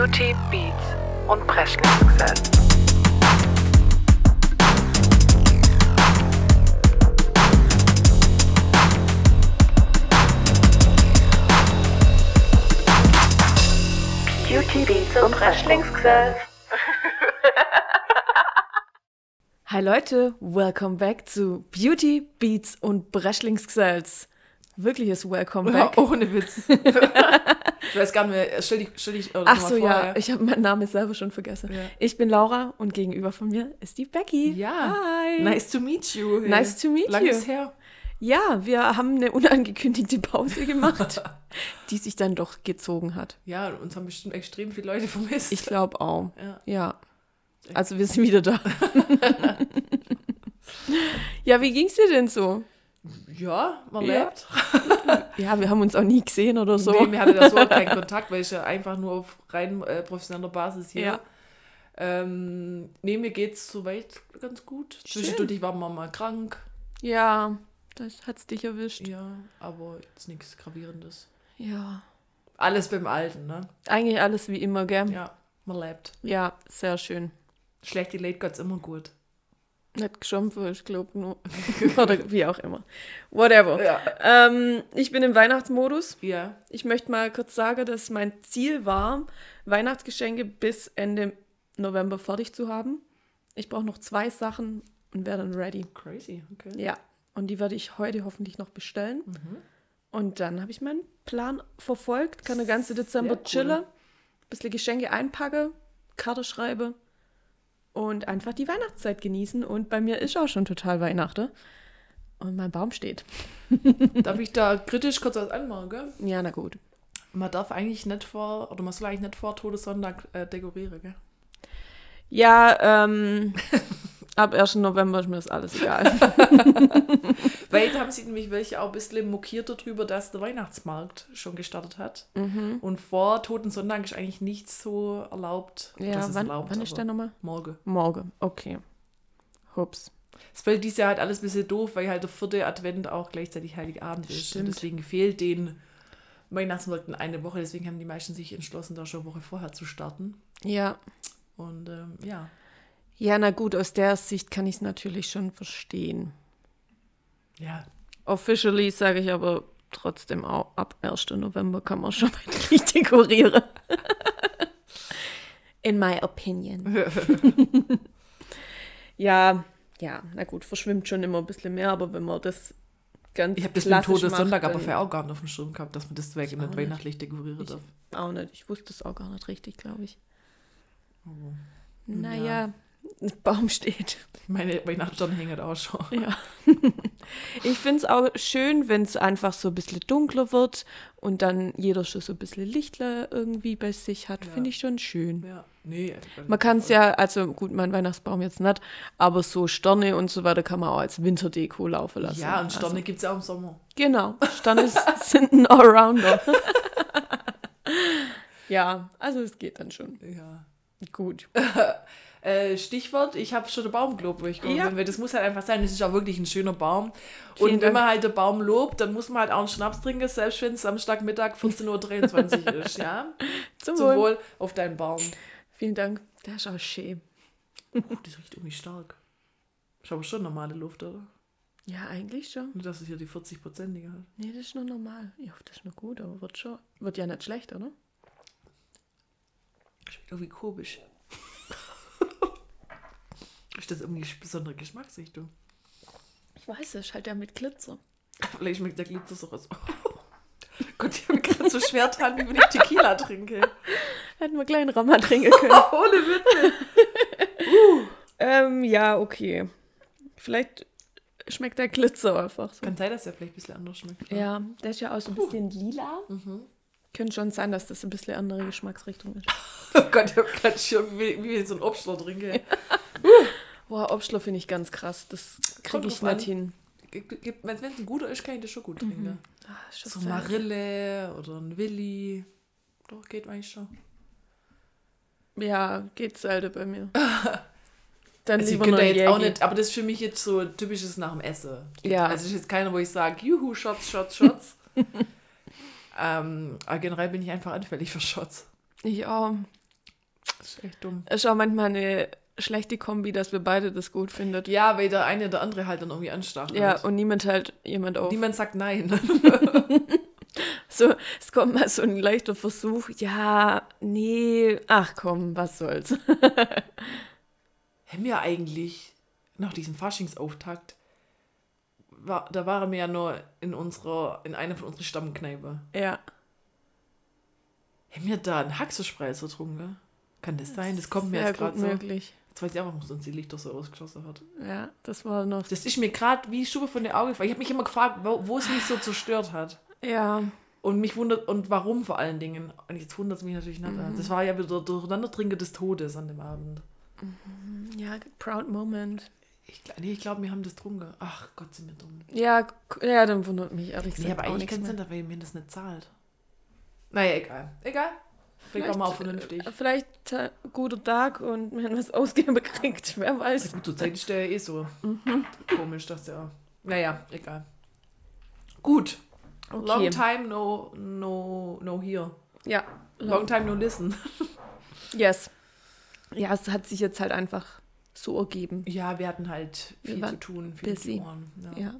Beauty, Beats und Presley-Success. Beauty, Beats und Presley-Success. Hi Leute, welcome back zu Beauty, Beats und Breschlingsgesells. Wirkliches Welcome back. Ohne Witz. ich weiß gar nicht mehr. Stell dich, stell dich oh, Ach so, vor, ja, ich habe meinen Namen selber schon vergessen. Ja. Ich bin Laura und gegenüber von mir ist die Becky. Ja. Hi. Nice to meet you. Hey. Nice to meet Lang you. ist her. Ja, wir haben eine unangekündigte Pause gemacht, die sich dann doch gezogen hat. Ja, uns haben bestimmt extrem viele Leute vermisst. Ich glaube auch. Ja. Ja. Also wir sind wieder da. ja, wie ging's dir denn so? Ja, man Ja. lebt. Ja, wir haben uns auch nie gesehen oder so. Nee, wir hatten da so keinen Kontakt, weil ich ja einfach nur auf rein äh, professioneller Basis hier. Ja. Ähm, nee, mir geht's soweit ganz gut. Zwischendurch war man mal krank. Ja, das hat's dich erwischt. Ja, aber jetzt nichts Gravierendes. Ja. Alles beim Alten, ne? Eigentlich alles wie immer, gell? Ja, man lebt. Ja, sehr schön. Schlechte Late Gods immer gut. Nicht geschumpft, ich glaube nur. Oder wie auch immer. Whatever. Ja. Ähm, ich bin im Weihnachtsmodus. Ja. Ich möchte mal kurz sagen, dass mein Ziel war, Weihnachtsgeschenke bis Ende November fertig zu haben. Ich brauche noch zwei Sachen und wäre dann ready. Crazy, okay. Ja. Und die werde ich heute hoffentlich noch bestellen. Mhm. Und dann habe ich meinen Plan verfolgt, kann den ganzen Dezember cool. chillen, bisschen Geschenke einpacke, Karte schreibe und einfach die Weihnachtszeit genießen. Und bei mir ist auch schon total Weihnachten. Und mein Baum steht. Darf ich da kritisch kurz was anmachen, gell? Ja, na gut. Man darf eigentlich nicht vor, oder man soll eigentlich nicht vor Todessonntag äh, dekorieren, gell? Ja, ähm, ab 1. November ist mir das alles egal. Weil jetzt haben sie nämlich welche auch ein bisschen mokiert darüber, dass der Weihnachtsmarkt schon gestartet hat. Mhm. Und vor Totensonntag ist eigentlich nichts so erlaubt. Ja, wann, erlaubt, wann ist der nochmal? Morgen. Morgen, okay. Hups. Es fällt dieses Jahr halt alles ein bisschen doof, weil halt der vierte Advent auch gleichzeitig Heiligabend ist. Stimmt. Und deswegen fehlt den Weihnachtsmärkten eine Woche. Deswegen haben die meisten sich entschlossen, da schon eine Woche vorher zu starten. Ja. Und ähm, ja. Ja, na gut, aus der Sicht kann ich es natürlich schon verstehen. Ja, Officially sage ich aber trotzdem auch, ab 1. November kann man schon wirklich dekorieren. In my opinion. ja, ja, na gut, verschwimmt schon immer ein bisschen mehr, aber wenn man das ganz Ich habe das mit Todessonntag aber vorher auch gar nicht auf dem Schirm gehabt, dass man das nicht nicht. weihnachtlich dekorieren Ich- darf. Auch nicht, ich wusste es auch gar nicht richtig, glaube ich. Oh. Naja, ein Baum steht. Meine Weihnachtssterne hängen auch schon. Ja. ich finde es auch schön, wenn es einfach so ein bisschen dunkler wird und dann jeder schon so ein bisschen Lichtler irgendwie bei sich hat. Ja. Finde ich schon schön. Ja, nee. Man kann es ja, also gut, mein Weihnachtsbaum jetzt nicht, aber so Sterne und so weiter kann man auch als Winterdeko laufen lassen. Ja, und Sterne Also, gibt es ja auch im Sommer. genau, Sterne sind ein Allrounder. ja, also es geht dann schon. Ja. Gut. Äh, Stichwort, ich habe schon den Baum gelobt, wo ich komme. Ja. Weil Das muss halt einfach sein, das ist auch wirklich ein schöner Baum. Vielen und wenn Dank. man halt den Baum lobt, dann muss man halt auch einen Schnaps trinken, selbst wenn es Samstagmittag 14.23 Uhr ist, ja? Zum, Zum Wohl. Wohl auf deinen Baum. Vielen Dank. Der ist auch schön. Oh, das riecht irgendwie stark. Ist aber schon normale Luft, oder? Ja, eigentlich schon. Nur, dass es hier die 40-prozentige hat. Nee, das ist nur normal. Ich hoffe, das ist nur gut, aber wird schon. Wird ja nicht schlecht, oder? Schmeckt irgendwie komisch. Ist das irgendwie besondere Geschmacksrichtung? Ich weiß, es halt ja mit Glitzer. Vielleicht schmeckt der Glitzer so raus. Gott, ich habe gerade so schwer dran, wie wenn ich Tequila trinke. Hätten wir kleinen Rammer trinken können. Ohne Witze. ähm, ja, okay. Vielleicht schmeckt der Glitzer einfach so. Kann sein, dass der vielleicht ein bisschen anders schmeckt. Ja, der ist ja auch so ein bisschen lila. Mhm. Könnte schon sein, dass das ein bisschen andere Geschmacksrichtung ist. Oh Gott, ich habe gerade schon wie, wie so ein Obstler trinke. Boah, Obstler finde ich ganz krass. Das kriege ich nicht hin. Wenn es ein guter ist, kann ich das schon gut trinken. Ah, ist schon So Marille oder ein Willi. Doch, geht eigentlich schon. Ja, geht selten bei mir. Dann Also ich lieber könnte nur jetzt auch nicht, aber das ist für mich jetzt so typisches nach dem Essen. Ja. Also ist jetzt keiner, wo ich sage, juhu, Shots, Shots, Shots. ähm, aber generell bin ich einfach anfällig für Shots. Ich auch. Das ist echt dumm. Ist auch manchmal eine schlechte Kombi, dass wir beide das gut findet. Ja, weil der eine der andere halt dann irgendwie anstachelt. Ja, und niemand halt jemand auf. Niemand sagt nein. So, es kommt mal so ein leichter Versuch. Ja, nee, ach komm, was soll's. Haben wir eigentlich nach diesem Faschingsauftakt, war, da waren wir ja nur in unserer, in einer von unseren Stammkneipe. ja, Haben wir da einen Haxerspreizer getrunken? Kann das sein? Das kommt mir jetzt gerade so. möglich. Jetzt weiß ich auch, warum uns die Lichter so ausgeschossen hat. Ja, das war noch. Das ist mir gerade wie Schuppe von den Augen gefallen. Ich habe mich immer gefragt, wo, wo es mich so zerstört hat. Ja, Und mich wundert, und warum vor allen Dingen. Und jetzt wundert es mich natürlich nicht. Mhm. Das war ja wieder Durcheinandertrinken des Todes an dem Abend. ja, proud moment. Ich, nee, ich glaube, wir haben das getrunken. Ach Gott, sind wir dumm. Ja, ja, dann wundert mich ehrlich gesagt Nee, aber eigentlich es mehr. sein, weil mir das nicht zahlt. Naja, egal. Egal. Vielleicht auch mal vernünftig. äh, Vielleicht äh, guter Tag und wir haben was ausgeben gekriegt, wer weiß. Gut, zur Zeit ist der ja eh so Mhm. komisch, dass der. Naja, egal. Gut. Long Okay. time no, no, no here. Ja, Long time no listen. yes. Ja, es hat sich jetzt halt einfach so ergeben. Ja, wir hatten halt viel zu tun, viel busy. zu Ohren. Ja, Ja.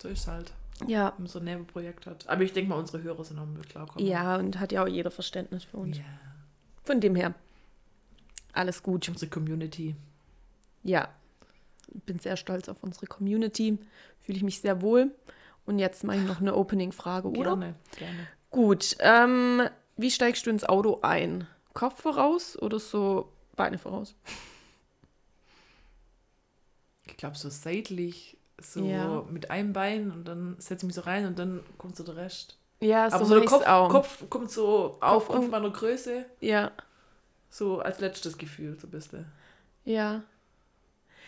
So ist es halt, Ja. so ein Nebenprojekt hat. Aber ich denke mal, unsere Hörer sind auch mit klarkommen. Ja, und hat ja auch jeder Verständnis für uns. Ja. Von dem her. Alles gut. Unsere Community. Ja. Bin sehr stolz auf unsere Community. Fühle ich mich sehr wohl. Und jetzt mache ich noch eine Opening-Frage, oder? Gerne, gerne. Gut. Ähm, wie steigst du ins Auto ein? Kopf voraus oder so Beine voraus? Ich glaube, so seitlich, so Ja. mit einem Bein und dann setze ich mich so rein und dann kommt so der Rest. Ja, so Aber so der Kopf, auch. Kopf kommt so auf Kopf meiner Größe, Ja, so als letztes Gefühl, so ein bisschen. ja.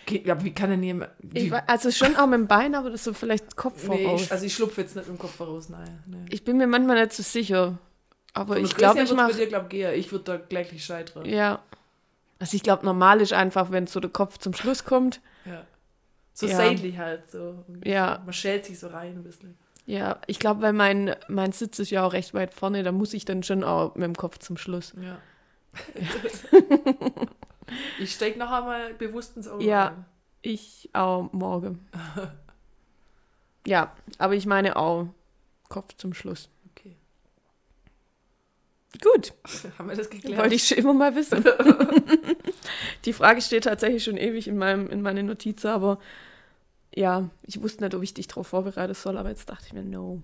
Okay, ja, aber wie kann denn jemand. Ich, also schon auch mit dem Bein, aber das ist so vielleicht Kopf nee, voraus. ich, also ich schlupfe jetzt nicht mit dem Kopf voraus, nein. Nee. ich bin mir manchmal nicht so sicher. Aber ich glaube, ich mache. dir, glaube ich. Ich würde da gleich scheitern. Ja. Also ich glaube, normal ist einfach, wenn so der Kopf zum Schluss kommt. Ja. So Ja. seitlich halt. So. Ja. Man schält sich so rein ein bisschen. Ja, ich glaube, weil mein, mein Sitz ist ja auch recht weit vorne, da muss ich dann schon auch mit dem Kopf zum Schluss. Ja. ich steig noch einmal bewusst ins Auto Ja. ein. Ich auch morgen. ja, aber ich meine auch Kopf zum Schluss. Okay. Gut, Haben wir das geklärt? wollte ich schon immer mal wissen. Die Frage steht tatsächlich schon ewig in, meinem, in meinen Notizen, aber ja, ich wusste nicht, ob ich dich darauf vorbereiten soll, aber jetzt dachte ich mir, no.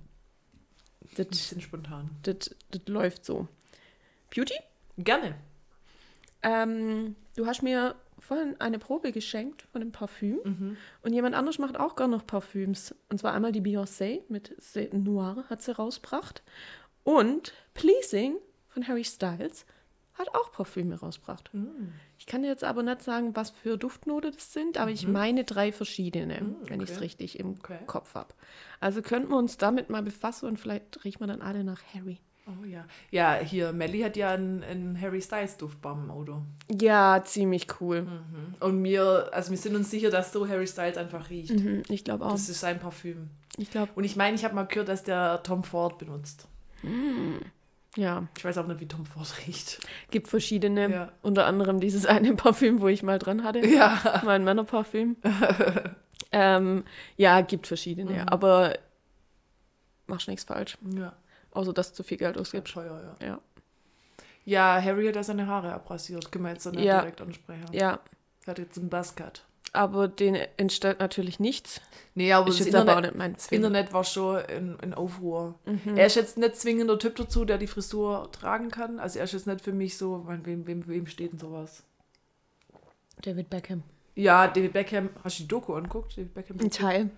Das, bisschen spontan. das, läuft so. Beauty? Gerne. Ähm, du hast mir vorhin eine Probe geschenkt von dem Parfüm Mhm. und jemand anderes macht auch gar noch Parfüms. Und zwar einmal die Beyoncé mit Noir hat sie rausgebracht und Pleasing von Harry Styles hat auch Parfüme rausgebracht. Mhm. Ich kann jetzt aber nicht sagen, was für Duftnote das sind, aber ich meine drei verschiedene, Mhm, wenn ich es okay. richtig im Okay. Kopf habe. Also könnten wir uns damit mal befassen und vielleicht riechen wir dann alle nach Harry. Oh ja. Ja, hier, Melly hat ja einen, einen Harry Styles Duftbaum im Auto. Ja, ziemlich cool. Mhm. Und wir, also wir sind uns sicher, dass so Harry Styles einfach riecht. Mhm, ich glaube auch. Das ist sein Parfüm. Ich glaube, Und ich meine, ich habe mal gehört, dass der Tom Ford benutzt. Ja. Ich weiß auch nicht, wie Tom Ford riecht. Gibt verschiedene, Ja. unter anderem dieses eine Parfüm, wo ich mal dran hatte. Ja. Mein Männerparfüm. ähm, ja, gibt verschiedene, Mhm. aber machst nichts falsch. Ja. Außer dass du zu viel Geld ausgibst. teuer, ja. Ja. Ja, Harry hat ja seine Haare abrasiert. So nicht Ja. direkt ansprechen. Ja, Er hat jetzt einen Buzzcut. Aber den entstellt natürlich nichts. Nee, aber ist das jetzt aber Internet, nicht mein das. Internet war schon in, in Aufruhr. Mhm. Er ist jetzt nicht zwingend der Typ dazu, der die Frisur tragen kann. Also er ist jetzt nicht für mich so, mein, wem, wem, wem steht denn sowas? David Beckham. Ja, David Beckham, hast du die Doku anguckt? David Beckham? Ein Teil.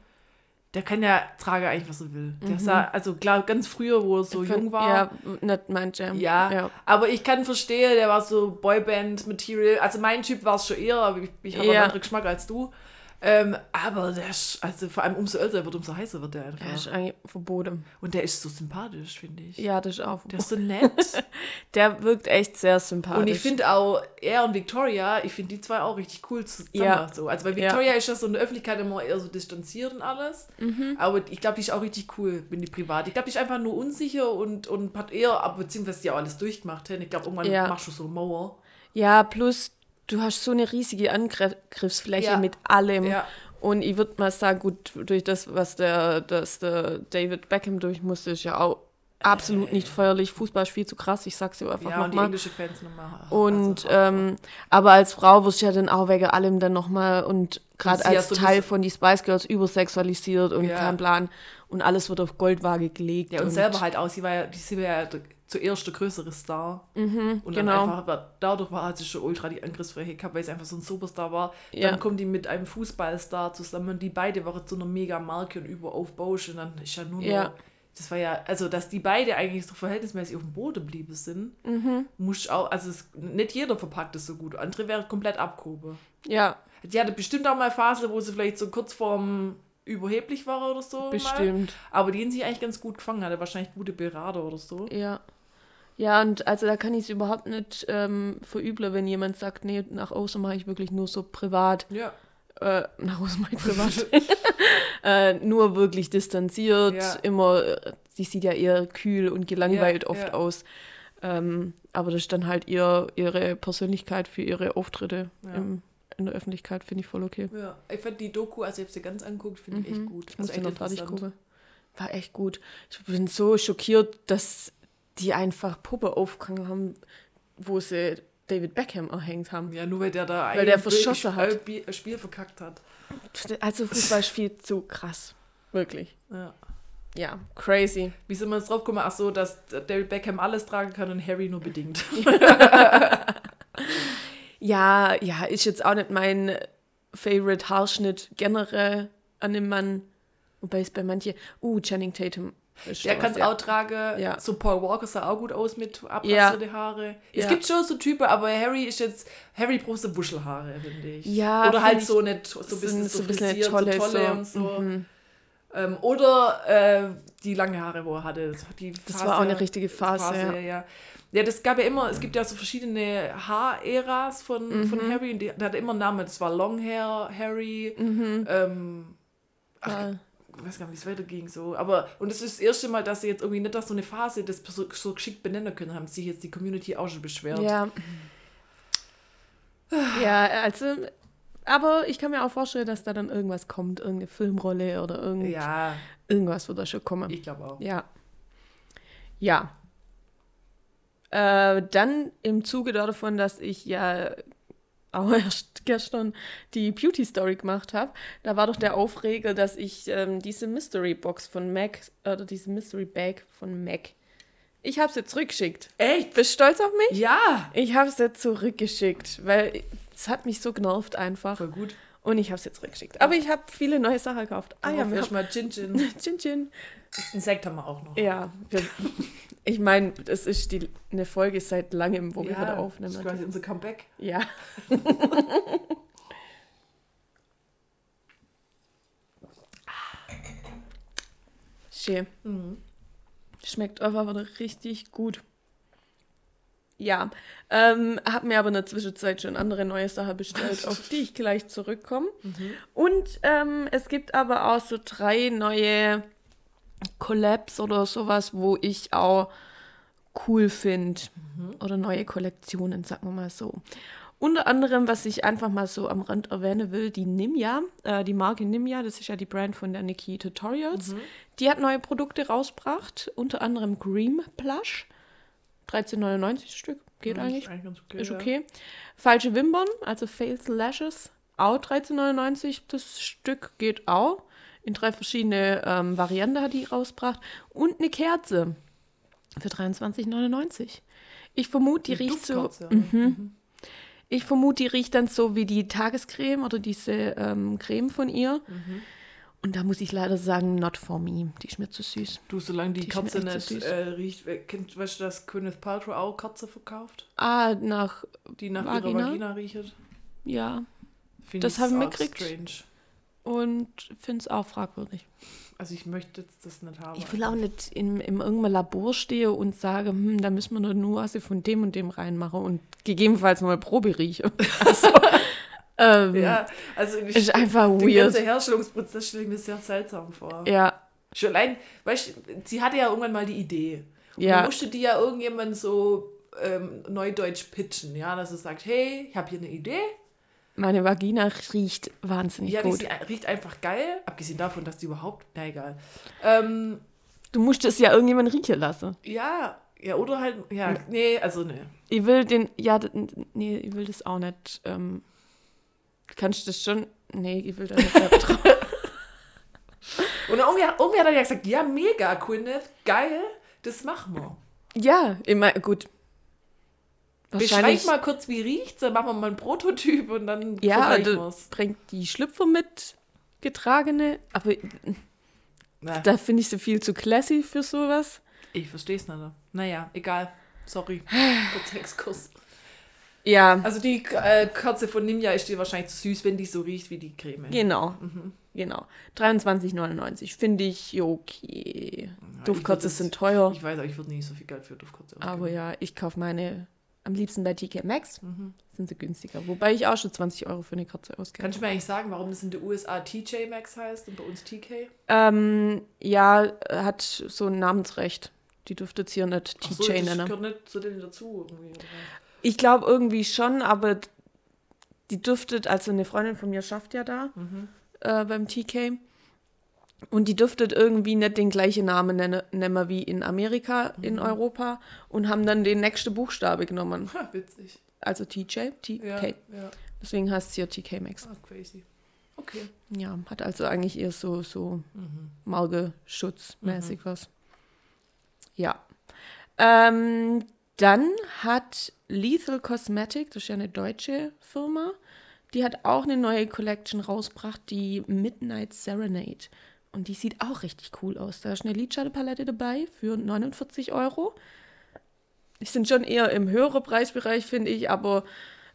Der kann ja tragen eigentlich, was er will. Der Mhm. sah, also klar, ganz früher, wo er so Von- jung war. Ja, nicht mein Jam. Ja, ja. aber ich kann verstehen, der war so Boyband-Material. Also mein Typ war es schon eher, aber ich, ich habe Ja. einen anderen Geschmack als du. Ähm, aber der ist, also vor allem umso älter er wird, umso heißer wird der einfach. Er ist eigentlich verboten. Und der ist so sympathisch, finde ich. Ja, das ist auch Der ist so nett. Der wirkt echt sehr sympathisch. und ich finde auch, er und Victoria, ich finde die zwei auch richtig cool zusammen. Ja. So. Also, Ja. Victoria ist ja so in der Öffentlichkeit immer eher so distanziert und alles. Mhm. Aber ich glaube, die ist auch richtig cool, bin die privat. Ich glaube, die ist einfach nur unsicher und, und hat eher, beziehungsweise die auch alles durchgemacht. Ich glaube, irgendwann Ja. machst du so Mauer. Ja, plus du hast so eine riesige Angriffsfläche Ja. mit allem. Ja. Und ich würde mal sagen, gut, durch das, was der, das der David Beckham durch musste, ist ja auch absolut nicht feierlich. Fußball spielt zu krass, ich sag's dir einfach Ja, und die nochmal. englische Fans nochmal. Und also, ähm, aber als Frau wirst du ja dann auch wegen allem dann nochmal und gerade ja als sowieso- Teil von die Spice Girls übersexualisiert und Ja. kein Plan und alles wird auf Goldwaage gelegt. Ja, und, selber halt auch, sie war ja, die- sie war ja zuerst der größere Star. und dann genau. einfach, dadurch war hat sie schon ultra die Angriffsfläche gehabt, weil sie einfach so ein Superstar war. Ja. Dann kommt die mit einem Fußballstar zusammen und die beide waren zu einer mega Marke und überaufbausch und dann ist ja nur noch, Ja. das war ja, also dass die beide eigentlich so verhältnismäßig auf dem Boden blieben sind, Mhm. muss auch, also es, nicht jeder verpackt es so gut. Andere wäre komplett abgehoben. ja, Die hatte bestimmt auch mal Phase, wo sie vielleicht so kurz vorm überheblich war oder so. Mal. bestimmt. Aber die haben sich eigentlich ganz gut gefangen, hatte wahrscheinlich gute Berater oder so. Ja. Ja, und also da kann ich es überhaupt nicht ähm, verübeln, wenn jemand sagt, nee, nach außen mache ich wirklich nur so privat. Ja. Äh, nach außen mache ich privat. äh, nur wirklich distanziert, Ja. immer, äh, die sieht ja eher kühl und gelangweilt Ja, oft ja. aus. Ähm, aber das ist dann halt ihr, ihre Persönlichkeit für ihre Auftritte im, in der Öffentlichkeit, finde ich voll okay. Ja, ich fand die Doku, also ich habe sie ganz angeguckt, finde ich echt gut. Mhm. Ich muss also echt noch fertig gucken. War echt gut. Ich bin so schockiert, dass die einfach Puppe aufgehangen haben, wo sie David Beckham erhängt haben. Ja, nur weil der da Weil der ein verschossen Spiel- hat. Spiel verkackt hat. Also Fußball ist viel zu krass. Wirklich. Ja. Ja, crazy. Wie sind wir jetzt drauf gekommen? Ach so, dass David Beckham alles tragen kann und Harry nur bedingt. Ja, ja, ist jetzt auch nicht mein Favorite Haarschnitt generell an dem Mann. Wobei es bei manchen, uh, Channing Tatum. Ist Der kann es ja. auch tragen. Ja. So Paul Walker sah auch gut aus mit Ja. abrasierte Haare. Es Ja. gibt schon so Typen, aber Harry ist jetzt, Harry braucht so Wuschelhaare, finde ich. Ja, Oder halt so nicht, so ein bisschen so, so bisschen tolle, so tolle so, und so. mhm. Ähm, oder äh, die lange Haare, wo er hatte. Das, die Das Phase- war auch eine richtige Phase, ja. ja. ja. Ja, das gab ja immer, es gibt ja so verschiedene Haareras von, Mhm. von Harry und die, der hatte immer einen Namen. Das war Longhair, Harry, ähm, ach, Ja. Ich weiß gar nicht, wie es weiterging so. Aber, und es ist das erste Mal, dass sie jetzt irgendwie nicht, dass so eine Phase das so, so geschickt benennen können, haben sich jetzt die Community auch schon beschwert. Ja. Ja, also, aber ich kann mir auch vorstellen, dass da dann irgendwas kommt, irgendeine Filmrolle oder irgend, Ja, irgendwas wird da schon kommen. ich glaube auch. Ja. Ja. Äh, dann im Zuge davon, dass ich ja auch erst gestern die Beauty Story gemacht habe, da war doch der Aufreger, dass ich ähm, diese Mystery Box von Mac, oder diese Mystery Bag von Mac, ich habe sie zurückgeschickt. Echt? Bist du stolz auf mich? Ja! Ich habe sie zurückgeschickt, weil es hat mich so genervt einfach. Voll gut. Und ich habe sie zurückgeschickt. Aber ich habe viele neue Sachen gekauft. Ah Ah, ja, ja, wir haben erstmal Chin Chin. Chin Chin. Ein Sekt haben wir auch noch. Ja, wir, ich meine, das ist die, eine Folge seit langem, wo wir wieder Das aufnehmen. ist quasi unser Comeback. Ja. Schön. Mhm. Schmeckt einfach wieder richtig gut. Ja, ähm, habe mir aber in der Zwischenzeit schon andere neue Sachen bestellt, auf die ich gleich zurückkomme. Und ähm, es gibt aber auch so drei neue Collabs oder sowas, wo ich auch cool finde. Oder neue Kollektionen, sagen wir mal so. Unter anderem, was ich einfach mal so am Rand erwähnen will, die Nimja, äh, die Marke Nimja, das ist ja die Brand von der Nikki Tutorials. Die hat neue Produkte rausgebracht, unter anderem Cream Plush. 13,99 Stück, geht Ja, eigentlich. Ist eigentlich ganz okay. Ist ja. okay. Falsche Wimpern, also Fails Lashes, auch 13,99. Das Stück geht auch. In drei verschiedene ähm, Varianten hat die rausgebracht. Und eine Kerze für 23,99. Ich vermute, die Eine riecht so. Oder? Mhm. Ich vermute, die riecht dann so wie die Tagescreme oder diese ähm, Creme von ihr. Mhm. Und da muss ich leider sagen, not for me. Die ist mir zu süß. Du, solange die, Die Katze nicht äh, riecht, äh, kennt, weißt du, dass Gwyneth Paltrow auch Katze verkauft? Ah, nach, Die nach Vagina? ihrer Vagina riecht? ja. Find Das ich's haben wir auch gekriegt. Strange. und finde es auch fragwürdig. Also ich möchte jetzt das nicht haben. Ich will auch nicht in, in irgendeinem Labor stehen und sagen, hm, da müssen wir eine Nuance von dem und dem reinmachen und gegebenenfalls mal Probe riechen. Also, ähm, Ja, also ich, ist einfach weird. ganzen Herstellungsprozess stelle ich mir sehr seltsam vor. Ja, Schon allein, weißt du, sie hatte ja irgendwann mal die Idee. Und Ja. dann musste die ja irgendjemand so ähm, neudeutsch pitchen, ja, dass sie sagt, hey, ich habe hier eine Idee. meine Vagina riecht wahnsinnig Ja, die gut. sie, riecht einfach geil, abgesehen davon, dass die überhaupt, na egal. Ähm, Du musst es ja irgendjemand riechen lassen. ja, ja, oder halt, ja, nee, also nee. Ich will den, ja, nee, ich will das auch nicht. Ähm, kannst du das schon? Nee, ich will da nicht selber drauf. Und irgendwie, irgendwie hat er ja gesagt, ja, mega, Gwyneth, geil, das machen wir. Ja, immer gut. Beschreib mal kurz, wie riecht's, dann machen wir mal einen Prototyp und dann ja, du wir's. bringt die Schlüpfer mit, getragene, aber Na, da finde ich sie viel zu classy für sowas. ich versteh's nicht. Naja, egal. Sorry. Kurzer Exkurs. Ja, Also die äh, Kerze von Ninja ist dir wahrscheinlich zu süß, wenn die so riecht wie die Creme. genau. Genau. 23,99 finde ich okay. würd das- sind teuer. Ich weiß, aber ich würde nie so viel Geld für Duftkerze ausgeben. Aber ja, ich kaufe meine am liebsten bei TK Maxx. Mhm. Sind sie günstiger. Wobei ich auch schon 20 Euro für eine Kerze ausgebe. Kannst du mir eigentlich sagen, warum das in den USA TJ Maxx heißt und bei uns TK? Ähm, ja, hat so ein Namensrecht. Die dürfte jetzt hier nicht TJ so, das nennen. gehört nicht zu denen dazu? Ich glaube irgendwie schon, aber die dürftet, also eine Freundin von mir schafft ja da Mhm. äh, beim TK. Und die dürftet irgendwie nicht den gleichen Namen nennen, nennen wie in Amerika, in Mhm. Europa. Und haben dann den nächsten Buchstabe genommen. Ha, witzig. Also TJ, TK. Ja, ja. Deswegen heißt es hier TK Maxx. Ah, crazy. Okay. Ja, hat also eigentlich eher so, so Maugeschutz-mäßig was. Ja. Ähm, dann hat Lethal Cosmetic, das ist ja eine deutsche Firma, die hat auch eine neue Collection rausgebracht, die Midnight Serenade. Und die sieht auch richtig cool aus. Da ist eine Lidschattenpalette dabei für 49 Euro. Die sind schon eher im höheren Preisbereich, finde ich, aber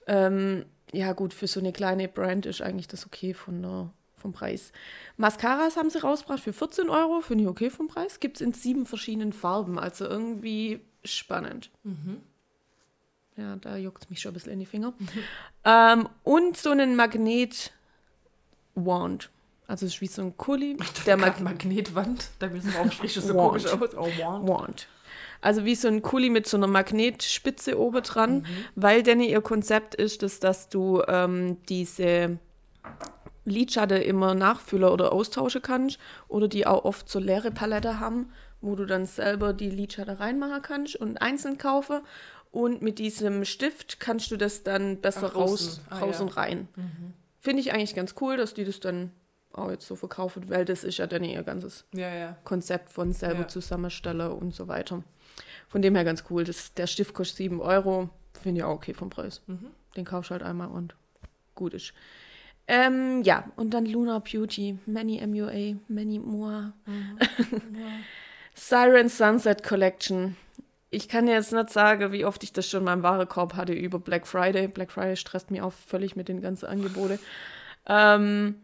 ähm, ja gut, für so eine kleine Brand ist eigentlich das okay von der, vom Preis. Mascaras haben sie rausgebracht für 14 Euro, finde ich okay vom Preis. Gibt es in sieben verschiedenen Farben, also irgendwie spannend. Ja, da juckt es mich schon ein bisschen in die Finger. Ähm, und so einen Magnet-Wand. Also es ist wie so ein Kuli. Der Mag Mag Magnetwand. Da müssen wir auch sprichst du so Wand. komisch aus. Oh, Wand. Wand. Also wie so ein Kuli mit so einer Magnetspitze oben dran, Mhm. weil denn ihr Konzept ist, dass, dass du ähm, diese Lidschatte immer nachfüllen oder austauschen kannst oder die auch oft so leere Palette haben, wo du dann selber die Lidschatte reinmachen kannst und einzeln kaufen. Und mit diesem Stift kannst du das dann besser Ach, raus. Ah, raus ja. und rein. Finde ich eigentlich ganz cool, dass die das dann auch jetzt so verkaufen, weil das ist ja dann ihr ganzes Ja, ja. Konzept von selber Ja. zusammenstelle und so weiter. Von dem her ganz cool. Das, der Stift kostet 7 Euro. Finde ich auch okay vom Preis. Den kaufst du halt einmal und gut ist. Ähm, ja, und dann Luna Beauty, Many MUA, Many More. Siren Sunset Collection. Ich kann jetzt nicht sagen, wie oft ich das schon in meinem Warenkorb hatte über Black Friday. Black Friday stresst mich auch völlig mit den ganzen Angeboten. Ähm,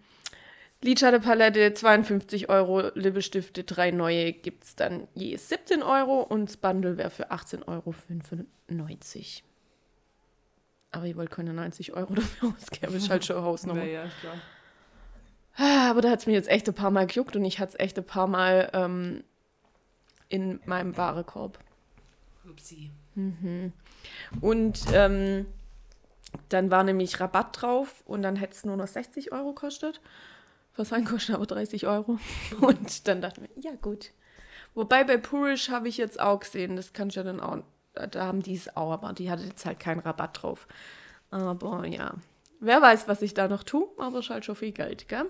Lidschattenpalette 52 Euro, Lippestifte, drei neue gibt es dann je 17 Euro und das Bundle wäre für 18,95 Euro. Aber ich wollte keine 90 Euro dafür ausgeben, ist halt schon Hausnummer. Ja, ja, klar. Ah, Aber da hat es mir jetzt echt ein paar Mal gejuckt und ich hatte es echt ein paar Mal ähm, in meinem Warenkorb. Upsi. Und ähm, dann war nämlich Rabatt drauf und dann hätte es nur noch 60 Euro kostet. Versand kostet aber 30 Euro. Und dann dachte ich mir, ja gut. Wobei bei Purish habe ich jetzt auch gesehen, das kann ich ja dann auch, da haben die es auch, aber die hatte jetzt halt keinen Rabatt drauf. Aber ja, wer weiß, was ich da noch tue, aber es ist halt schon viel Geld, gell?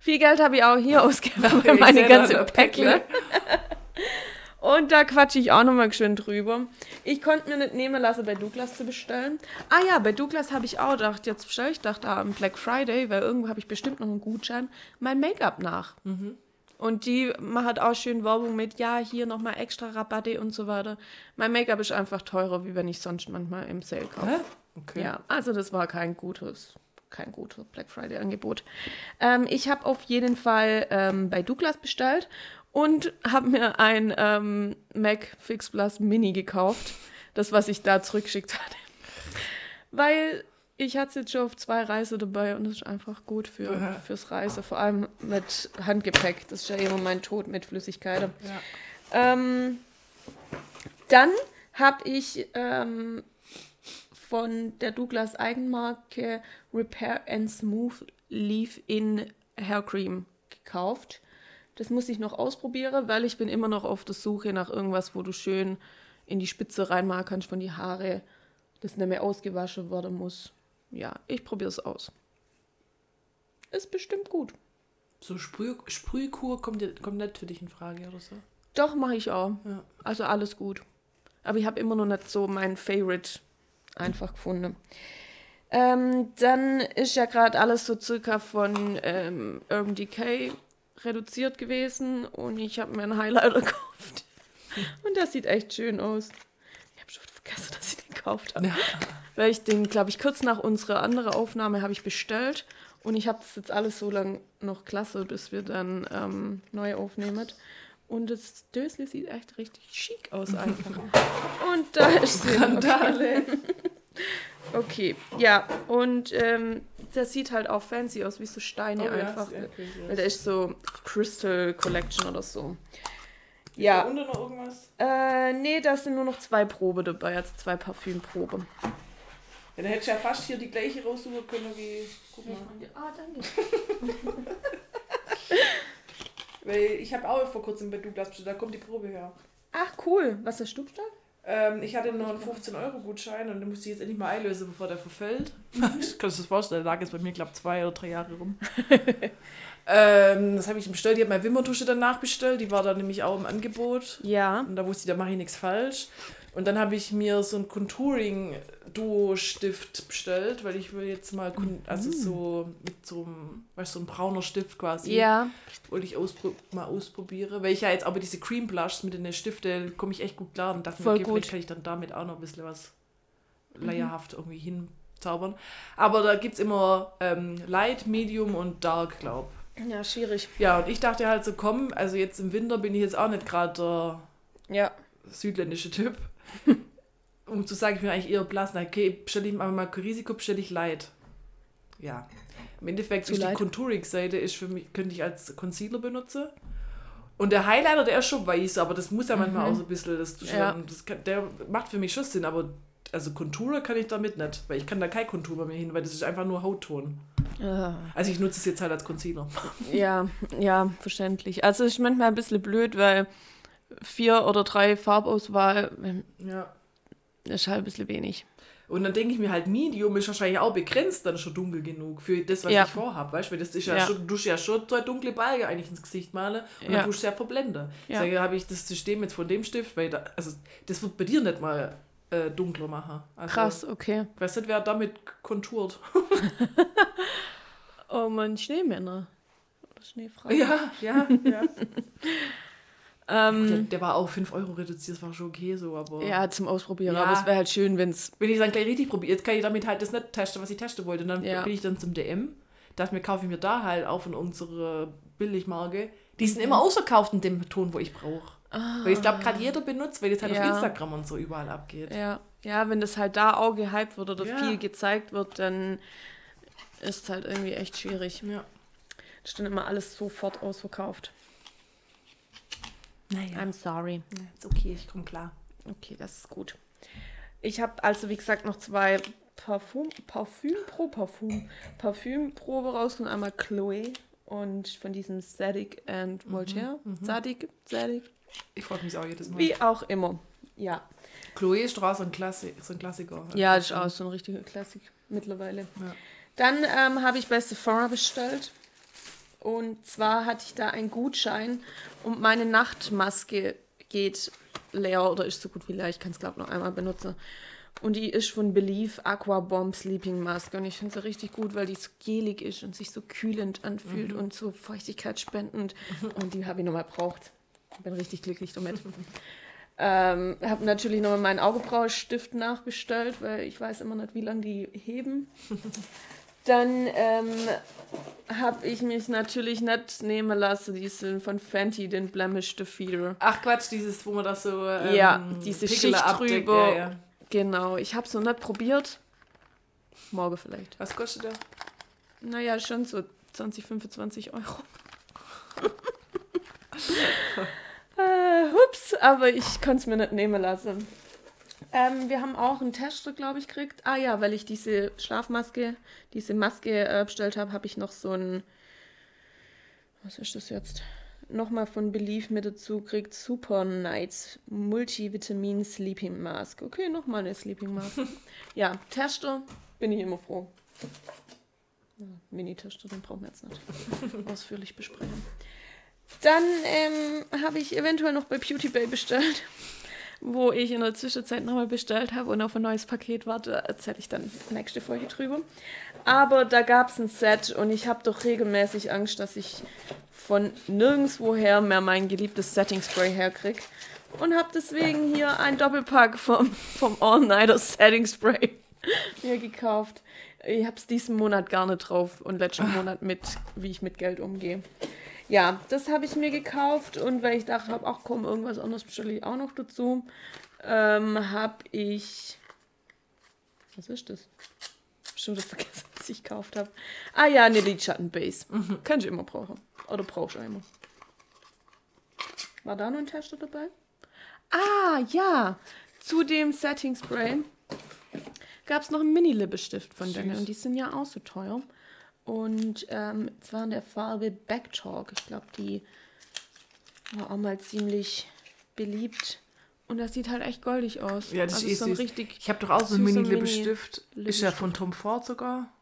Viel Geld habe ich auch hier ausgegeben meine ganze Päckle. Und da quatsche ich auch nochmal schön drüber. Ich konnte mir nicht nehmen lassen, bei Douglas zu bestellen. Ah ja, bei Douglas habe ich auch gedacht, jetzt bestelle ich dachte am Black Friday, weil irgendwo habe ich bestimmt noch einen Gutschein, mein Make-up nach. Und die macht auch schön Werbung mit, ja, hier nochmal extra Rabatte und so weiter. Mein Make-up ist einfach teurer, wie wenn ich sonst manchmal im Sale kaufe. Okay. Ja, also das war kein gutes, kein gutes Black Friday-Angebot. Ähm, ich habe auf jeden Fall ähm, bei Douglas bestellt und habe mir ein ähm, Mac Fix Plus Mini gekauft. Das, was ich da zurückgeschickt hatte. Weil ich hatte es jetzt schon auf zwei Reise dabei und das ist einfach gut für, fürs Reise. Vor allem mit Handgepäck. Das ist ja immer mein Tod mit Flüssigkeiten. Ja. Ähm, dann habe ich ähm, von der Douglas Eigenmarke Repair and Smooth Leave-In Hair Cream gekauft. Das muss ich noch ausprobieren, weil ich bin immer noch auf der Suche nach irgendwas, wo du schön in die Spitze reinmachen kannst von die Haare, das nicht mehr ausgewaschen werden muss. Ja, ich probiere es aus. Ist bestimmt gut. So Sprüh, Sprühkur kommt, kommt nicht für dich in Frage oder so. Doch, mache ich auch. Ja. Also alles gut. Aber ich habe immer noch nicht so mein Favorite einfach gefunden. Ähm, dann ist ja gerade alles so circa von ähm, Urban Decay reduziert gewesen und ich habe mir einen Highlighter gekauft. Und das sieht echt schön aus. Ich habe schon vergessen, dass ich den gekauft habe. Ja. Weil ich den, glaube ich, kurz nach unserer anderen Aufnahme habe ich bestellt. Und ich habe das jetzt alles so lang noch klasse, bis wir dann ähm, neu aufnehmen. Und das Dösli sieht echt richtig chic aus einfach. Und da ist sie. Randale. Okay, ja. Und ähm, das sieht halt auch fancy aus, wie so Steine Oh ja, einfach. crazy Weil der ist so Crystal Collection oder so. Ja. Und noch irgendwas? Äh, nee, da sind nur noch zwei Probe dabei, also zwei Parfümprobe. Ja, dann hättest du ja fast hier die gleiche raussuchen können wie. Guck mal. Ah, danke. Weil ich habe auch vor kurzem bei Douglas bestellt, da kommt die Probe her. Ach, cool. Was ist der Stubstahl? Ähm, ich hatte noch einen 15-Euro-Gutschein und den musste ich jetzt endlich mal einlösen, bevor der verfällt. Mhm. ich kann dir das vorstellen, der lag jetzt bei mir, glaube zwei oder drei Jahre rum. ähm, das habe ich bestellt. Ich habe meine Wimmertusche danach bestellt, die war dann nämlich auch im Angebot. Ja. Und da wusste ich, da mache ich nichts falsch. Und dann habe ich mir so einen Contouring-Duo-Stift bestellt, weil ich will jetzt mal, kon- also so mit so einem, weißt du, so ein brauner Stift quasi, Ja. wollte ich auspro mal ausprobieren. Weil ich ja jetzt aber diese Cream Blushs mit den Stiften, komme ich echt gut klar und dachte mir, Voll okay, gut. vielleicht kann ich dann damit auch noch ein bisschen was leierhaft irgendwie hinzaubern. Aber da gibt es immer ähm, Light, Medium und Dark, glaube Ja, schwierig. Ja, und ich dachte halt so, komm, also jetzt im Winter bin ich jetzt auch nicht gerade der Ja. südländische Typ. um zu sagen, ich bin eigentlich eher blass. Na, okay, bestelle ich mal Risiko, bestelle ich Light. Ja. Im Endeffekt ist die? Contouring-Seite ist für mich, könnte ich als Concealer benutzen. Und der Highlighter, der ist schon weiß, aber das muss ja manchmal auch so ein bisschen, das, Mhm. Ja. das kann, der macht für mich schon Sinn, aber also Contourer kann ich damit nicht, weil ich kann da kein Contour bei mir hin, weil das ist einfach nur Hautton. Ah. Also ich nutze es jetzt halt als Concealer. Ja, ja, verständlich. Also ist manchmal ein bisschen blöd, weil vier oder drei Farbauswahl ähm, Ja. ist halt ein bisschen wenig. Und dann denke ich mir halt, Medium ist wahrscheinlich auch begrenzt dann schon dunkel genug für das, was Ja. ich vorhabe, weißt du? Das ist ja, Ja. schon, du ja schon zwei dunkle Balge eigentlich ins Gesicht malen und Ja. dann tust du ja verblenden. Ja. Sage, habe ich das System jetzt von dem Stift, weil da, also das wird bei dir nicht mal äh, dunkler machen. Also, Krass, okay. Ich weiß nicht, wer damit konturt. Oh man, Schneemänner. Oder Schneefrauen. ja, ja, ja. Ähm, Der, der war auch 5 Euro reduziert, das war schon okay so, aber. ja, zum Ausprobieren. Ja. Aber es wäre halt schön, wenn es. Wenn ich dann gleich richtig probiere, jetzt kann ich damit halt das nicht testen, was ich testen wollte. Und dann Ja. bin ich dann zum DM. Dachte mir, kaufe ich mir da halt auch von unserer Billigmarke. Die Mhm. sind immer ausverkauft in dem Ton, wo ich brauche. Weil ich glaube, gerade jeder benutzt, weil das halt Ah. Ja. auf Instagram und so überall abgeht. Ja. ja, wenn das halt da auch gehypt wird oder viel gezeigt wird, dann ist es halt irgendwie echt schwierig. Ja. Da ist dann immer alles sofort ausverkauft. Naja, I'm sorry. ist okay, ich komme klar. Okay, das ist gut. Ich habe also, wie gesagt, noch zwei Parfum, Parfüm pro Parfüm, Parfümprobe raus und einmal Chloe und von diesem Zadig and Voltaire. Zadig, Zadig, Ich freue mich auch jedes Mal. wie auch immer. Ja. Chloe ist doch auch so ein, Klassi so ein Klassiker. Ja, das ist auch so ein richtiger Klassik mittlerweile. Ja. Dann ähm, habe ich bei Sephora bestellt. Und zwar hatte ich da einen Gutschein und meine Nachtmaske geht leer oder ist so gut wie leer. Ich kann es, glaube ich, noch einmal benutzen. Und die ist von Believe Aqua Bomb Sleeping Mask. Und ich finde sie richtig gut, weil die so gelig ist und sich so kühlend anfühlt und so feuchtigkeitsspendend. Und die habe ich nochmal braucht. Bin richtig glücklich damit. Ähm, habe natürlich nochmal meinen Augebraustift nachbestellt, weil ich weiß immer nicht, wie lange die heben. Dann ähm, habe ich mich natürlich nicht nehmen lassen, diesen von Fenty, den Blemish Defeater. Ach Quatsch, dieses, wo man das so. Ähm, ja, diese Pickel Schicht abdeckt, drüber. Ja, ja. Genau, ich habe es noch nicht probiert. Morgen vielleicht. Was kostet der? Naja, schon so 20, 25 Euro. äh, hups, aber ich konnte es mir nicht nehmen lassen. Ähm, wir haben auch einen Tester, glaube ich, gekriegt. Ah ja, weil ich diese Schlafmaske, diese Maske äh, bestellt habe, habe ich noch so ein. Was ist das jetzt? Nochmal von Belief mit dazu gekriegt. Super Nights Multivitamin Sleeping Mask. Okay, nochmal eine Sleeping Mask. ja, Tester bin ich immer froh. Ja, Mini-Tester, den brauchen wir jetzt nicht ausführlich besprechen. Dann ähm, habe ich eventuell noch bei Beauty Bay bestellt, wo ich in der Zwischenzeit nochmal bestellt habe und auf ein neues Paket warte. Erzähle ich dann nächste Folge drüber. Aber da gab es ein Set und ich habe doch regelmäßig Angst, dass ich von nirgendwoher mehr mein geliebtes Setting Spray herkriege. Und habe deswegen hier ein Doppelpack vom, vom All-Nighter Setting Spray mir gekauft. Ich habe es diesen Monat gar nicht drauf und letzten Monat mit, wie ich mit Geld umgehe. Ja, das habe ich mir gekauft und weil ich dachte, hab, ach komm, irgendwas anderes bestelle ich auch noch dazu, ähm, habe ich. Was ist das? Schon das vergessen, was ich gekauft habe. Ah ja, eine Lidschattenbase. Kann ich immer brauchen. Oder brauchst du immer. War da noch ein Tester dabei? Ah, ja. Zu dem Setting Spray gab es noch einen Mini-Lippestift von denen. Und die sind ja auch so teuer. Und ähm, zwar in der Farbe Backtalk. Ich glaube, die war auch mal ziemlich beliebt. Und das sieht halt echt goldig aus. Ja, das also ist so ein richtig. Ich habe doch auch so einen Mini-Lippenstift. Ist ja von Tom Ford sogar.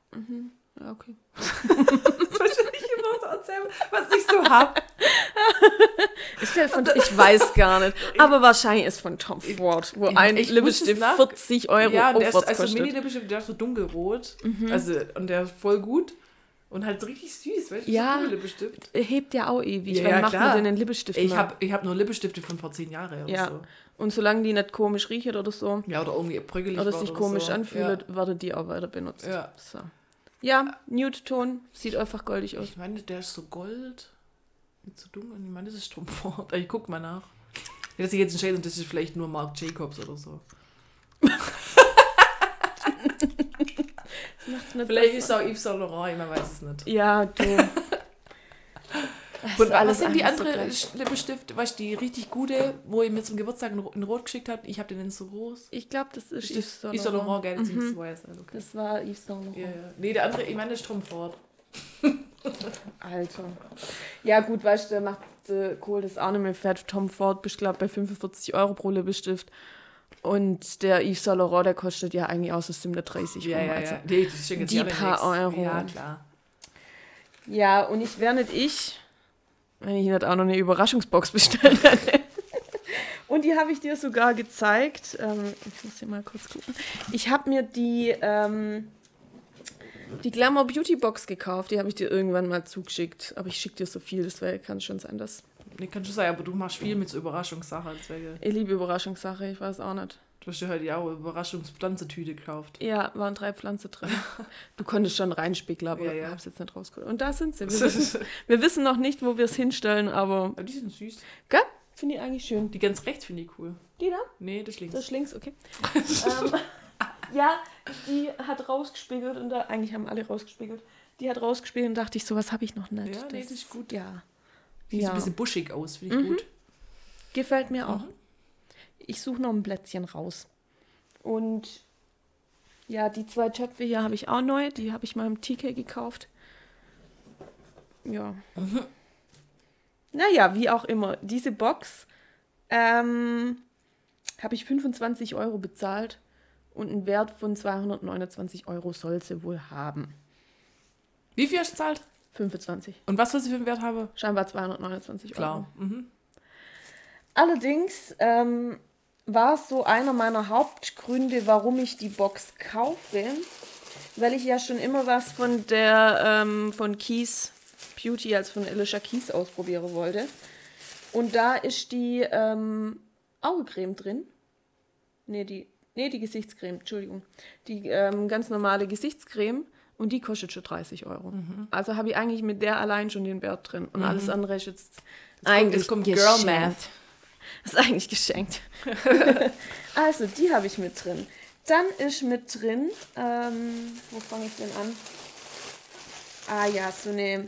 Ja, okay. Wahrscheinlich immer so erzählen, was ich so hab. Ist der von, ich weiß gar nicht. Aber wahrscheinlich ist von Tom Ford, wo ein ich Lippenstift es nach- 40 Euro ja, und der ist aufwärts also kostet. Mini-Lippenstift, der ist so dunkelrot. Also, und der ist voll gut. Und halt richtig süß, weißt du? Ja. So ein Lippenstift. Hebt ja auch ewig. Ja, Wann ja, macht klar. man denn den Lippenstift Ich habe ich hab nur Lippenstifte von vor zehn Jahren oder Ja. so. Und solange die nicht komisch riechen oder so, Ja, oder irgendwie brügelig oder sich komisch so. anfühlt, wird die auch weiter benutzt. Ja. So. Ja, Nude-Ton, sieht einfach goldig Ja. aus. Ich meine, der ist so gold. Mit so dunkel. Ich meine, das ist Strumpfort. Ich guck mal nach. Ja, dass ich jetzt entscheide, das ist vielleicht nur Marc Jacobs oder so. Macht's nicht Vielleicht ist besser. es auch Yves Saint Laurent, man weiß es nicht. Ja, du. Das Und ist was sind die alles so. Lippenstifte, weißt du, die richtig gute, wo ihr mir zum Geburtstag in Ro- in Rot geschickt habt? Ich habe den in so groß. Ich glaube, das ist Yves Saint Yves Saint Laurent, Laurent. gell? Das Mhm. ist weiß. Also okay. Das war Yves Saint Laurent. Ja, ja. Nee, der andere, ich meine, das ist Strumpfort. Alter. Ja, gut, weißt du, der macht äh, Kohl das auch nicht mehr fett. Tom Ford bist, glaube bei 45 Euro pro Lippenstift. Und der Yves Saint Laurent, der kostet ja eigentlich auch so 37 Ja, rum. ja, also. ja. Die ja nicht paar nix. Euro. Ja, klar. Ja, und ich wäre nicht ich, wenn ich nicht auch noch eine Überraschungsbox bestellt hätte. Und die habe ich dir sogar gezeigt. Ähm, ich muss hier mal kurz gucken. Ich habe mir die, ähm, die Glamour Beauty Box gekauft. Die habe ich dir irgendwann mal zugeschickt. Aber ich schicke dir so viel, das kann schon sein, dass. Nee, kann schon sein, aber du machst viel mit so Überraschungssachen. Ich liebe Überraschungssache, ich weiß auch nicht. Du hast dir heute auch eine Überraschungspflanzetüte gekauft. Ja, waren drei Pflanzen drin. Du konntest schon reinspiegeln, aber Ja, ich ja. habe es jetzt nicht rausgeholt. Und da sind sie. Wir wissen, wir wissen noch nicht, wo wir es hinstellen, aber. Aber die sind süß. Gell? Finde ich eigentlich schön. Die ganz rechts finde ich cool. Die da? Nee, das links. Das ist links, okay. ähm, ja, die hat rausgespiegelt und da, eigentlich haben alle rausgespiegelt. Die hat rausgespiegelt und dachte ich, sowas habe ich noch nicht. Ja, nee, das ist gut. Ja. Sieht ja. ein bisschen buschig aus, finde ich Mhm. gut. Gefällt mir auch. Mhm. Ich suche noch ein Plätzchen raus. Und ja, die zwei Töpfe hier habe ich auch neu. Die habe ich mal im TK gekauft. Ja. Mhm. Naja, wie auch immer. Diese Box ähm, habe ich 25 Euro bezahlt und einen Wert von 229 Euro soll sie wohl haben. Wie viel hast du gezahlt? 25. Und was soll sie für einen Wert haben? Scheinbar 229 Euro. Klar. Mhm. Allerdings ähm, war es so einer meiner Hauptgründe, warum ich die Box kaufe, weil ich ja schon immer was von der ähm, von Keys Beauty, also von Alicia Keys ausprobieren wollte. Und da ist die ähm, Augecreme drin. Nee, die, nee, die Gesichtscreme, Entschuldigung. Die ähm, ganz normale Gesichtscreme. Und die kostet schon 30 Euro. Mhm. Also habe ich eigentlich mit der allein schon den Wert drin. Und alles andere ist jetzt kommt- eigentlich jetzt kommt Girl. Math. Das ist eigentlich geschenkt. also, die habe ich mit drin. Dann ist mit drin, ähm, wo fange ich denn an? Ah ja, so eine,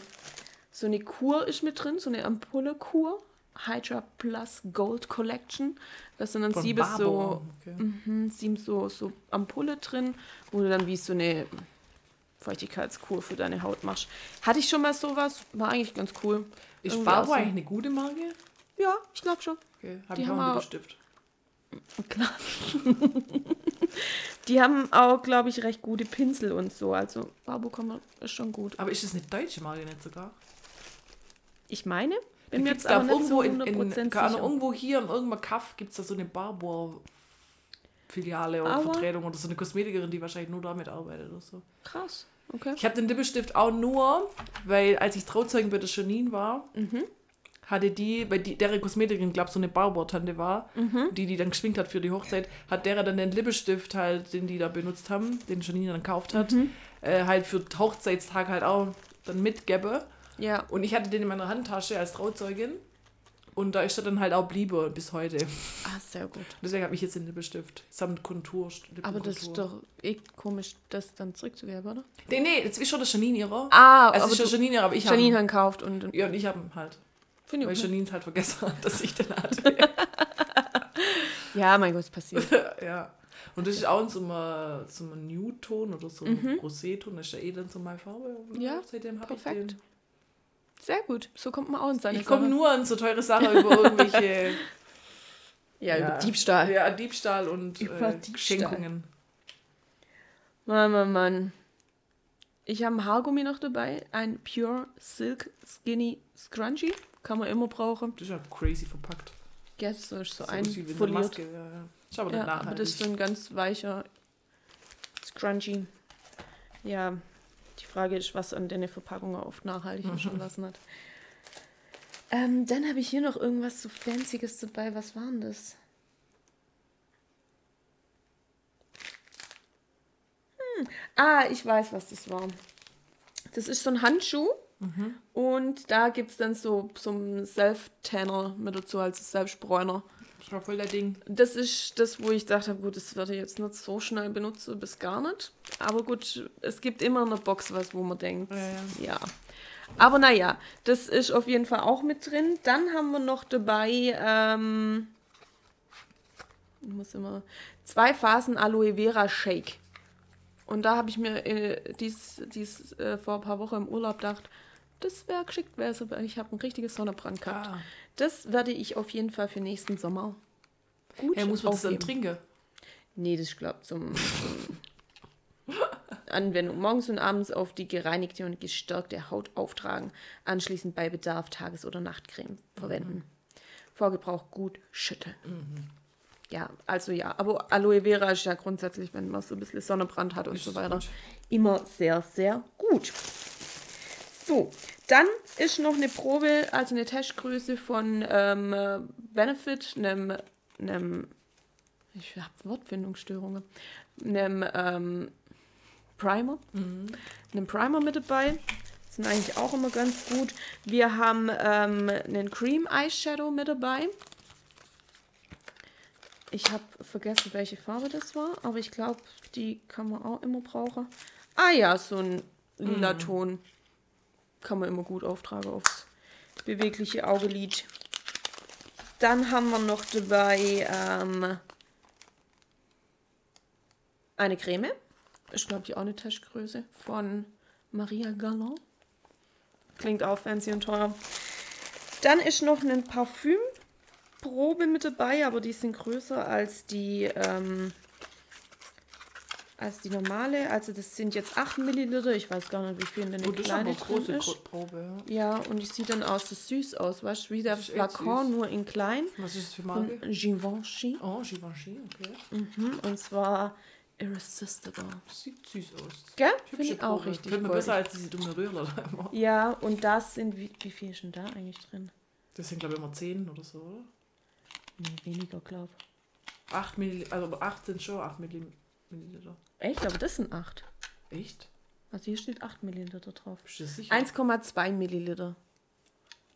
so eine Kur ist mit drin, so eine Ampulle-Kur. Hydra Plus Gold Collection. Das sind dann Von sieben so, okay. mhm, sieben so, so Ampulle drin, wo du dann wie so eine Feuchtigkeitskur für deine Haut machst. Hatte ich schon mal sowas, war eigentlich ganz cool. Ist Irgendwie auch so- eigentlich eine gute Marke? Ja, ich glaube schon. Okay, hab Die ich auch haben einen auch- Lippenstift. Klar. Die haben auch, glaube ich, recht gute Pinsel und so. Also Barbo kann man, ist schon gut. Aber ist das eine deutsche Marke nicht sogar? Ich meine, Da mir gibt's jetzt aber da nicht so irgendwo in, 100% in Ahnung, sicher. irgendwo hier in irgendeinem Kaff gibt es da so eine Barbour-Filiale oder Aber- Vertretung oder so eine Kosmetikerin, die wahrscheinlich nur damit arbeitet oder so. Krass. Okay. Ich habe den Lippenstift auch nur, weil als ich Trauzeugin bei der Janine war, Mhm. hatte die, weil die, deren Kosmetikerin, glaube so eine Barbour-Tante war, Mhm. die die dann geschminkt hat für die Hochzeit, hat derer dann den Lippenstift halt, den die da benutzt haben, den Janine dann gekauft hat, Mhm. äh, halt für den Hochzeitstag halt auch dann mitgebe. Ja. Und ich hatte den in meiner Handtasche als Trauzeugin. Und da ist er dann halt auch bliebe bis heute. Ah, sehr gut. Deswegen habe ich jetzt den Lippenstift samt Kontur. Aber das ist doch eh komisch, das dann zurückzugeben, oder? Nee, nee, jetzt ist schon der Janine ihrer. Ah, also aber ist der du, Janine ihrer, aber ich Janine habe hat gekauft und Ja, und ich habe ihn halt. finde Weil ich okay. Janine es halt vergessen hat, dass ich den hatte. Ja, mein Gott, es passiert. ja. Und das ist auch in so einem, so einem Nude-Ton oder so einem Rosé-Ton. Das ist ja eh dann so meine Farbe. Und Mhm. Ja, seitdem habe ich perfekt. den. Sehr gut. So kommt man auch in seine Ich komme nur an so teure Sachen über irgendwelche Ja, über Diebstahl. Ja, Diebstahl und Über äh, Diebstahl. Schenkungen. Mann, Mann, Mann. Ich habe ein Haargummi noch dabei. Ein Pure Silk Skinny Scrunchie. Kann man immer brauchen. Das ist ja crazy verpackt. Jetzt so ist so So einfoliert. Maske. Ja, ja. Ist aber Ja, aber das ist so ein ganz weicher Scrunchie. Ja, Frage ist, was an den Verpackungen oft nachhaltig schon lassen hat. Ähm, dann habe ich hier noch irgendwas so Fancyes dabei. Was war denn das? Hm. Ah, ich weiß, was das war. Das ist so ein Handschuh. Und da gibt es dann so, so einen Self-Tanner mit dazu, also Selbstbräuner. Das war voll der Ding. Das ist das, wo ich dachte, gut, das werde ich jetzt nicht so schnell benutzen, bis gar nicht. Aber gut, es gibt immer in der Box was, wo man denkt, Ja, ja. Aber naja, das ist auf jeden Fall auch mit drin. Dann haben wir noch dabei, ähm, ich muss immer, zwei Phasen Aloe Vera Shake. Und da habe ich mir äh, dies, dies äh, vor ein paar Wochen im Urlaub gedacht, das wäre geschickt, wäre es, aber ich habe ein richtiges Sonnenbrand gehabt. Ah. Das werde ich auf jeden Fall für nächsten Sommer gut Ja, muss man das dann trinken? Nee, das ist, glaube zum, zum Anwendung. Morgens und abends auf die gereinigte und gestärkte Haut auftragen. Anschließend bei Bedarf Tages- oder Nachtcreme verwenden. Vor Gebrauch gut schütteln. Ja, also ja. Aber Aloe Vera ist ja grundsätzlich, wenn man so ein bisschen Sonnenbrand hat und so weiter, immer sehr, sehr gut. So, dann ist noch eine Probe, also eine Testgröße von ähm, äh, Benefit, einem, einem ich habe Wortfindungsstörungen, einem ähm, Primer, einem Primer mit dabei. Sind eigentlich auch immer ganz gut. Wir haben ähm, einen Cream Eyeshadow mit dabei. Ich habe vergessen, welche Farbe das war, aber ich glaube, die kann man auch immer brauchen. Ah ja, so ein lila Ton kann man immer gut auftragen aufs bewegliche Augelid. Dann haben wir noch dabei ähm, eine Creme. Ist, glaube ich, auch eine Testgröße von Maria Galland. Klingt auch fancy und teuer. Dann ist noch ein Parfümprobe mit dabei, aber die sind größer als die, ähm, als die normale. Also das sind jetzt 8 Milliliter. Ich weiß gar nicht, wie viel in der Oh, ist kleine eine große ist. Kotprobe. Ja. Und die sieht dann auch so süß aus, weißt du, wie der ist Flakon, nur in klein. Was ist das für Von Marke? Givenchy. Oh, Givenchy, okay. Mhm, und zwar Irresistible. Sieht süß aus. Gell? Finde ich auch Probe. richtig goldig. besser als diese dumme Röhrler da immer. Ja, und das sind, wie, wie viel ist denn da eigentlich drin? Das sind, glaube ich, immer 10 oder so, oder? Nee, weniger, glaub. 8 Milliliter, also 8 sind schon 8 Milliliter. Echt? Aber das sind acht. Echt? Also hier steht 8 Milliliter drauf. Bist du sicher? 1,2 Milliliter.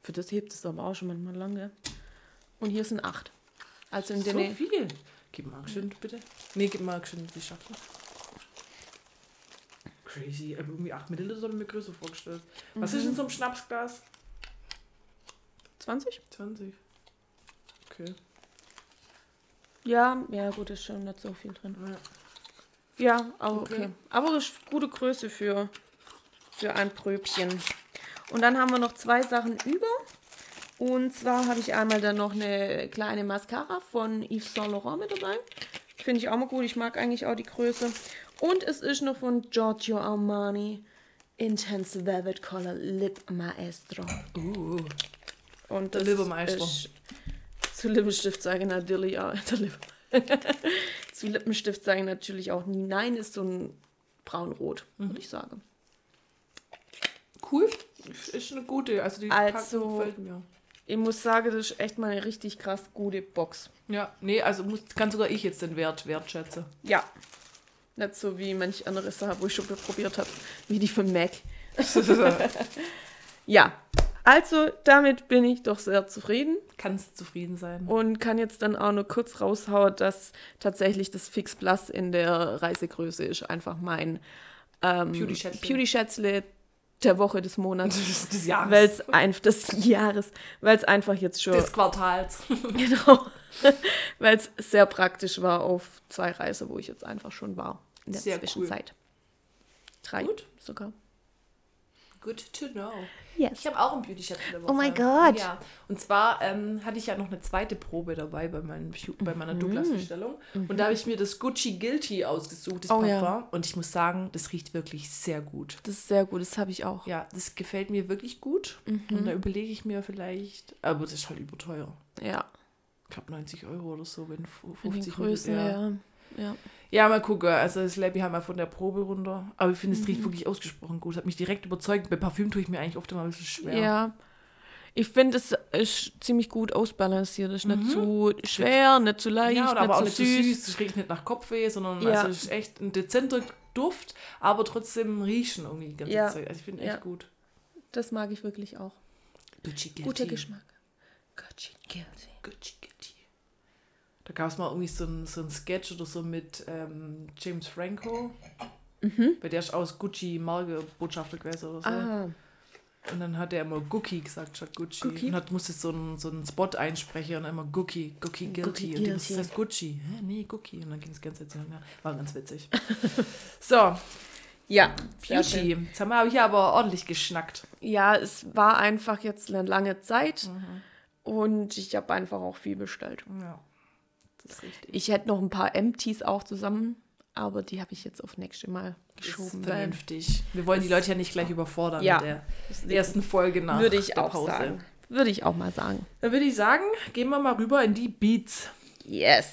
Für das hebt es aber auch schon manchmal lange. Und hier sind 8. Also in so den viel. Gib mal schön, bitte. Nee, gib mal schön die Schachtel. Crazy. Ich irgendwie 8 Milliliter oder mir größer vorgestellt. Was ist in so einem Schnapsglas? 20? 20. Okay. Ja, ja, gut, ist schon nicht so viel drin. Ja. Ja, aber Okay. okay. Aber ist gute Größe für, für ein Pröbchen. Und dann haben wir noch zwei Sachen über. Und zwar habe ich einmal dann noch eine kleine Mascara von Yves Saint Laurent mit dabei. Finde ich auch mal gut. Ich mag eigentlich auch die Größe. Und es ist noch von Giorgio Armani Intense Velvet Color Lip Maestro. Uh. Und Der das Lippenmaestro. ist Zu Lippenstift sage ich natürlich ja, der Lippe. Zu Lippenstift sage ich natürlich auch nie. Nein, ist so ein braunrot, Mhm. würde ich sagen. Cool. Ist eine gute. Also die Also- gefällt mir. Ich muss sagen, das ist echt mal eine richtig krass gute Box. Ja, nee, also muss, kann sogar ich jetzt den Wert wertschätzen. Ja. Nicht so wie manch andere Sachen, wo ich schon probiert habe, wie die von Mac. Ja, also damit bin ich doch sehr zufrieden Kannst zufrieden sein. und kann jetzt dann auch nur kurz raushauen, dass tatsächlich das Fix Plus in der Reisegröße ist einfach mein ähm, Beauty-Schätzle. Der Woche des Monats. Des, des Jahres. Weil es einfach des Jahres, weil es einfach jetzt schon des Quartals. genau, weil es sehr praktisch war auf zwei Reisen, wo ich jetzt einfach schon war in der Sehr cool. Zwischenzeit. Drei Gut. sogar. Good to know. Yes. Ich habe auch einen beauty Shop der Woche. Oh my God. Ja. Und zwar ähm, hatte ich ja noch eine zweite Probe dabei bei, meinem, bei Mhm. meiner Douglas-Bestellung. Und da habe ich mir das Gucci Guilty ausgesucht, das Oh Parfum. ja. Und ich muss sagen, das riecht wirklich sehr gut. Das ist sehr gut, das habe ich auch. Ja, das gefällt mir wirklich gut. Mhm. Und da überlege ich mir vielleicht, aber das ist halt überteuer. Ja, Ich glaube 90 Euro oder so, wenn fu- in den 50 Größen, ja. ja. ja. Ja, mal gucken. Also das Labby haben wir von der Probe runter. Aber ich finde, es Mhm. riecht wirklich ausgesprochen gut. Hat mich direkt überzeugt. Bei Parfüm tue ich mir eigentlich oft immer ein bisschen schwer. Ja. Ich finde, es ist ziemlich gut ausbalanciert. Es ist nicht zu schwer, nicht zu leicht, Mhm. Ja, nicht, aber auch zu nicht süß. so süß. Es riecht nicht nach Kopfweh, sondern Ja. also es ist echt ein dezenter Duft, aber trotzdem riechen irgendwie die ganze Ja. Zeit. Also ich finde Ja. echt gut. Das mag ich wirklich auch. Gucci Guilty. Guter Geschmack. Gucci Guilty. Gucci. Da gab es mal irgendwie so ein, so ein Sketch oder so mit ähm, James Franco. Mhm. Bei der ist aus Gucci Marke Botschafter gewesen oder so. Ah, Und dann hat er immer Gucci gesagt statt Gucci. Gucci? Und hat, musste so einen, so einen Spot einsprechen und immer Gucci, Gucci Guilty. Gucci und das heißt Gucci. Hä? Nee, Gucci. Und dann ging es ganz Zeit hin. Ja, war ganz witzig. so, ja. Beauty. Jetzt haben wir hier aber ordentlich geschnackt. Ja, es war einfach jetzt eine lange Zeit Mhm. und ich habe einfach auch viel bestellt. Ja, das ist richtig. Ich hätte noch ein paar Empties auch zusammen, aber die habe ich jetzt auf nächste Mal ist geschoben. Weil vernünftig. Wir wollen die Leute ja nicht gleich überfordern Ja. mit der ersten Folge nach würde ich der auch Pause. sagen. Würde ich auch mal sagen. Dann würde ich sagen, gehen wir mal rüber in die Beats. Yes.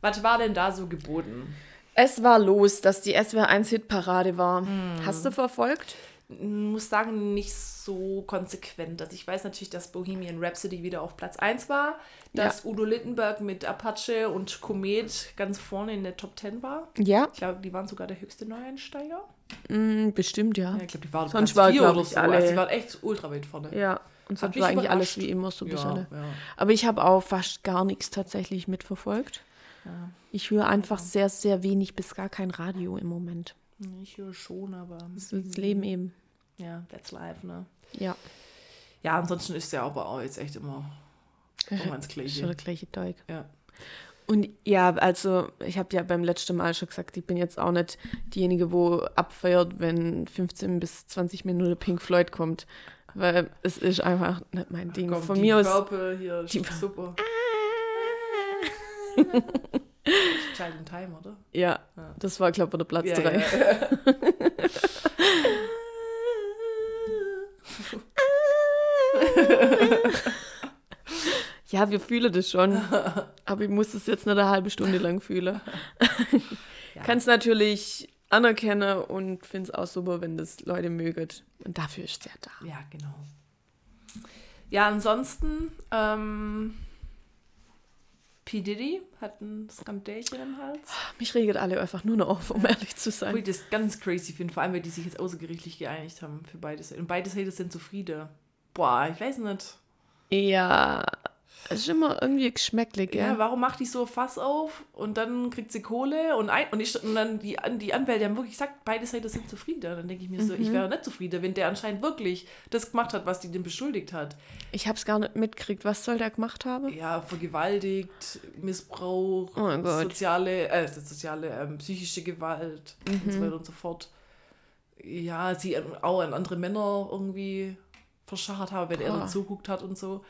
Was war denn da so geboten? Es war los, dass die SWR1-Hitparade war. Hm. Hast du verfolgt? Muss sagen, nicht so konsequent. Also ich weiß natürlich, dass Bohemian Rhapsody wieder auf Platz 1 war, dass Udo Littenberg mit Apache und Komet ganz vorne in der Top 10 war. Ja, Ich glaube, die waren sogar der höchste Neueinsteiger. mm, bestimmt, ja. Ja, ich glaube, die waren Sonst war, vier oder so. alle- Also die waren echt ultra weit vorne. Ja, und sonst war eigentlich überrascht. alles wie immer so ein bisschen. ja, ja. Aber ich habe auch fast gar nichts tatsächlich mitverfolgt. Ja. Ich höre einfach sehr, sehr wenig bis gar kein Radio im Moment. Ich höre schon, aber Das ist das Leben eben. ja, that's life, ne? Ja, Ja, ansonsten ist der aber auch jetzt echt immer immer ins ist schon der Gleiche. gleiche Teig. Ja. Und ja, also ich habe ja beim letzten Mal schon gesagt, ich bin jetzt auch nicht diejenige, wo abfeiert, wenn 15 bis 20 Minuten Pink Floyd kommt. Weil es ist einfach nicht mein Ding. Komm, Von die mir aus. Purple hier, die- super. Child in Time, oder? Ja, Ja. das war, glaube ich, der Platz Ja, 3. ja. Ja, wir fühlen das schon. aber ich muss es jetzt nicht eine halbe Stunde lang fühlen. Ja. Kann es natürlich anerkennen und finde es auch super, wenn das Leute mögen. Und dafür ist ja da. Ja, genau. Ja, ansonsten, ähm, P. Diddy hat ein Skandälchen im Hals. Mich regelt alle einfach nur noch auf, um ehrlich zu Wo ich sein. das ganz crazy finde, vor allem, weil die sich jetzt außergerichtlich geeinigt haben für beide Seiten. Und beide Seiten sind zufrieden. Boah, ich weiß nicht. Ja, es ist immer irgendwie geschmäcklig, Ja, ja. warum macht die so Fass auf und dann kriegt sie Kohle und, ein, und, ich, und dann die, die Anwälte haben wirklich gesagt, beide Seiten sind zufrieden. Dann denke ich mir so, Mhm. ich wäre nicht zufrieden, wenn der anscheinend wirklich das gemacht hat, was die den beschuldigt hat. Ich hab's gar nicht mitgekriegt. Was soll der gemacht haben? Ja, vergewaltigt, Missbrauch, Oh soziale, äh, soziale, ähm, psychische Gewalt und Mhm. so weiter und so fort. Ja, sie an- auch an andere Männer irgendwie verschachert haben, wenn er Boah. dann zuguckt hat und so.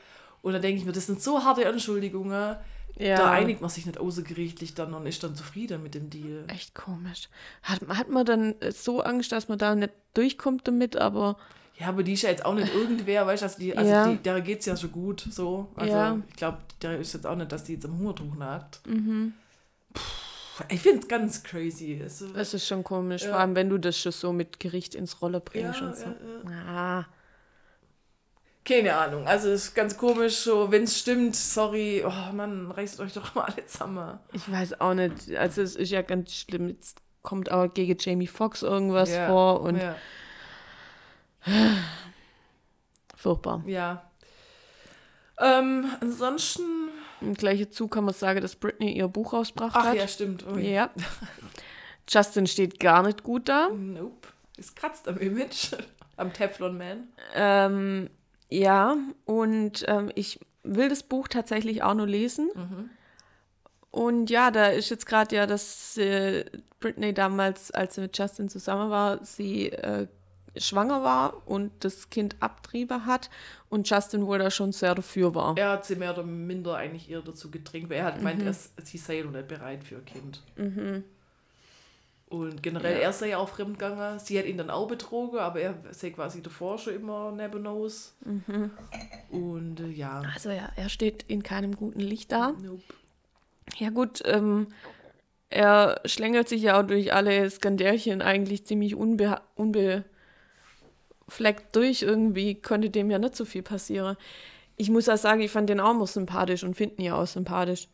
Und dann denke ich mir, das sind so harte Anschuldigungen. Ja. Da einigt man sich nicht außergerichtlich dann und ist dann zufrieden mit dem Deal. Echt komisch. Hat, hat man dann so Angst, dass man da nicht durchkommt damit, aber Ja, aber die ist ja jetzt auch nicht irgendwer, weißt du, also, die, also Ja. die, der geht's ja schon gut, so. Also Ja. ich glaube, der ist jetzt auch nicht, dass die jetzt am Hungertuch nagt. mhm. Puh, ich finde es ganz crazy. Es, das ist schon komisch. Ja. Vor allem, wenn du das schon so mit Gericht ins Rolle bringst Ja, und so. Ah. Keine Ahnung, also es ist ganz komisch, so, wenn es stimmt, sorry, oh Mann, reißt euch doch mal alle zusammen. Ich weiß auch nicht. Also es ist ja ganz schlimm. Jetzt kommt auch gegen Jamie Foxx irgendwas Ja, vor und ja, furchtbar. ja. Ähm, ansonsten, Im gleichen Zug kann man sagen, dass Britney ihr Buch rausgebracht ach hat. ja, stimmt. Oh, Ja. Justin steht gar nicht gut da. Nope. Es kratzt am Image, am Teflon Man. Ähm, ja, und ähm, ich will das Buch tatsächlich auch nur lesen. Und ja, da ist jetzt gerade ja, dass äh, Britney damals, als sie mit Justin zusammen war, sie äh, schwanger war und das Kind Abtriebe hat und Justin wohl da schon sehr dafür war. Er hat sie mehr oder minder eigentlich eher dazu gedrängt, weil er hat Mhm. er, sie sei noch nicht bereit für ein Kind. Und generell, er sei ja auch fremdgegangen. Sie hat ihn dann auch betrogen, aber er sei quasi davor schon immer neben uns. Mhm. Und äh, ja, Also ja, er steht in keinem guten Licht da. nope. Ja gut, ähm, er schlängelt sich ja auch durch alle Skandälchen eigentlich ziemlich unbe unbefleckt durch. Irgendwie konnte dem ja nicht so viel passieren. Ich muss auch sagen, ich fand den auch immer sympathisch und finde ihn ja auch sympathisch.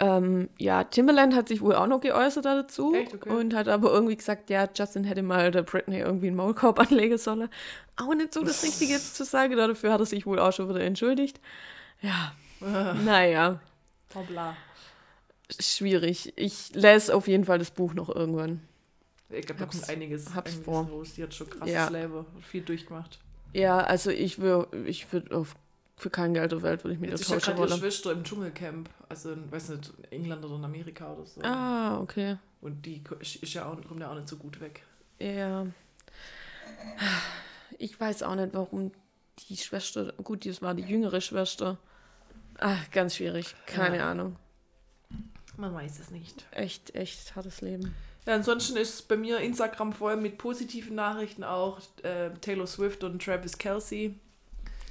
Ähm, ja, Timberland hat sich wohl auch noch geäußert dazu? Okay. und hat aber irgendwie gesagt, ja, Justin hätte mal der Britney irgendwie einen Maulkorb anlegen sollen. Auch nicht so das Richtige jetzt zu sagen, dafür hat er sich wohl auch schon wieder entschuldigt. Ja, naja Hoppla. schwierig. Ich lese auf jeden Fall das Buch noch irgendwann. Ich glaube, da kommt einiges, hab's einiges vor. los. Die hat schon krasses Ja. Leben, viel durchgemacht. Ja, also ich würde ich würd auf für kein Geld der Welt würde ich ist ja tauschen wollen. Schwester im Dschungelcamp, also in, weiß nicht, England oder in Amerika oder so. Ah, okay. Und die ist ja auch, kommt ja auch nicht so gut weg. Ja. Ich weiß auch nicht, warum die Schwester, gut, das war die jüngere Schwester. Ah, ganz schwierig. Keine Ja. Ahnung. Man weiß es nicht. Echt, echt hartes Leben. Ja, ansonsten ist bei mir Instagram voll mit positiven Nachrichten auch. Äh, Taylor Swift und Travis Kelsey.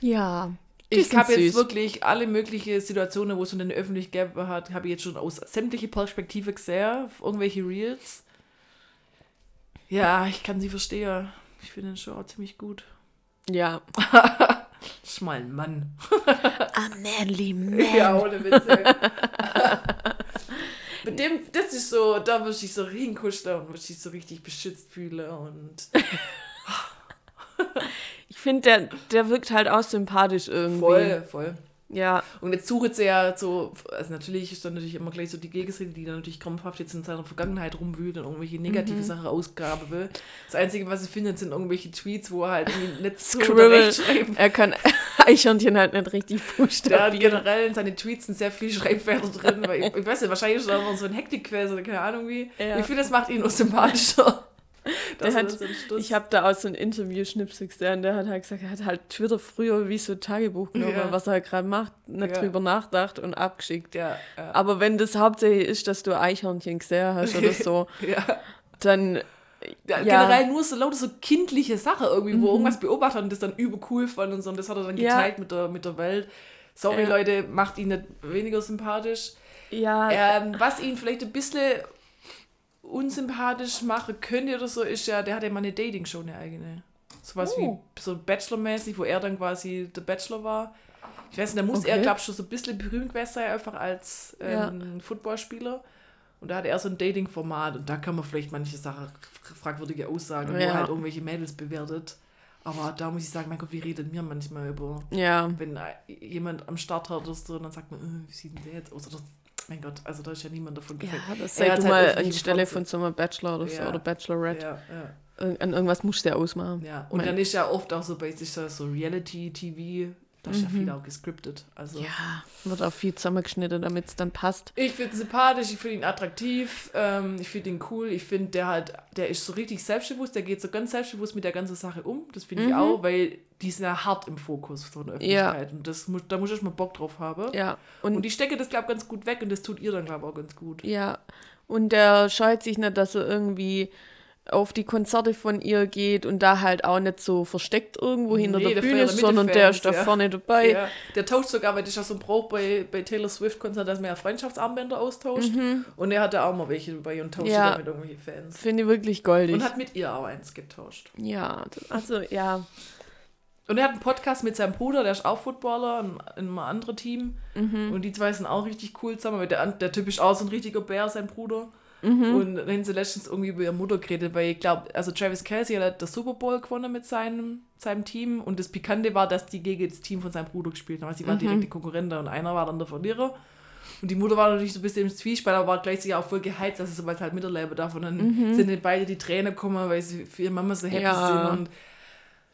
Ja. Ich habe jetzt wirklich alle möglichen Situationen, wo es in der Öffentlichkeit hat, habe ich jetzt schon aus sämtliche Perspektive gesehen, irgendwelche Reels. Ja, ich kann sie verstehen. Ich finde den schon auch ziemlich gut. Ja. Das ist mal ein Mann. A manly man. Ja, ohne Witze. Mit dem, das ist so, da würde ich so hinkuscheln und würde ich so richtig beschützt fühlen und Ich finde, der, der wirkt halt auch sympathisch irgendwie. voll, voll. Ja, Und jetzt sucht sie ja so, also natürlich ist dann natürlich immer gleich so die Gegenseite, die dann natürlich krampfhaft jetzt in seiner Vergangenheit rumwühlt und irgendwelche negative Mhm. Sachen ausgraben will. Das Einzige, was sie findet, sind irgendwelche Tweets, wo er halt nicht so rechtschreiben. er kann Eichhörnchen halt nicht richtig buchstabieren. generell in seinen Tweets sind sehr viele Schreibfehler drin, weil ich, ich weiß nicht, wahrscheinlich ist da immer so ein Hektikquell oder keine Ahnung wie. Ja. Ich finde, das macht ihn nur sympathischer. Der er hat, ich habe da auch so ein Interview-Schnipsel gesehen, der hat halt gesagt, er hat halt Twitter früher wie so ein Tagebuch genommen, Ja. was er halt gerade macht, nicht Ja. drüber nachgedacht und abgeschickt. ja, Aber wenn das hauptsächlich ist, dass du Eichhörnchen gesehen hast oder so, dann Ja. Generell nur so lauter so kindliche Sachen irgendwie, wo irgendwas beobachtet und das dann übel cool fand und so. Und das hat er dann geteilt mit, der, mit der Welt. Sorry. Leute, macht ihn nicht weniger sympathisch. ja, Ähm, was ihn vielleicht ein bisschen unsympathisch machen könnte oder so, ist ja, der hat ja mal eine Dating-Show, eine eigene. Sowas Oh. wie so Bachelor-mäßig, wo er dann quasi der Bachelor war. Ich weiß nicht, da muss Okay. er, glaube ich, schon so ein bisschen berühmt gewesen sein, einfach als Ja. ähm, Footballspieler. Und da hat er so ein Dating-Format und da kann man vielleicht manche Sachen, fragwürdige Aussagen, wo Ja. er halt irgendwelche Mädels bewertet. Aber da muss ich sagen, mein Gott, wie redet mir manchmal über, Ja. wenn äh, jemand am Start hat oder so, und dann sagt man, äh, wie sieht denn der jetzt aus? Oder, mein Gott, also da ist ja niemand davon Ja, gefällt. das Er sei hat du halt mal anstelle von so einem Bachelor oder so Ja. oder Bachelorette. Ja, ja. An irgendwas musst du ja ausmachen. Ja, und Mein- dann ist ja oft auch so bei sich so, so Reality-TV, da ist ja viel auch gescriptet. Also Mhm. Ja, wird auch viel zusammengeschnitten, damit es dann passt. ich finde ihn sympathisch, ich finde ihn attraktiv, ähm, ich finde ihn cool, ich finde, der halt, der ist so richtig selbstbewusst, der geht so ganz selbstbewusst mit der ganzen Sache um. Das finde ich auch, weil die sind ja hart im Fokus von der Mhm. Ja. Öffentlichkeit. Und das muss, da muss ich mal Bock drauf haben. Ja, und, Und ich stecke das, glaube ich, ganz gut weg und das tut ihr dann, glaube ich, auch ganz gut. ja, und der scheut sich nicht, dass er irgendwie auf die Konzerte von ihr geht und da halt auch nicht so versteckt irgendwo hinter Nee, der der Bühne ist, sondern der ist da ja. vorne dabei. Ja, der tauscht sogar, weil das ist ja so ein Brauch bei, bei Taylor Swift-Konzert, dass man ja Freundschaftsarmbänder austauscht. Und er hatte auch mal welche dabei und tauscht Mhm. Ja. ja. mit irgendwelchen Fans. Finde ich wirklich goldig. Und hat mit ihr auch eins getauscht. ja, also ja, Und er hat einen Podcast mit seinem Bruder, der ist auch Footballer in, in einem anderen Team. Mhm. Und die zwei sind auch richtig cool zusammen. weil Der, der Typ ist auch so ein richtiger Bär, sein Bruder. Mhm. Und dann haben sie letztens irgendwie über ihre Mutter geredet, weil ich glaube, also Travis Kelsey hat das Super Bowl gewonnen mit seinem, seinem Team. Und das Pikante war, dass die gegen das Team von seinem Bruder gespielt haben. Also sie Mhm. waren direkte Konkurrenten und einer war dann der Verlierer. Und die Mutter war natürlich so ein bisschen im Zwiespalt, aber war gleichzeitig auch voll geheizt, dass sie so weit halt miterleben darf. Und dann sind dann beide die Tränen gekommen, weil sie für ihre Mama so happy Mhm. Ja. sind und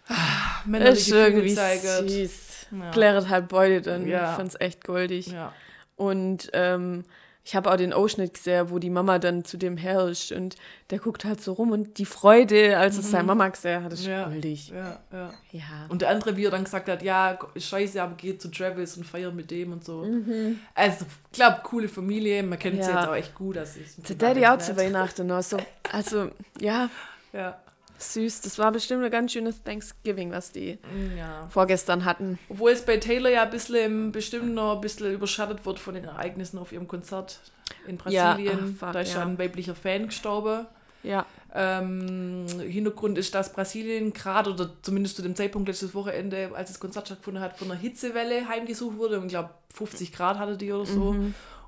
ah, männerliche ist Gefühle zeigen. süß. Ja. Klärt halt beide dann. Ja. Ich fand's echt goldig. Ja. Und ähm, ich habe auch den Ausschnitt gesehen, wo die Mama dann zu dem herrscht und der guckt halt so rum und die Freude, als es seine Mama gesehen hat, ist Mhm. Ja. goldig. Ja, ja. Ja. Und der andere, wie er dann gesagt hat, ja, scheiße, aber geht zu Travis und feiert mit dem und so. Mhm. Also, ich glaube, coole Familie, man kennt sie Ja. jetzt auch echt gut. Also Der Daddy auch zu Weihnachten noch so. Also, ja, Ja. Süß. Das war bestimmt ein ganz schönes Thanksgiving, was die ja. vorgestern hatten. Obwohl es bei Taylor ja ein bisschen im- bestimmt noch ein bisschen überschattet wird von den Ereignissen auf ihrem Konzert in Ja, Brasilien. ach, fuck, da ist ja ja. ein weiblicher Fan gestorben. Ja. Ähm, Hintergrund ist, dass Brasilien gerade oder zumindest zu dem Zeitpunkt letztes Wochenende, als das Konzert stattgefunden hat, von einer Hitzewelle heimgesucht wurde. Und ich glaube, 50 Grad hatte die oder so.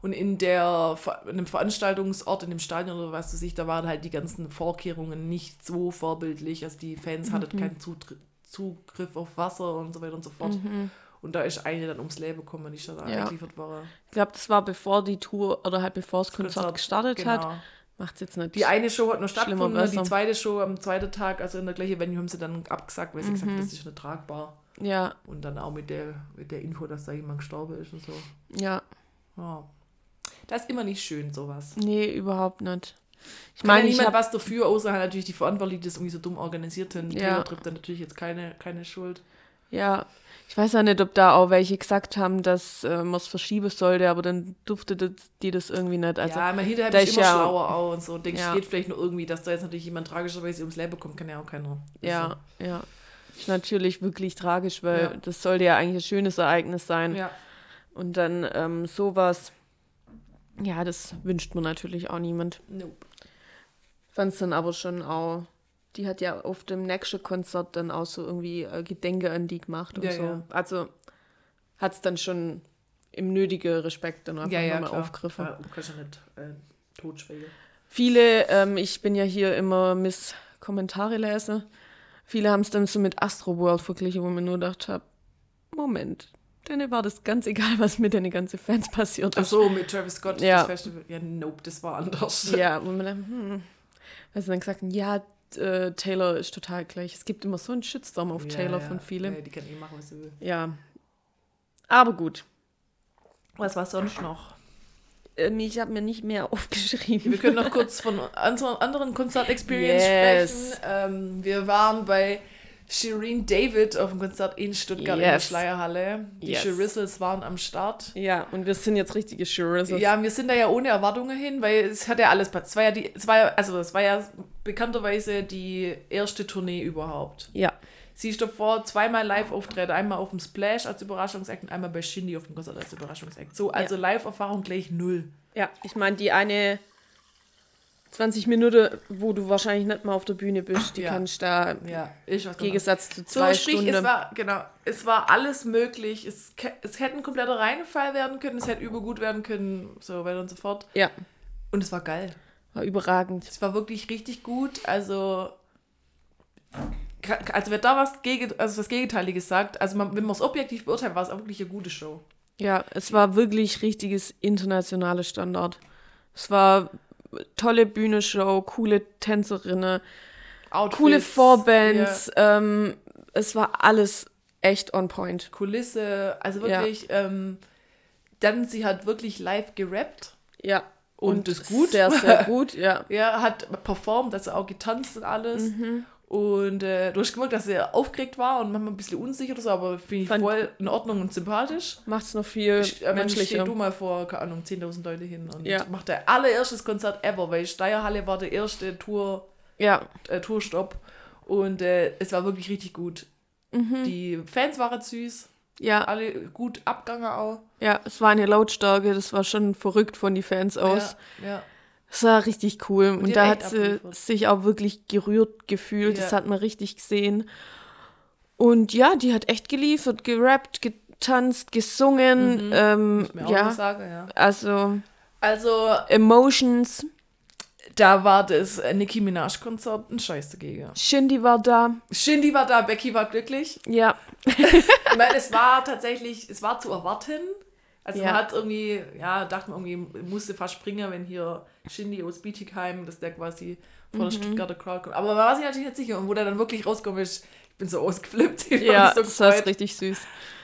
Und in, der, in dem Veranstaltungsort, in dem Stadion oder was weiß ich, da waren halt die ganzen Vorkehrungen nicht so vorbildlich. Also die Fans hatten keinen Zutr Zugriff auf Wasser und so weiter und so fort. Und da ist eine dann ums Leben gekommen, die ist dann Ja. eingeliefert war. Ich glaube, das war bevor die Tour oder halt bevor das Konzert, Konzert, gestartet genau. hat. Macht's jetzt nicht. Die eine Show hat noch stattgefunden, die zweite Show am zweiten Tag, also in der gleichen Venue, haben sie dann abgesagt, weil sie gesagt Mhm. haben, das ist nicht tragbar. ja, Und dann auch mit der, mit der Info, dass da jemand gestorben ist und so. ja. Ja. Das ist immer nicht schön, sowas. Nee, überhaupt nicht. Ich meine, ja ich niemand habe was dafür, außer halt natürlich die Verantwortlichen, die das irgendwie so dumm organisiert haben. Ja. Trifft dann natürlich jetzt keine, keine Schuld. Ja, ich weiß ja nicht, ob da auch welche gesagt haben, dass äh, man es verschieben sollte, aber dann durfte die das irgendwie nicht. Also, ja, man hinterher da ist immer ja- schlauer auch und so. Und denkst, Ja. geht vielleicht nur irgendwie, dass da jetzt natürlich jemand tragischerweise ums Leben kommt, kann ja auch keiner. ja, ja. Ist natürlich wirklich tragisch, weil Ja. das sollte ja eigentlich ein schönes Ereignis sein. Ja. Und dann ähm, sowas, ja, das wünscht man natürlich auch niemand. Nope. Fand es dann aber schon auch, die hat ja auf dem nächsten Konzert dann auch so irgendwie äh, Gedenke an die gemacht und Ja, so. ja. Also hat es dann schon im nötigen Respekt dann einfach Ja, ja, nochmal aufgegriffen. Ja, du kannst ja nicht äh, totschweigen. Viele, ähm, ich bin ja hier immer Miss Kommentare lese, viele haben es dann so mit Astro World verglichen, wo man nur gedacht habe, Moment, denen war das ganz egal, was mit den ganzen Fans passiert Ach ist. so, mit Travis Scott, Ja. das Festival. Ja, nope, das war anders. Ja, wo man dann, hm, weil sie dann gesagt haben, ja, äh, Taylor ist total gleich. Es gibt immer so einen Shitstorm auf Ja, Taylor ja. von vielen. Ja, die kann eh machen, was sie will. Ja. Aber gut. Was war sonst noch? Ähm, ich habe mir nicht mehr aufgeschrieben. Wir können noch kurz von unserer anderen Konzert-Experience Yes. sprechen. Ähm, wir waren bei Shireen David auf dem Konzert in Stuttgart in der Yes. Schleierhalle. Die Yes. Shirizzles waren am Start. Ja, und wir sind jetzt richtige Shurizzles. Ja, wir sind da ja ohne Erwartungen hin, weil es hat ja alles passt. Es war ja die, es war ja, also es war ja bekannterweise die erste Tournee überhaupt. Ja. Sie ist davor zweimal live auftreten, einmal auf dem Splash als Überraschungsakt und einmal bei Shindy auf dem Konzert als Überraschungsakt. So, also Live-Erfahrung gleich null. Ja, ich meine, die eine 20 Minuten, wo du wahrscheinlich nicht mal auf der Bühne bist, die Ja. kannst da Ja, ich im Gegensatz zu So, zwei sprich, Stunden. es war, genau, es war alles möglich. Es, es hätte ein kompletter Reinfall werden können, es hätte übergut werden können, so weiter und so fort. ja, Und es war geil. war überragend. Es war wirklich richtig gut. Also, also wer da was gegen, also das Gegenteilige sagt, also man, wenn man es objektiv beurteilt, war es auch wirklich eine gute Show. Ja, es war wirklich richtiges internationales Standard. Es war tolle Bühnenshow, coole Tänzerinnen, Outfits, coole Vorbands. Ähm, es war alles echt on point. ja, Kulisse, also Ja. wirklich. Ähm, dann sie hat wirklich live gerappt. Ja. Und das gut. Sehr, sehr gut, ja. Ja, hat performt, also auch getanzt und alles. Mhm. Und äh, du hast gemerkt, dass er aufgeregt war und manchmal ein bisschen unsicher oder so, aber finde ich Fand- voll in Ordnung und sympathisch. Macht's noch viel Ich, äh, menschlich menschlicher. du mal vor, keine Ahnung, 10.000 Leute hin und Ja. macht der allererstes Konzert ever, weil Steierhalle war der erste Tour, Ja, äh, Tourstopp und äh, es war wirklich richtig gut. Mhm. Die Fans waren süß, ja, alle gut abgegangen auch. ja, es war eine Lautstärke, das war schon verrückt von die Fans aus. Ja, ja. Es war richtig cool. Und, die da hat sie sich auch wirklich gerührt gefühlt. Das Ja. hat man richtig gesehen. Und ja, die hat echt geliefert, gerappt, getanzt, gesungen. Ähm, mir auch ja, sagen, ja. also Also, Emotions. da war das Nicki Minaj-Konzert ein Scheiß dagegen. Shindy war da. Shindy war da, Becky war glücklich. Ja, Ich meine, es war tatsächlich, es war zu erwarten. Also Ja. man hat irgendwie, ja, dachte man irgendwie, musste fast springen, wenn hier Shindy aus Bietigheim, dass der quasi vor Mhm. der Stuttgarter Crowd kommt. Aber man war sich natürlich nicht sicher. Und wo der dann wirklich rauskommt, ist, ich bin so ausgeflippt. Ja, das so war gefreut. richtig süß.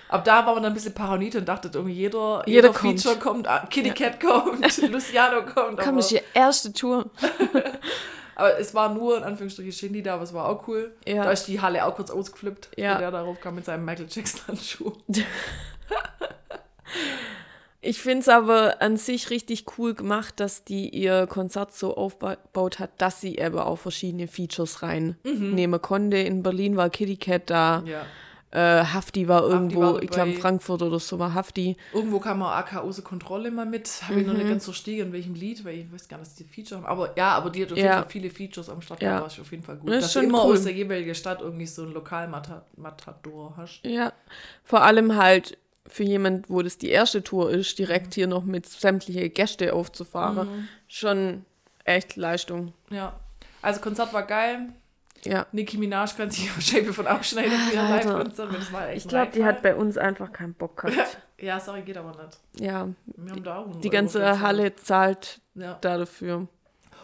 Ab da war man dann ein bisschen paranoid und dachte irgendwie, jeder, Jeder jeder, kommt. Feature kommt, ah, Kitty Cat kommt, Luciano kommt. Komm, das ist die erste Tour. aber es war nur in Anführungsstrichen Shindy da, aber es war auch cool. Ja. Da ist die Halle auch kurz ausgeflippt, Ja. der darauf kam mit seinem Michael Jackson-Handschuh. Ich finde es aber an sich richtig cool gemacht, dass die ihr Konzert so aufgebaut hat, dass sie eben auch verschiedene Features reinnehmen konnte. In Berlin war Kitty Cat da, Ja. äh, Hafti war irgendwo, war ich glaube. Frankfurt oder so war Hafti. Irgendwo kam auch AK außer Kontrolle mal mit. Habe ich noch Mhm. nicht ganz verstanden, in welchem Lied, weil ich weiß gar nicht, dass die Feature haben. Aber ja, aber die hat auf jeden Fall viele Features am Start. Ja. Da war ich auf jeden Fall gut. Das ist schon immer cool. aus der jeweiligen Stadt irgendwie so ein Lokalmatador hast. Ja, vor allem halt für jemand, wo das die erste Tour ist, direkt hier noch mit sämtliche Gäste aufzufahren. Schon echt Leistung. Ja. Also Konzert war geil. Ja. Nicki Minaj kann sich wahrscheinlich von abschneiden für ihr. Live-Konzert. echt Ich glaube, die hat bei uns einfach keinen Bock gehabt. Ja, sorry, geht aber nicht. ja, Wir haben da auch 100 die ganze. Halle zahlt Ja. da dafür.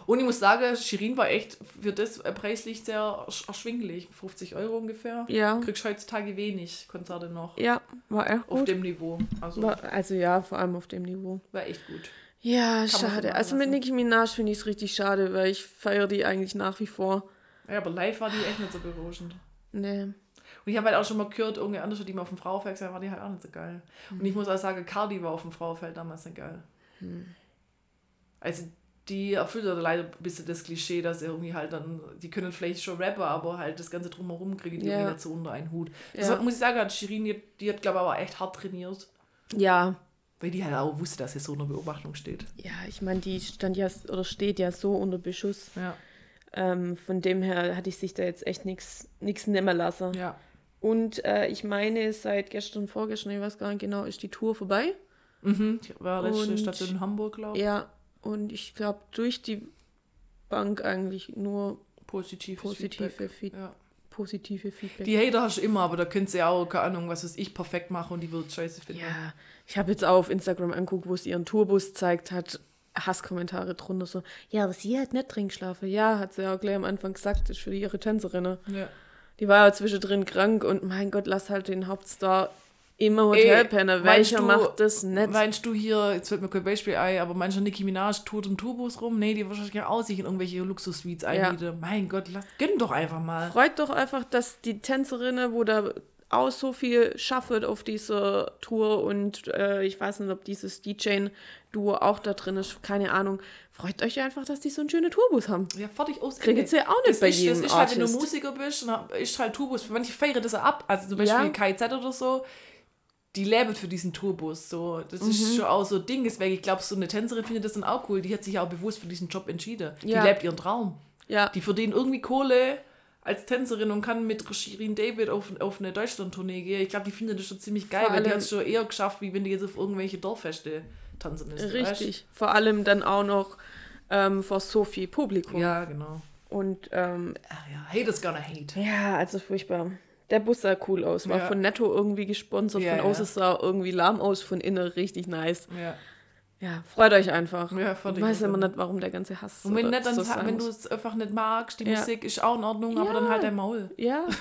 Und ich muss sagen, Shirin war echt für das preislich sehr ersch- erschwinglich. 50 Euro ungefähr. Ja. Kriegst heutzutage wenig Konzerte noch. Ja, war echt Auf gut. dem Niveau. Also War, also ja, vor allem auf dem Niveau. war echt gut. Ja, so schade. Also mit. Nicki Minaj finde ich es richtig schade, weil ich feiere die eigentlich nach wie vor. Ja, aber live war die echt nicht so berauschend. Nee. Und ich habe halt auch schon mal gehört, irgendeine andere, die mal auf dem Frauenfeld gesagt war die halt auch nicht so geil. Und ich muss auch sagen, Cardi war auf dem Frauenfeld damals nicht geil. Also die erfüllt leider ein bisschen das Klischee, dass irgendwie halt dann, die können vielleicht schon rappen, aber halt das Ganze drumherum kriegen die Ja. irgendwie nicht so unter einen Hut. Ja. Deshalb muss ich sagen, hat Shirin, die, die hat glaube ich aber echt hart trainiert. Ja, Weil die halt auch wusste, dass sie so unter Beobachtung steht. ja, ich meine, die stand ja oder steht ja so unter Beschuss. Ja. Ähm, von dem her hatte ich sich da jetzt echt nichts nehmen lassen. Ja. Und äh, ich meine, seit gestern, vorgestern, ich weiß gar nicht genau, ist die Tour vorbei. Mhm. Ich war letzte Station in Hamburg, glaube ich. Ja, und ich glaube, durch die Bank eigentlich nur Positives positive, Feedback. Feed Ja. positive Feedback. Die Hater hast du immer, aber da könnt ihr auch, keine Ahnung, was ich, perfekt machen und die wird scheiße finden. Ja, ich habe jetzt auch auf Instagram anguckt, wo es ihren Tourbus zeigt hat, Hasskommentare drunter so, ja, aber sie hat nicht drin geschlafen. Ja, hat sie ja auch gleich am Anfang gesagt, das ist für ihre Tänzerinnen. Ja. Die war ja zwischendrin krank und mein Gott, lass halt den Hauptstar immer Hotel pennen. meinst Welcher du- macht das nicht? Meinst du hier, jetzt fällt mir kein Beispiel ein, aber du Nicki Minaj tut im Tourbus rum? Nee, die wahrscheinlich ja auch sich in irgendwelche Luxus-Suites einmieten. Mein Gott, lass, gönn doch einfach mal. Freut doch einfach, dass die Tänzerinnen, wo da auch so viel schaffet auf dieser Tour und äh, ich weiß nicht, ob dieses DJ-Duo auch da drin ist, keine Ahnung. Freut euch einfach, dass die so einen schönen Tourbus haben. Ja, fertig aus. Kriegen Ende. sie auch nicht das bei ist, jedem Das ist halt, wenn du. Musiker bist, ist halt Tourbus. Manche feiern das ja ab. Also zum Beispiel Ja. KZ oder so. Die lebt für diesen Tourbus. So. Das Mhm. ist schon auch so ein Ding. Deswegen, ich glaube, so eine Tänzerin findet das dann auch cool. Die hat sich ja auch bewusst für diesen Job entschieden. Ja. Die lebt ihren Traum. Ja. Die verdient irgendwie Kohle als Tänzerin und kann mit Shirin David auf, auf eine Deutschland-Tournee gehen. Ich glaube, die findet das schon ziemlich geil, Vor weil die hat es schon eher geschafft, wie wenn die jetzt auf irgendwelche Dorffeste tanzen müsste. Richtig. Vor allem dann auch noch ähm, vor so viel Weißt? Publikum. Ja, genau. Und ähm, Ach ja, Hate is gonna hate. ja, also furchtbar. Der Bus sah cool aus. War Ja. von Netto irgendwie gesponsert. Ja, von außen ja. sah irgendwie lahm aus, von innen richtig nice. Ja. Ja, freut euch einfach. Ja, ich weiß immer nicht, warum der ganze Hass. Und wenn, oder nicht, dann, so wenn du es einfach nicht magst, die Ja. Musik ist auch in Ordnung, aber dann Ja. halt dein Maul. Ja.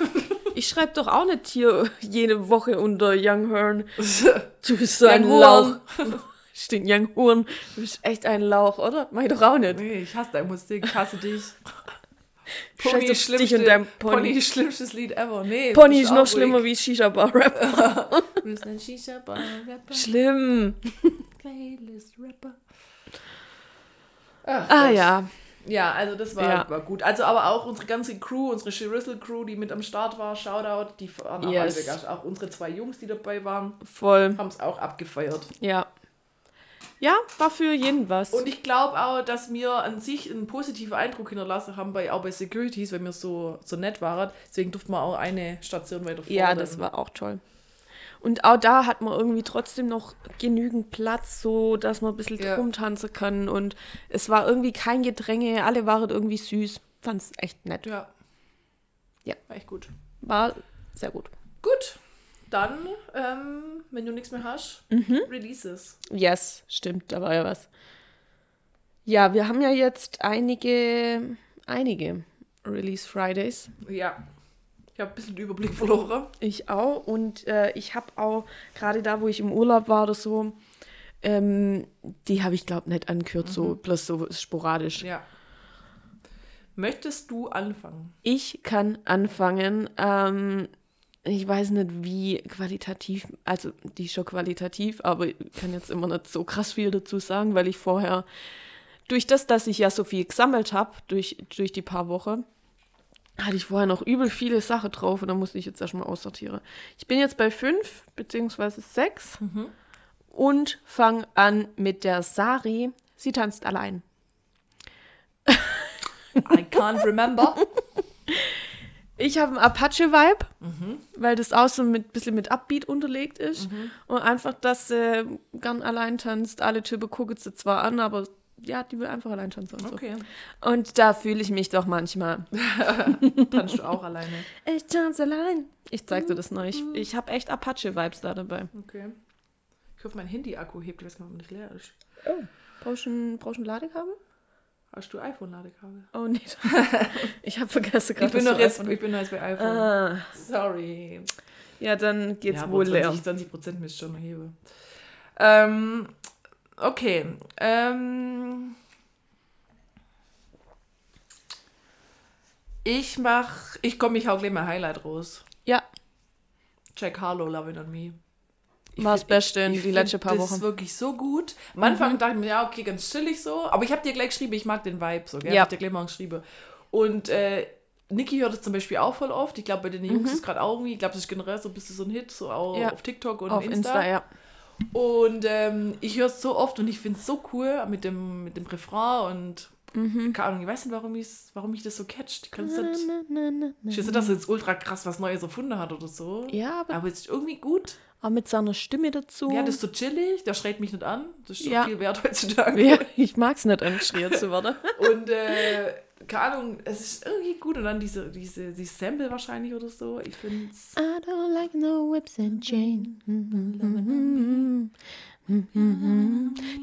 Ich schreibe doch auch nicht hier jede Woche unter Young Hearn. Du bist so ein Lauch. Stimmt, Young Horn. Du bist echt ein Lauch, oder? Mach ich doch auch nicht. Nee, ich hasse deine Musik, ich hasse dich. Scheiß ist auf dich und dein Pony. Pony ist schlimmstes Lied ever. Nee, Pony ist auch noch ruhig. schlimmer wie Shisha-Bar-Rap. Du bist ein Shisha-Bar-Rapper, Schlimm. Playlist-Rapper. Ach, Ah Gott. ja. Ja, also das war, Ja. war gut. Also aber auch unsere ganze Crew, unsere Shirissel-Crew, die mit am Start war, Shoutout, die waren auch Yes. alle begeistert. Auch unsere zwei Jungs, die dabei waren, Voll. haben es auch abgefeiert. Ja. Ja, war für jeden was. Und ich glaube auch, dass wir an sich einen positiven Eindruck hinterlassen haben, bei, auch bei Securities, weil wir so, so nett waren. Deswegen durften wir auch eine Station weiter vorne. ja, das war auch toll. Und auch da hat man irgendwie trotzdem noch genügend Platz, so dass man ein bisschen Ja. rumtanzen kann. Und es war irgendwie kein Gedränge, alle waren irgendwie süß. Fand's echt nett. Ja. Ja. War echt gut. War sehr gut. Gut. Dann, ähm, wenn du nichts mehr hast, Mhm. Releases. Yes, stimmt, da war ja was. Ja, wir haben ja jetzt einige, einige Release Fridays. Ja. Ich habe ein bisschen den Überblick verloren. Ich auch. Und äh, ich habe auch, gerade da, wo ich im Urlaub war oder so, ähm, die habe ich, glaube nicht angehört, so bloß so sporadisch. Ja. Möchtest du anfangen? Ich kann anfangen. Ähm, ich weiß nicht, wie qualitativ, also die ist schon qualitativ, aber ich kann jetzt immer nicht so krass viel dazu sagen, weil ich vorher, durch das, dass ich ja so viel gesammelt habe, durch, durch die paar Wochen, hatte ich vorher noch übel viele Sachen drauf und da musste ich jetzt erstmal aussortieren. Ich bin jetzt bei fünf, beziehungsweise sechs und fange an mit der Sari. Sie tanzt allein. I can't remember. Ich habe einen Apache-Vibe, weil das auch so ein mit, bisschen mit Upbeat unterlegt ist. Und einfach, dass sie gern allein tanzt. Alle Typen gucken sie zwar an, aber ja, die will einfach allein tanzen. Und, so. Okay. und da fühle ich mich doch manchmal. Tanzt du auch alleine? Ich tanze allein. Ich zeig dir das noch. Ich, ich habe echt Apache-Vibes da dabei. Okay. Ich hoffe, mein Handy-Akku hebt. Ich weiß gar nicht, ob nicht leer ist. Brauchst du ein, brauchst ein Ladekabel? Hast du iPhone-Ladekabel? Oh, nee. ich habe vergessen gerade. Ich bin noch jetzt, ich bin noch jetzt bei iPhone. Ah, Sorry. ja, dann geht's ja, wohl leer. 20, 20 Prozent müsst schon heben. Ähm, okay. Ähm, ich mach, ich komme, ich hau gleich mal Highlight raus. Ja, Jack Harlow, Love It On Me. War das Beste in die letzten paar Das ist Wochen. wirklich so gut. Am Anfang dachte ich mir, ja, okay, ganz chillig so. Aber ich habe dir gleich geschrieben, ich mag den Vibe so. Gell? Ja. Hab ich dir gleich mal geschrieben. Und äh, Niki hört es zum Beispiel auch voll oft. Ich glaube, bei den Jungs ist es gerade auch irgendwie. Ich glaube, das ist generell so ein bisschen so ein Hit, so auch Mhm. Ja. auf TikTok und Auf Insta. Insta, ja. Und ähm, ich höre es so oft und ich finde es so cool mit dem, mit dem Refrain und Mhm. keine Ahnung, ich weiß nicht, warum, warum mich das so catcht. Ich weiß nicht, dass er jetzt ultra krass was Neues erfunden hat oder so. Ja, aber Aber es ist irgendwie gut. auch mit seiner Stimme dazu. Ja, das ist so chillig, der schreit mich nicht an. Das ist so Ja. viel wert heutzutage. Ja, ich mag es nicht, angeschrien zu werden. Und äh, keine Ahnung, es ist irgendwie gut. Und dann diese, diese, diese Sample wahrscheinlich oder so. Ich finde es. I don't like no whips and chain.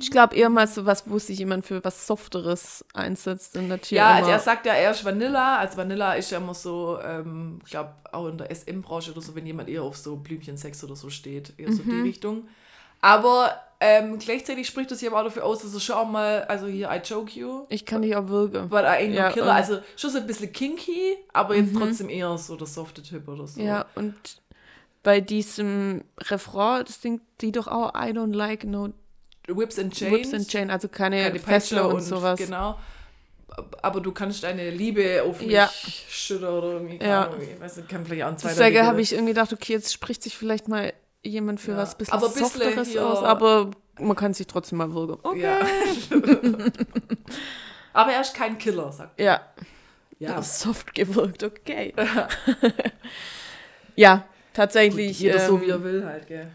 Ich glaube eher mal so was, wo sich jemand für was Softeres einsetzt. Und natürlich Ja, also er sagt ja, er ist Vanilla. Also Vanilla ist ja immer so, ähm, ich glaube auch in der SM-Branche oder so, wenn jemand eher auf so Blümchensex oder so steht. Eher so die Richtung. Aber ähm, gleichzeitig spricht sich aber auch dafür aus, dass er schon auch mal, also hier, I choke you. ich kann dich auch würgen. But I ain't Ja, no killer. Also schon so ein bisschen kinky, aber jetzt trotzdem eher so der softe Typ oder so. Ja, und bei diesem Refrain, das singt die doch auch I don't like no Whips and Chains. whips and chain, also keine, keine Fessel Peitsche und, sowas. Genau. Aber du kannst deine Liebe auf mich Ja. schüttern oder irgendwie. Ja. Ich weiß nicht, kann vielleicht auch ein zweiter Deswegen habe ich irgendwie gedacht, okay, jetzt spricht sich vielleicht mal jemand für Ja. was bisschen Aber Softeres hier- aus, aber man kann sich trotzdem mal würgen. Okay. Ja. Aber er ist kein Killer, sagt Ja, Ja. soft gewirkt, okay. ja, tatsächlich. Jeder so, ähm, wie er will halt, gell.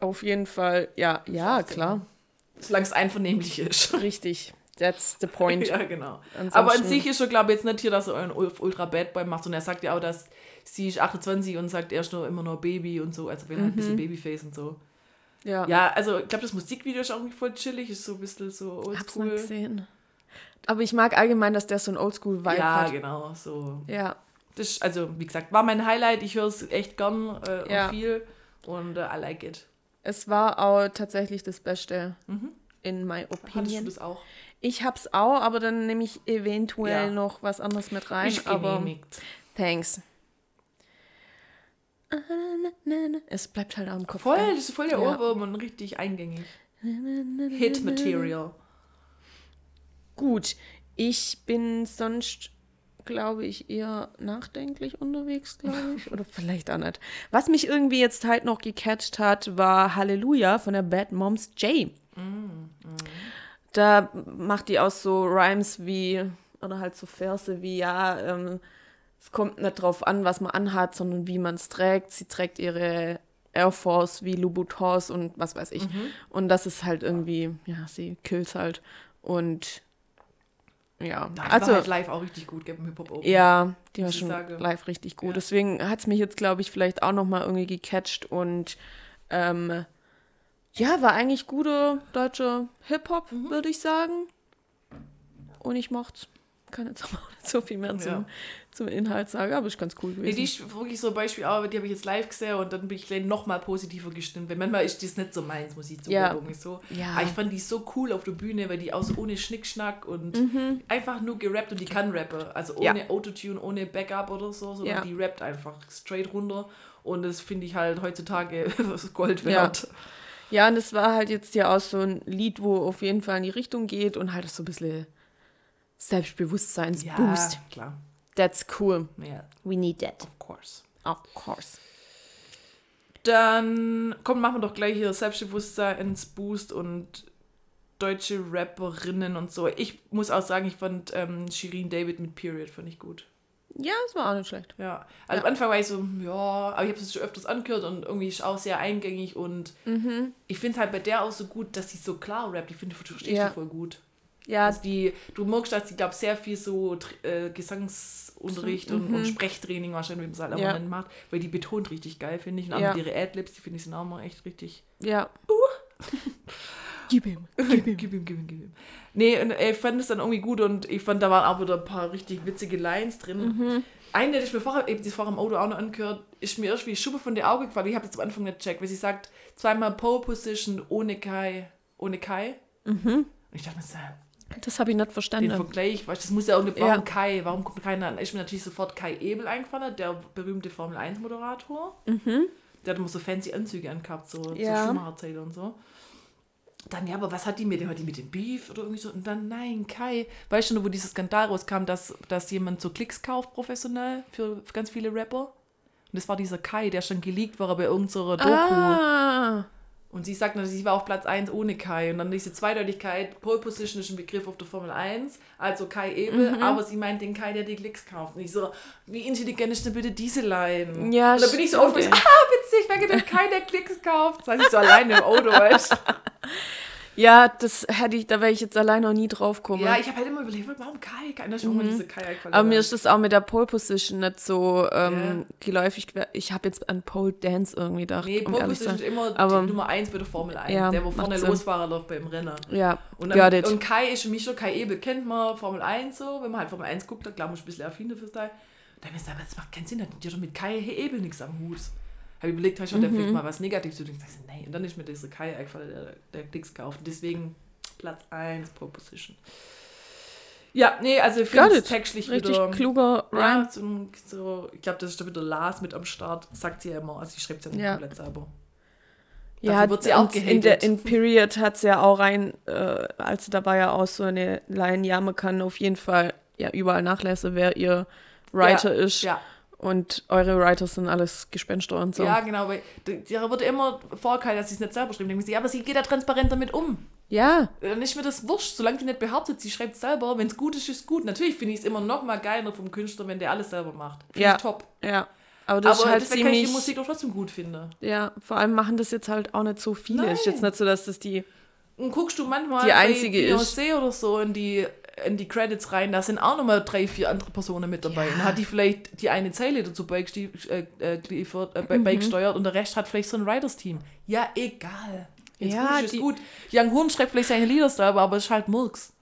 Auf jeden Fall, ja, ja, klar. Solange es einvernehmlich ist. Richtig. That's the point. Ja, genau. Ansonsten- Aber an sich ist er, glaube ich, jetzt nicht hier, dass er einen Ul- Ultra Bad Boy macht. Und er sagt ja auch, dass sie ist 28 und sagt, er ist nur immer nur Baby und so. Also will halt ein bisschen Babyface und so. ja, Ja, also ich glaube, das Musikvideo ist auch irgendwie voll chillig. Ist so ein bisschen so hab's nicht oldschool. gesehen. Aber ich mag allgemein, dass der so ein Oldschool-Vibe Ja, hat. genau. So. Ja, Das ist, also, wie gesagt, war mein Highlight. Ich höre es echt gern äh, Ja. und viel. Und äh, I like it. es war auch tatsächlich das Beste, in my Hattest du opinion. das auch? Ich hab's auch, aber dann nehme ich eventuell Ja. noch was anderes mit rein. Ich aber genehmigt. thanks. Es bleibt halt am Kopf. Voll, gell? das ist voll der Ja. Ohrwurm und richtig eingängig. Hit Material. Gut, ich bin sonst, glaube ich, eher nachdenklich unterwegs, glaube ich. Oder vielleicht auch nicht. Was mich irgendwie jetzt halt noch gecatcht hat, war Halleluja von der Bad Moms J. Da macht die auch so Rhymes wie, oder halt so Verse wie, ja, ähm, es kommt nicht drauf an, was man anhat, sondern wie man es trägt. Sie trägt ihre Air Force wie Louboutins und was weiß ich. Und das ist halt irgendwie, ja, sie kills halt. Und ja, Da also war halt live auch richtig gut, gell, im Hip-Hop Open. ja, die war schon sagen. live richtig gut. Ja. Deswegen hat es mich jetzt, glaube ich, vielleicht auch noch mal irgendwie gecatcht und ähm, ja, war eigentlich guter deutscher Hip-Hop, Mhm. würde ich sagen. Und ich mocht's. Kann jetzt auch nicht so viel mehr zum, Ja. zum Inhalt sagen, aber ist ganz cool Nee, gewesen. die ist wirklich so ein Beispiel, aber die habe ich jetzt live gesehen und dann bin ich gleich noch mal positiver gestimmt. Weil manchmal ist das nicht so meins, Musik zu Ja. irgendwie so. Ja. Aber ich fand die so cool auf der Bühne, weil die auch so ohne Schnickschnack und einfach nur gerappt und die kann rappen. Also ohne Mhm. Ja. Autotune, ohne Backup oder so, sondern Ja. die rappt einfach straight runter. Und das finde ich halt heutzutage Gold Ja. wert. ja, und es war halt jetzt ja auch so ein Lied, wo auf jeden Fall in die Richtung geht und halt so ein bisschen Selbstbewusstseinsboost. klar. That's cool. Ja, We need that. of course. Of course. Dann komm, machen wir doch gleich hier Selbstbewusstseinsboost und deutsche Rapperinnen und so. Ich muss auch sagen, ich fand ähm, Shirin David mit Period fand ich gut. Ja, es war auch nicht schlecht. Ja, also Ja. am Anfang war ich so, ja, aber ich habe es schon öfters angehört und irgendwie ist auch sehr eingängig und Mhm. ich finde halt bei der auch so gut, dass sie so klar rappt. Ich finde, du verstehst Ja. voll gut. Ja, Also die, du merkst, dass sie, glaube sehr viel so äh, Gesangsunterricht und, und Sprechtraining wahrscheinlich, wie man es halt auch Mhm. Ja. macht, weil die betont richtig geil, finde ich. Und auch Ja. mit ihre Adlibs, die finde ich sind auch mal echt richtig ja. Gib ihm. Gib ihm, gib ihm, gib ihm, gib ihm. Nee, und ich fand es dann irgendwie gut und ich fand, da waren auch wieder ein paar richtig witzige Lines drin. Mhm. Eine, die ich mir vorher, eben das vorher im Auto auch noch angehört, ist mir erst wie Schuppe von der Auge gefallen. Ich habe das am Anfang nicht gecheckt, weil sie sagt, zweimal Pole Position ohne Kai, ohne Kai. Mhm. Und ich dachte mir so, Das habe ich nicht den verstanden. Vergleich, weißt, das muss ja irgendeine, Ja. warum Kai, warum kommt keiner an? Ist mir natürlich sofort Kai Ebel eingefallen, der berühmte Formel 1 Moderator. Der hat immer so fancy Anzüge angehabt, so, Mhm. Ja. so Schumacher-Zeit und so. Dann, ja, aber was hat die mit dem? Hat die mit dem Beef oder irgendwie so? Und dann, nein, Kai. Weißt du noch, wo dieser Skandal rauskam, dass, dass jemand so Klicks kauft professionell für ganz viele Rapper? Und das war dieser Kai, der schon geleakt war bei irgendeiner Doku. ah, Und sie sagt, natürlich, sie war auf Platz 1 ohne Kai. Und dann diese Zweideutigkeit, Pole Position ist ein Begriff auf der Formel 1, also Kai Ebel, Mhm. aber sie meint den Kai, der die Klicks kauft. Und ich so, wie intelligent ist denn bitte diese Line? Ja, und dann bin ich so stimmt, auf, ich so, ey. ah, witzig, wegen dem Kai, der Klicks kauft. Das heißt, ich so alleine im Auto, weißt? ja, das hätte ich, da wäre ich jetzt allein noch nie drauf gekommen. Ja, ich habe halt immer überlegt, warum Kai? Kai, da ist mhm. diese eingefallen. aber mir ist das auch mit der Pole Position nicht so ähm, Ja. geläufig. Ich habe jetzt an Pole Dance irgendwie gedacht. Nee, um Pole zu Position ist immer Aber- die Nummer 1 bei der Formel 1. Ja, der, wo vorne. Losfahrer läuft beim Rennen. Ja, Und, dann, und Kai ist für mich schon, Kai Ebel kennt man Formel 1 so, wenn man halt Formel 1 guckt, dann klar, muss ich ein bisschen affin dafür sein. Da habe ich gesagt, das macht keinen Sinn, hat die doch mit Kai Ebel nichts am Hut. Habe ich überlegt, habe ich schon der Mhm. vielleicht mal was Negatives zu tun. Ich sag, nee, und dann ist mir dieser Kai eingefallen, der, der Klicks kauft. Deswegen Platz 1, Pole Position. Ja, nee, also ich finde textlich Richtig wieder. kluger Rhyme. Ja, so, ich glaube, das ist da wieder Lars mit am Start, sagt sie ja immer. Also sie schreibt es ja nicht Ja. komplett selber. Ja, Dafür wird sie auch und in, der, gehatet. in Period hat es ja auch rein, äh, als sie dabei ja auch so eine Line, ja, man kann auf jeden Fall ja überall nachlesen, wer ihr Writer ist. Ja, Und eure Writers sind alles Gespenster und so. Ja, genau, weil da wird immer vorgehalten, dass sie es nicht selber. Denken sie, ja, aber sie geht da transparent damit um. Ja, Dann ist mir das wurscht, solange sie nicht behauptet, sie schreibt selber. Wenn es gut ist, ist es gut. Natürlich finde ich es immer noch mal geiler vom Künstler, wenn der alles selber macht. Finde Ja. top. ja. Aber das aber ist halt deswegen kann ich ziemlich. die Musik doch trotzdem gut finden. Ja, vor allem machen das jetzt halt auch nicht so viele. Ist jetzt Nein. nicht so, dass das die. Und guckst du manchmal Die einzige bei ist- Beyoncé oder so in die, in die Credits rein, da sind auch nochmal drei, vier andere Personen mit dabei. Und hat die vielleicht die eine Zeile dazu beigesti- äh, äh, äh, Mhm. beigesteuert und der Rest hat vielleicht so ein Writers-Team. Ja, egal. Jetzt Ja, ist, die- gut. Young Horn schreibt vielleicht seine Lieder selber, aber es ist halt Murks.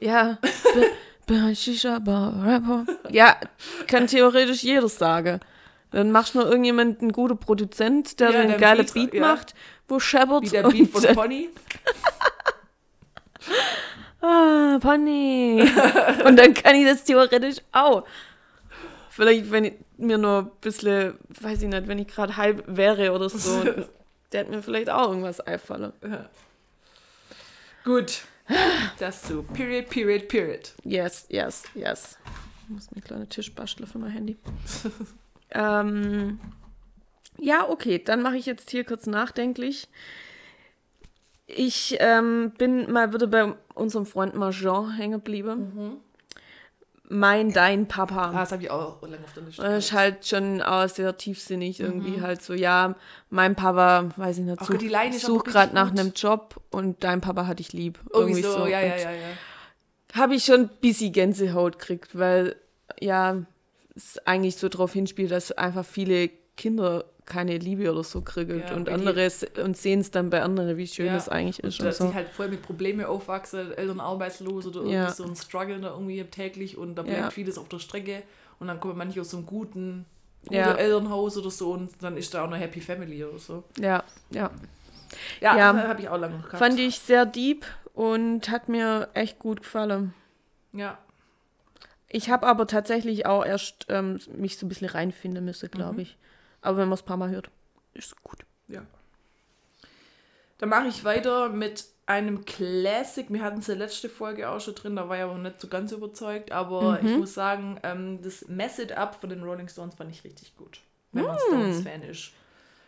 Ja. Ja, kann theoretisch jeder sagen. Dann machst du nur irgendjemand einen guten Produzent, der Ja, einen geilen Beat, Beat ja. macht, wo scheppert. Wie der Beat von Pony. Ah, Pony. und dann kann ich das theoretisch auch. Vielleicht, wenn ich mir nur ein bisschen, weiß ich nicht, wenn ich gerade halb wäre oder so, der hat mir vielleicht auch irgendwas einfallen. Gut. Das so. Period, period, period. Yes, yes, yes. Ich muss mir einen kleinen Tisch basteln für mein Handy. ähm, ja, okay, dann mache ich jetzt hier kurz nachdenklich. Ich ähm, bin mal wieder bei unserem Freund Marjean hängen geblieben. Mein, dein Papa. Ah, das habe ich auch lange auf der Liste. Das ist halt schon auch sehr tiefsinnig irgendwie halt so, ja, mein Papa, weiß ich nicht, Ach such, gerade nach einem Job und dein Papa hat dich lieb. Irgendwie so, ja, ja, Und ja, ja. habe ich schon ein bisschen Gänsehaut gekriegt, weil ja, es eigentlich so darauf hinspielt, dass einfach viele Kinder keine Liebe oder so kriegen Ja, und andere und sehen es dann bei anderen, wie schön Ja, es eigentlich ist und dass so. sie halt voll mit Problemen aufwachsen, Eltern arbeitslos oder Ja. irgendwie so ein Struggle da irgendwie täglich und da bleibt Ja. vieles auf der Strecke und dann kommen manche aus so einem guten, guten Ja. Elternhaus oder so und dann ist da auch eine Happy Family oder so. Ja, ja. Ja, Ja. habe ich auch lange gehabt. Fand ich sehr deep und hat mir echt gut gefallen. Ja, Ich habe aber tatsächlich auch erst ähm, mich so ein bisschen reinfinden müssen, glaube Mhm. ich. Aber wenn man es ein paar Mal hört, ist es gut. ja. Dann mache ich weiter mit einem Classic. Wir hatten es in der letzten Folge auch schon drin, da war ich aber nicht so ganz überzeugt. Aber Mhm. ich muss sagen, ähm, das Mess It Up von den Rolling Stones fand ich richtig gut. Wenn man Mm. Stones-Fan ist.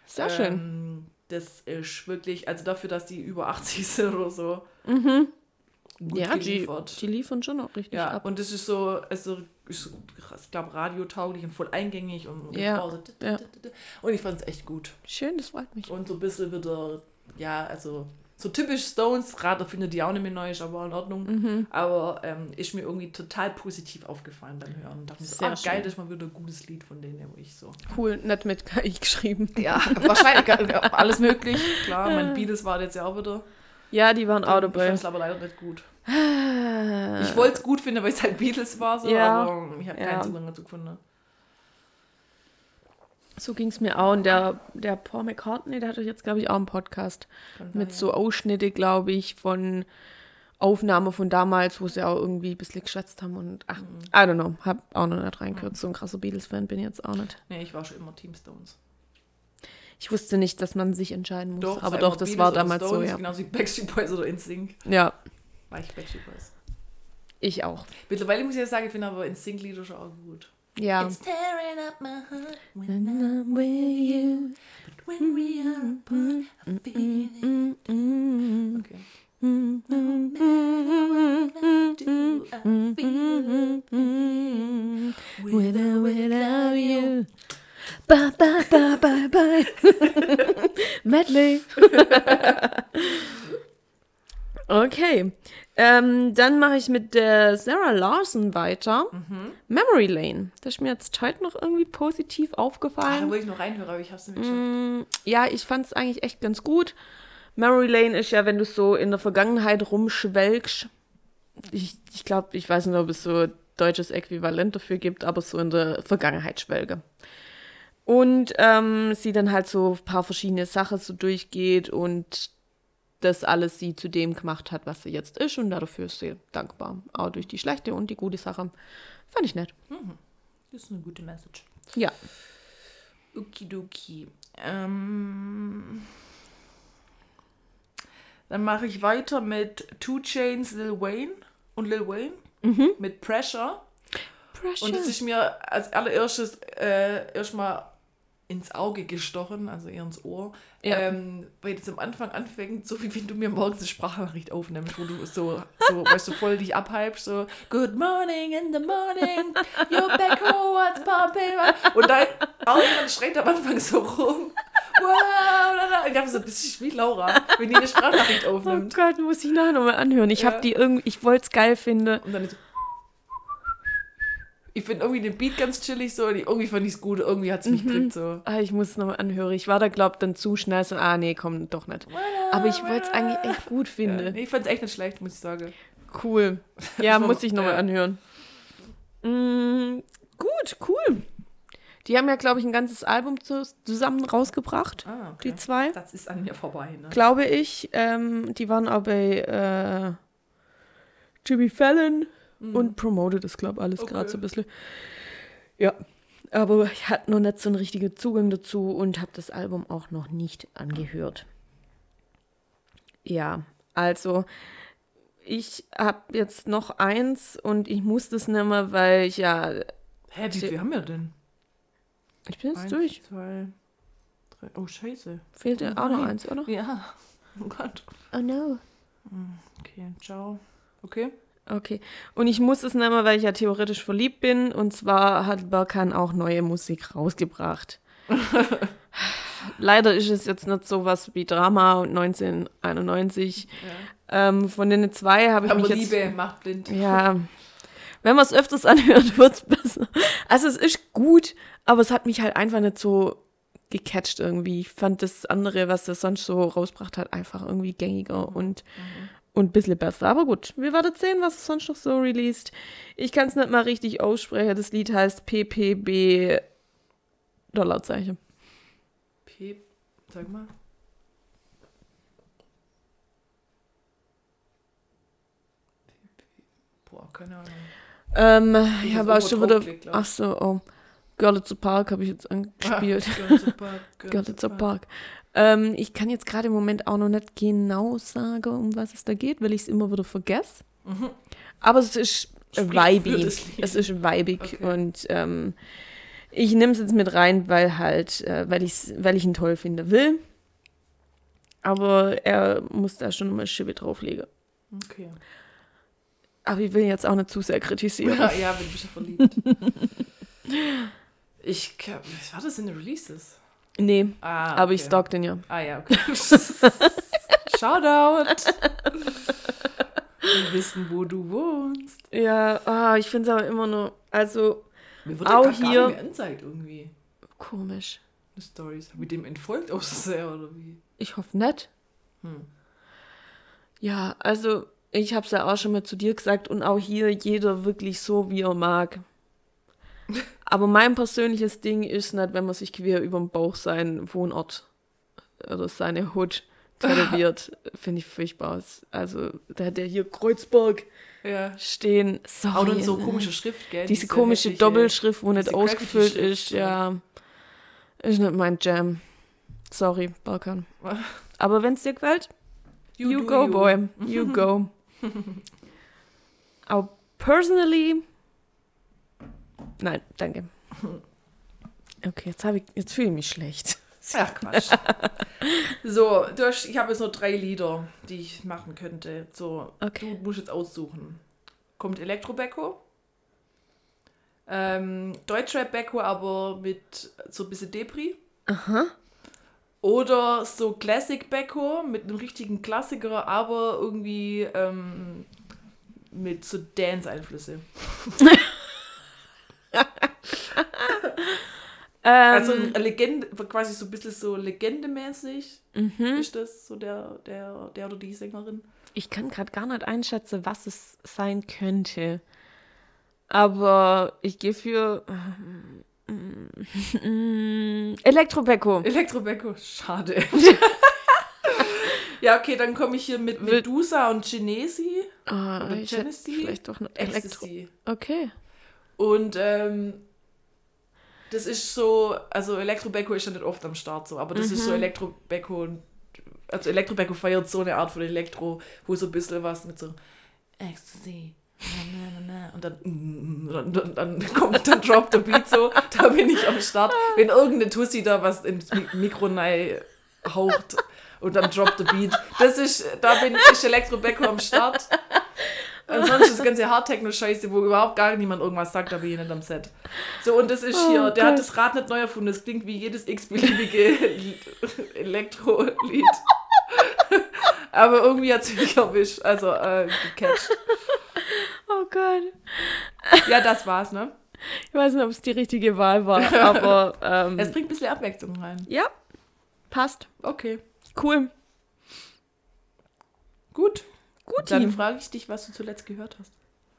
Sehr schön. Ähm, das ist wirklich, also dafür, dass die über 80 sind oder so. Mhm. Gut Ja, die, geliefert. die liefern schon auch richtig ja, ab. und das ist so, also ist, ich glaube, radiotauglich und voll eingängig und, Ja, so, ja. und ich fand es echt gut. Schön, das freut mich. Und so ein bisschen wieder, ja, also so typisch Stones, gerade findet die auch nicht mehr neu, ist aber in Ordnung. Mhm. Aber ähm, ist mir irgendwie total positiv aufgefallen beim Hören. Und dachte mir so, ah, geil, das ist mal wieder ein gutes Lied von denen, wo ich so. Cool, nicht mit KI geschrieben. Ja, wahrscheinlich alles möglich. Klar, mein Beatles war jetzt ja auch wieder. Ja, die waren auch Ich fand dabei. es aber leider nicht gut. Ich wollte es gut finden, weil es halt Beatles war, so, Ja. aber ich habe Ja. keinen Zugang dazu gefunden. So ging es mir auch. Und der, der Paul McCartney, der hatte jetzt, glaube ich, auch einen Podcast Kann mit sein, so Ausschnitte, glaube ich, von Aufnahmen von damals, wo sie auch irgendwie ein bisschen geschätzt haben. Und ach, Mhm. I don't know, hab auch noch nicht reingehört. So ein krasser Beatles-Fan bin ich jetzt auch nicht. Nee, ich war schon immer Team Stones. Ich wusste nicht, dass man sich entscheiden muss. Doch, aber doch, das Beatles war damals so, Stones, ja. Genauso wie Backstreet Boys oder InSync. Ja, Backstreet Boys. ich auch. Mittlerweile muss ich ja sagen, ich finde aber InSync-Lieder schon auch gut. Ja. It's tearing up my heart when, I'm with you. when we are apart. I feel it. Mm, mm, Okay. mm, mm, Do I feel it? mm. With or without you. Bye, bye, bye, bye, bye. Medley. okay. Ähm, dann mache ich mit der Sarah Larson weiter. Memory Lane. Das ist mir jetzt heute noch irgendwie positiv Ah, da aufgefallen. wollte ich noch reinhören, aber ich habe es nicht. Mm, ja, ich fand es eigentlich echt ganz gut. Memory Lane ist ja, wenn du so in der Vergangenheit rumschwelgst. Ich, ich glaube, ich weiß nicht, ob es so ein deutsches Äquivalent dafür gibt, aber so in der Vergangenheit schwelge. Und ähm, sie dann halt so ein paar verschiedene Sachen so durchgeht und das alles sie zu dem gemacht hat, was sie jetzt ist. Und dafür ist sie dankbar. Auch durch die schlechte und die gute Sache. Fand ich nett. Das ist eine gute Message. Ja. Okidoki. Ähm, dann mache ich weiter mit Two Chains, Lil Wayne und Lil Wayne mit Pressure. Precious. Und es ist mir als allererstes äh, erstmal ins Auge gestochen, also eher ins Ohr, Ja. ähm, weil das am Anfang anfängt, so wie wenn du mir morgens eine Sprachnachricht aufnimmst, wo du so, so weißt du, voll dich abhypst, so Good morning in the morning, you're back home, what's popping? Und dann irgendwann schreit am Anfang so rum. Wow, la. Und ich hab so, das ist wie Laura, wenn die eine Sprachnachricht Oh aufnimmt. Gott, muss ich nachher nochmal anhören. Ich Ja. habe die irgendwie, ich wollte es geil finden. Und dann ist so, ich finde irgendwie den Beat ganz chillig so, und irgendwie fand ich es gut, irgendwie hat es mich gekriegt so. Ah, ich muss es nochmal anhören. Ich war da, glaub dann zu schnell so, ah nee, komm, doch nicht. Aber ich wollte es eigentlich echt gut Ja, finden. nee, ich fand es echt nicht schlecht, muss ich sagen. Cool. Ja, So, muss ich nochmal ja. anhören. Mm, gut, cool. Die haben ja, glaube ich, ein ganzes Album zu, zusammen rausgebracht. Ah, Die zwei. Das ist an mir vorbei, ne? Glaube ich. Ähm, die waren auch bei äh, Jimmy Fallon und promoted das, glaube ich, alles Mhm. Okay. gerade so ein bisschen. Ja. Aber ich hatte noch nicht so einen richtigen Zugang dazu und habe das Album auch noch nicht angehört. Ja, also ich habe jetzt noch eins und ich muss das nicht mehr, weil ich ja, Hä, wie viel haben wir denn? ich bin jetzt Eins, durch. zwei, drei. Oh, scheiße. Fehlt ja auch noch eins, oder? Ja. Oh Gott. Oh no. Okay, ciao. Okay. Okay. Und ich muss es mehr, weil ich ja theoretisch verliebt bin. Und zwar hat Berkan auch neue Musik rausgebracht. Leider ist es jetzt nicht so was wie Drama und 1991. Ähm, von den zwei habe ich Aber mich jetzt... Liebe macht blind. Ja, wenn man es öfters anhört, wird es besser. Also es ist gut, aber es hat mich halt einfach nicht so gecatcht irgendwie. Ich fand das andere, was er sonst so rausbracht hat, einfach irgendwie gängiger und, und ein bisschen besser. Aber gut, wir werden sehen, was es sonst noch so released. Ich kann es nicht mal richtig aussprechen. Das Lied heißt PPB Dollarzeichen. P. Sag mal. Boah, keine Ahnung. Ähm, ich habe auch schon wieder... Ach so, oh. Girl It's a Park habe ich jetzt angespielt. Ah, at Park, a Park. Park. Ähm, ich kann jetzt gerade im Moment auch noch nicht genau sagen, um was es da geht, weil ich es immer wieder vergesse. Aber es ist Mhm. Das Lied. Es ist vibig Okay. und ähm, ich nehme es jetzt mit rein, weil halt, äh, weil, ich's, weil ich ihn toll finde will. Aber er muss da schon mal Schippe drauflegen. Okay. Aber ich will ihn jetzt auch nicht zu sehr kritisieren. Ja, ja, bin ich schon verliebt. ich, was war das in den Releases? Nee, Ah, aber ich okay. stalk den ja. Ah ja, okay. Shoutout. Wir wissen, wo du wohnst. Ja, ah, ich finde es aber immer nur, also Mir wird Auch gar hier- nicht angezeigt irgendwie. komisch. Die Stories. Hab ich dem entfolgt aus sehr oder wie? Ich hoffe nicht. Hm. Ja, also ich habe es ja auch schon mal zu dir gesagt und auch hier jeder wirklich so, wie er mag. Aber mein persönliches Ding ist nicht, wenn man sich quer über den Bauch seinen Wohnort oder seine Hut tätowiert, finde ich furchtbar. Also der hat ja hier Kreuzberg Ja. stehen. Sorry, Auch so komische Schrift, gell? Diese komische hässliche- Doppelschrift, wo nicht diese ausgefüllt ist, ja. Ist nicht mein Jam. Sorry, Balkan. Aber wenn es dir gefällt, You, do go, boy. You go. Aber personally. Nein, danke. Okay, jetzt, ich, jetzt fühle ich mich schlecht. Ach, Quatsch. so, du hast, ich habe jetzt nur drei Lieder, die ich machen könnte. So, Okay. du musst jetzt aussuchen. Kommt Elektro-Becco. Ähm, Deutschrap-Becco, aber mit so ein bisschen Depri. Aha. Oder so Classic Becco mit einem richtigen Klassiker, aber irgendwie ähm, mit so Dance-Einflüsse. Also Ähm, Legende, quasi so ein bisschen so legendemäßig mhm. ist das, so der, der, der oder die Sängerin. Ich kann gerade gar nicht einschätzen, was es sein könnte. Aber ich gehe für. Elektrobecco. Elektro-Becco, schade. ja, okay, dann komme ich hier mit Medusa und Genesi. Ah, hätte Genesee? vielleicht doch noch Elektro. Ecstasy. Okay. Und ähm, das ist so, also Elektro-Becco ist ja nicht oft am Start so, aber das ist so Mhm. Elektro-Becco und also Elektro-Becco feiert so eine Art von Elektro, wo so ein bisschen was mit so Ecstasy, Und dann, mm, dann, dann, kommt dann Drop the Beat so, da bin ich am Start. Wenn irgendeine Tussi da was ins Mi- Mikro haucht und dann Drop the Beat, das ist, da bin ich Elektro am Start. Ansonsten ist das ganze Hardtechno-Scheiße, wo überhaupt gar niemand irgendwas sagt, aber nicht am Set. So, und das ist hier, der hat das Rad nicht neu erfunden, das klingt wie jedes x-beliebige Elektro-Lied. aber irgendwie hat es mich erwischt, also äh, gecatcht. Oh Gott. Ja, das war's, ne? Ich weiß nicht, ob es die richtige Wahl war, aber ähm, Es bringt ein bisschen Abwechslung rein. ja, passt. Okay, Cool. gut. Gut, Dann frage ich dich, was du zuletzt gehört hast.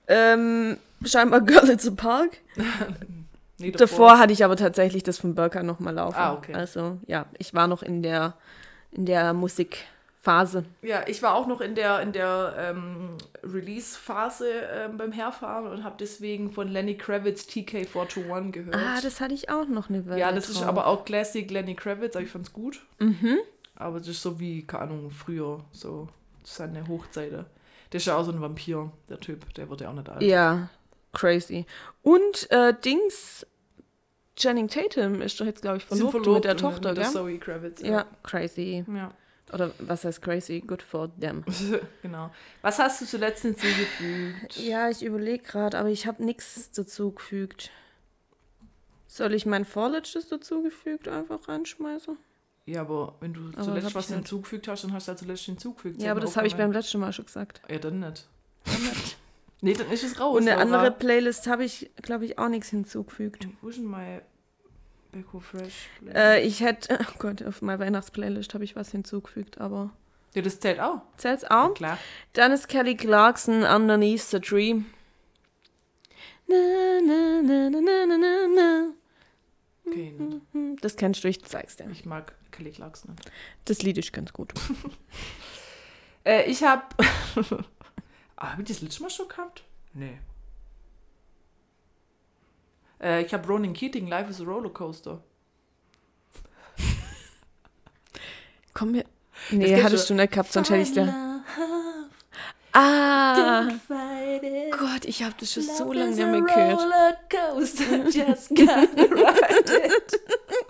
Ähm, scheinbar Girl It's a Park. Nee, Davor hatte ich aber tatsächlich das von Burka nochmal laufen. Ah, okay. Also, ja, ich war noch in der, in der Musikphase. Ja, ich war auch noch in der, in der ähm, Release-Phase ähm, beim Herfahren und habe deswegen von Lenny Kravitz TK421 gehört. Ah, das hatte ich auch noch eine Weile ja, das ist drauf. aber auch Classic Lenny Kravitz, aber ich fand's gut. Mhm. Aber das ist so wie, keine Ahnung, früher, so seine Hochzeiten. Der ist ja auch so ein Vampir, der Typ, der wird ja auch nicht alt. Ja, crazy. Und äh, Dings, Channing Tatum ist doch jetzt, glaube ich, sind verlobt, mit der und Tochter, mit gell? Zoe Kravitz. Ja, crazy. ja. Oder was heißt crazy? Good for them. genau. Was hast du zuletzt hinzugefügt? Ja, ich überlege gerade, aber ich habe nichts dazu gefügt. Soll ich mein vorletztes dazugefügt einfach reinschmeißen? Ja, aber wenn du Aber zuletzt was nicht. hinzugefügt hast, dann hast du ja zuletzt hinzugefügt. Ja, aber das habe ich beim letzten Mal schon gesagt. Ja, dann nicht. nee, dann ist es raus. Und eine andere Playlist habe ich, glaube ich, auch nichts hinzugefügt. Wo ist denn mein Beko Fresh? Äh, ich hätte, oh Gott, auf meiner Weihnachtsplaylist habe ich was hinzugefügt, aber ja, das zählt auch. zählt's auch? Klar. Dann ist Kelly Clarkson Underneath the Tree. Na, na, na, na, na, na, na. Okay, nicht. Hm, Das kennst du, ich zeig's dir. Ich mag Kelly Clarkson. Das Lied ist ganz gut. Äh, ich hab. ah, hab ich das letzte Mal schon gehabt? Nee. Äh, ich hab Ronan Keating, Life is a Rollercoaster. Komm mir. Nee, hattest du. du nicht gehabt, sonst hätte ich dir. Ah! Gott, ich habe das schon so lange nicht mehr gehört.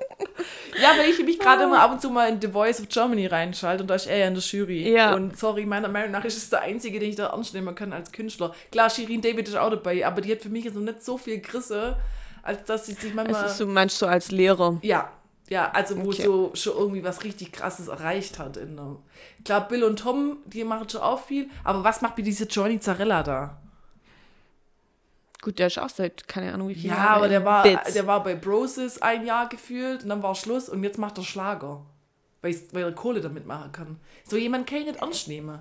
Ja, weil ich mich gerade immer ab und zu mal in The Voice of Germany reinschalte und da ist er ja in der Jury. Ja. Und sorry, meiner Meinung nach ist es der einzige, den ich da ernst nehmen kann als Künstler. Klar, Shirin David ist auch dabei, aber die hat für mich jetzt noch nicht so viel Grisse, als dass sie sich manchmal. Also du meinst so als Lehrer. Ja, ja, also wo Okay. so schon irgendwie was richtig krasses erreicht hat. In der, ich glaube, Bill und Tom, die machen schon auch viel, aber was macht mir diese Johnny Zarella da? Gut, der ist auch seit, keine Ahnung, wie viel Ja, aber der war, Bits. der war bei Broses ein Jahr gefühlt und dann war Schluss und jetzt macht er Schlager. Weil, weil er Kohle damit machen kann. So jemand kann ich nicht ernst nehmen.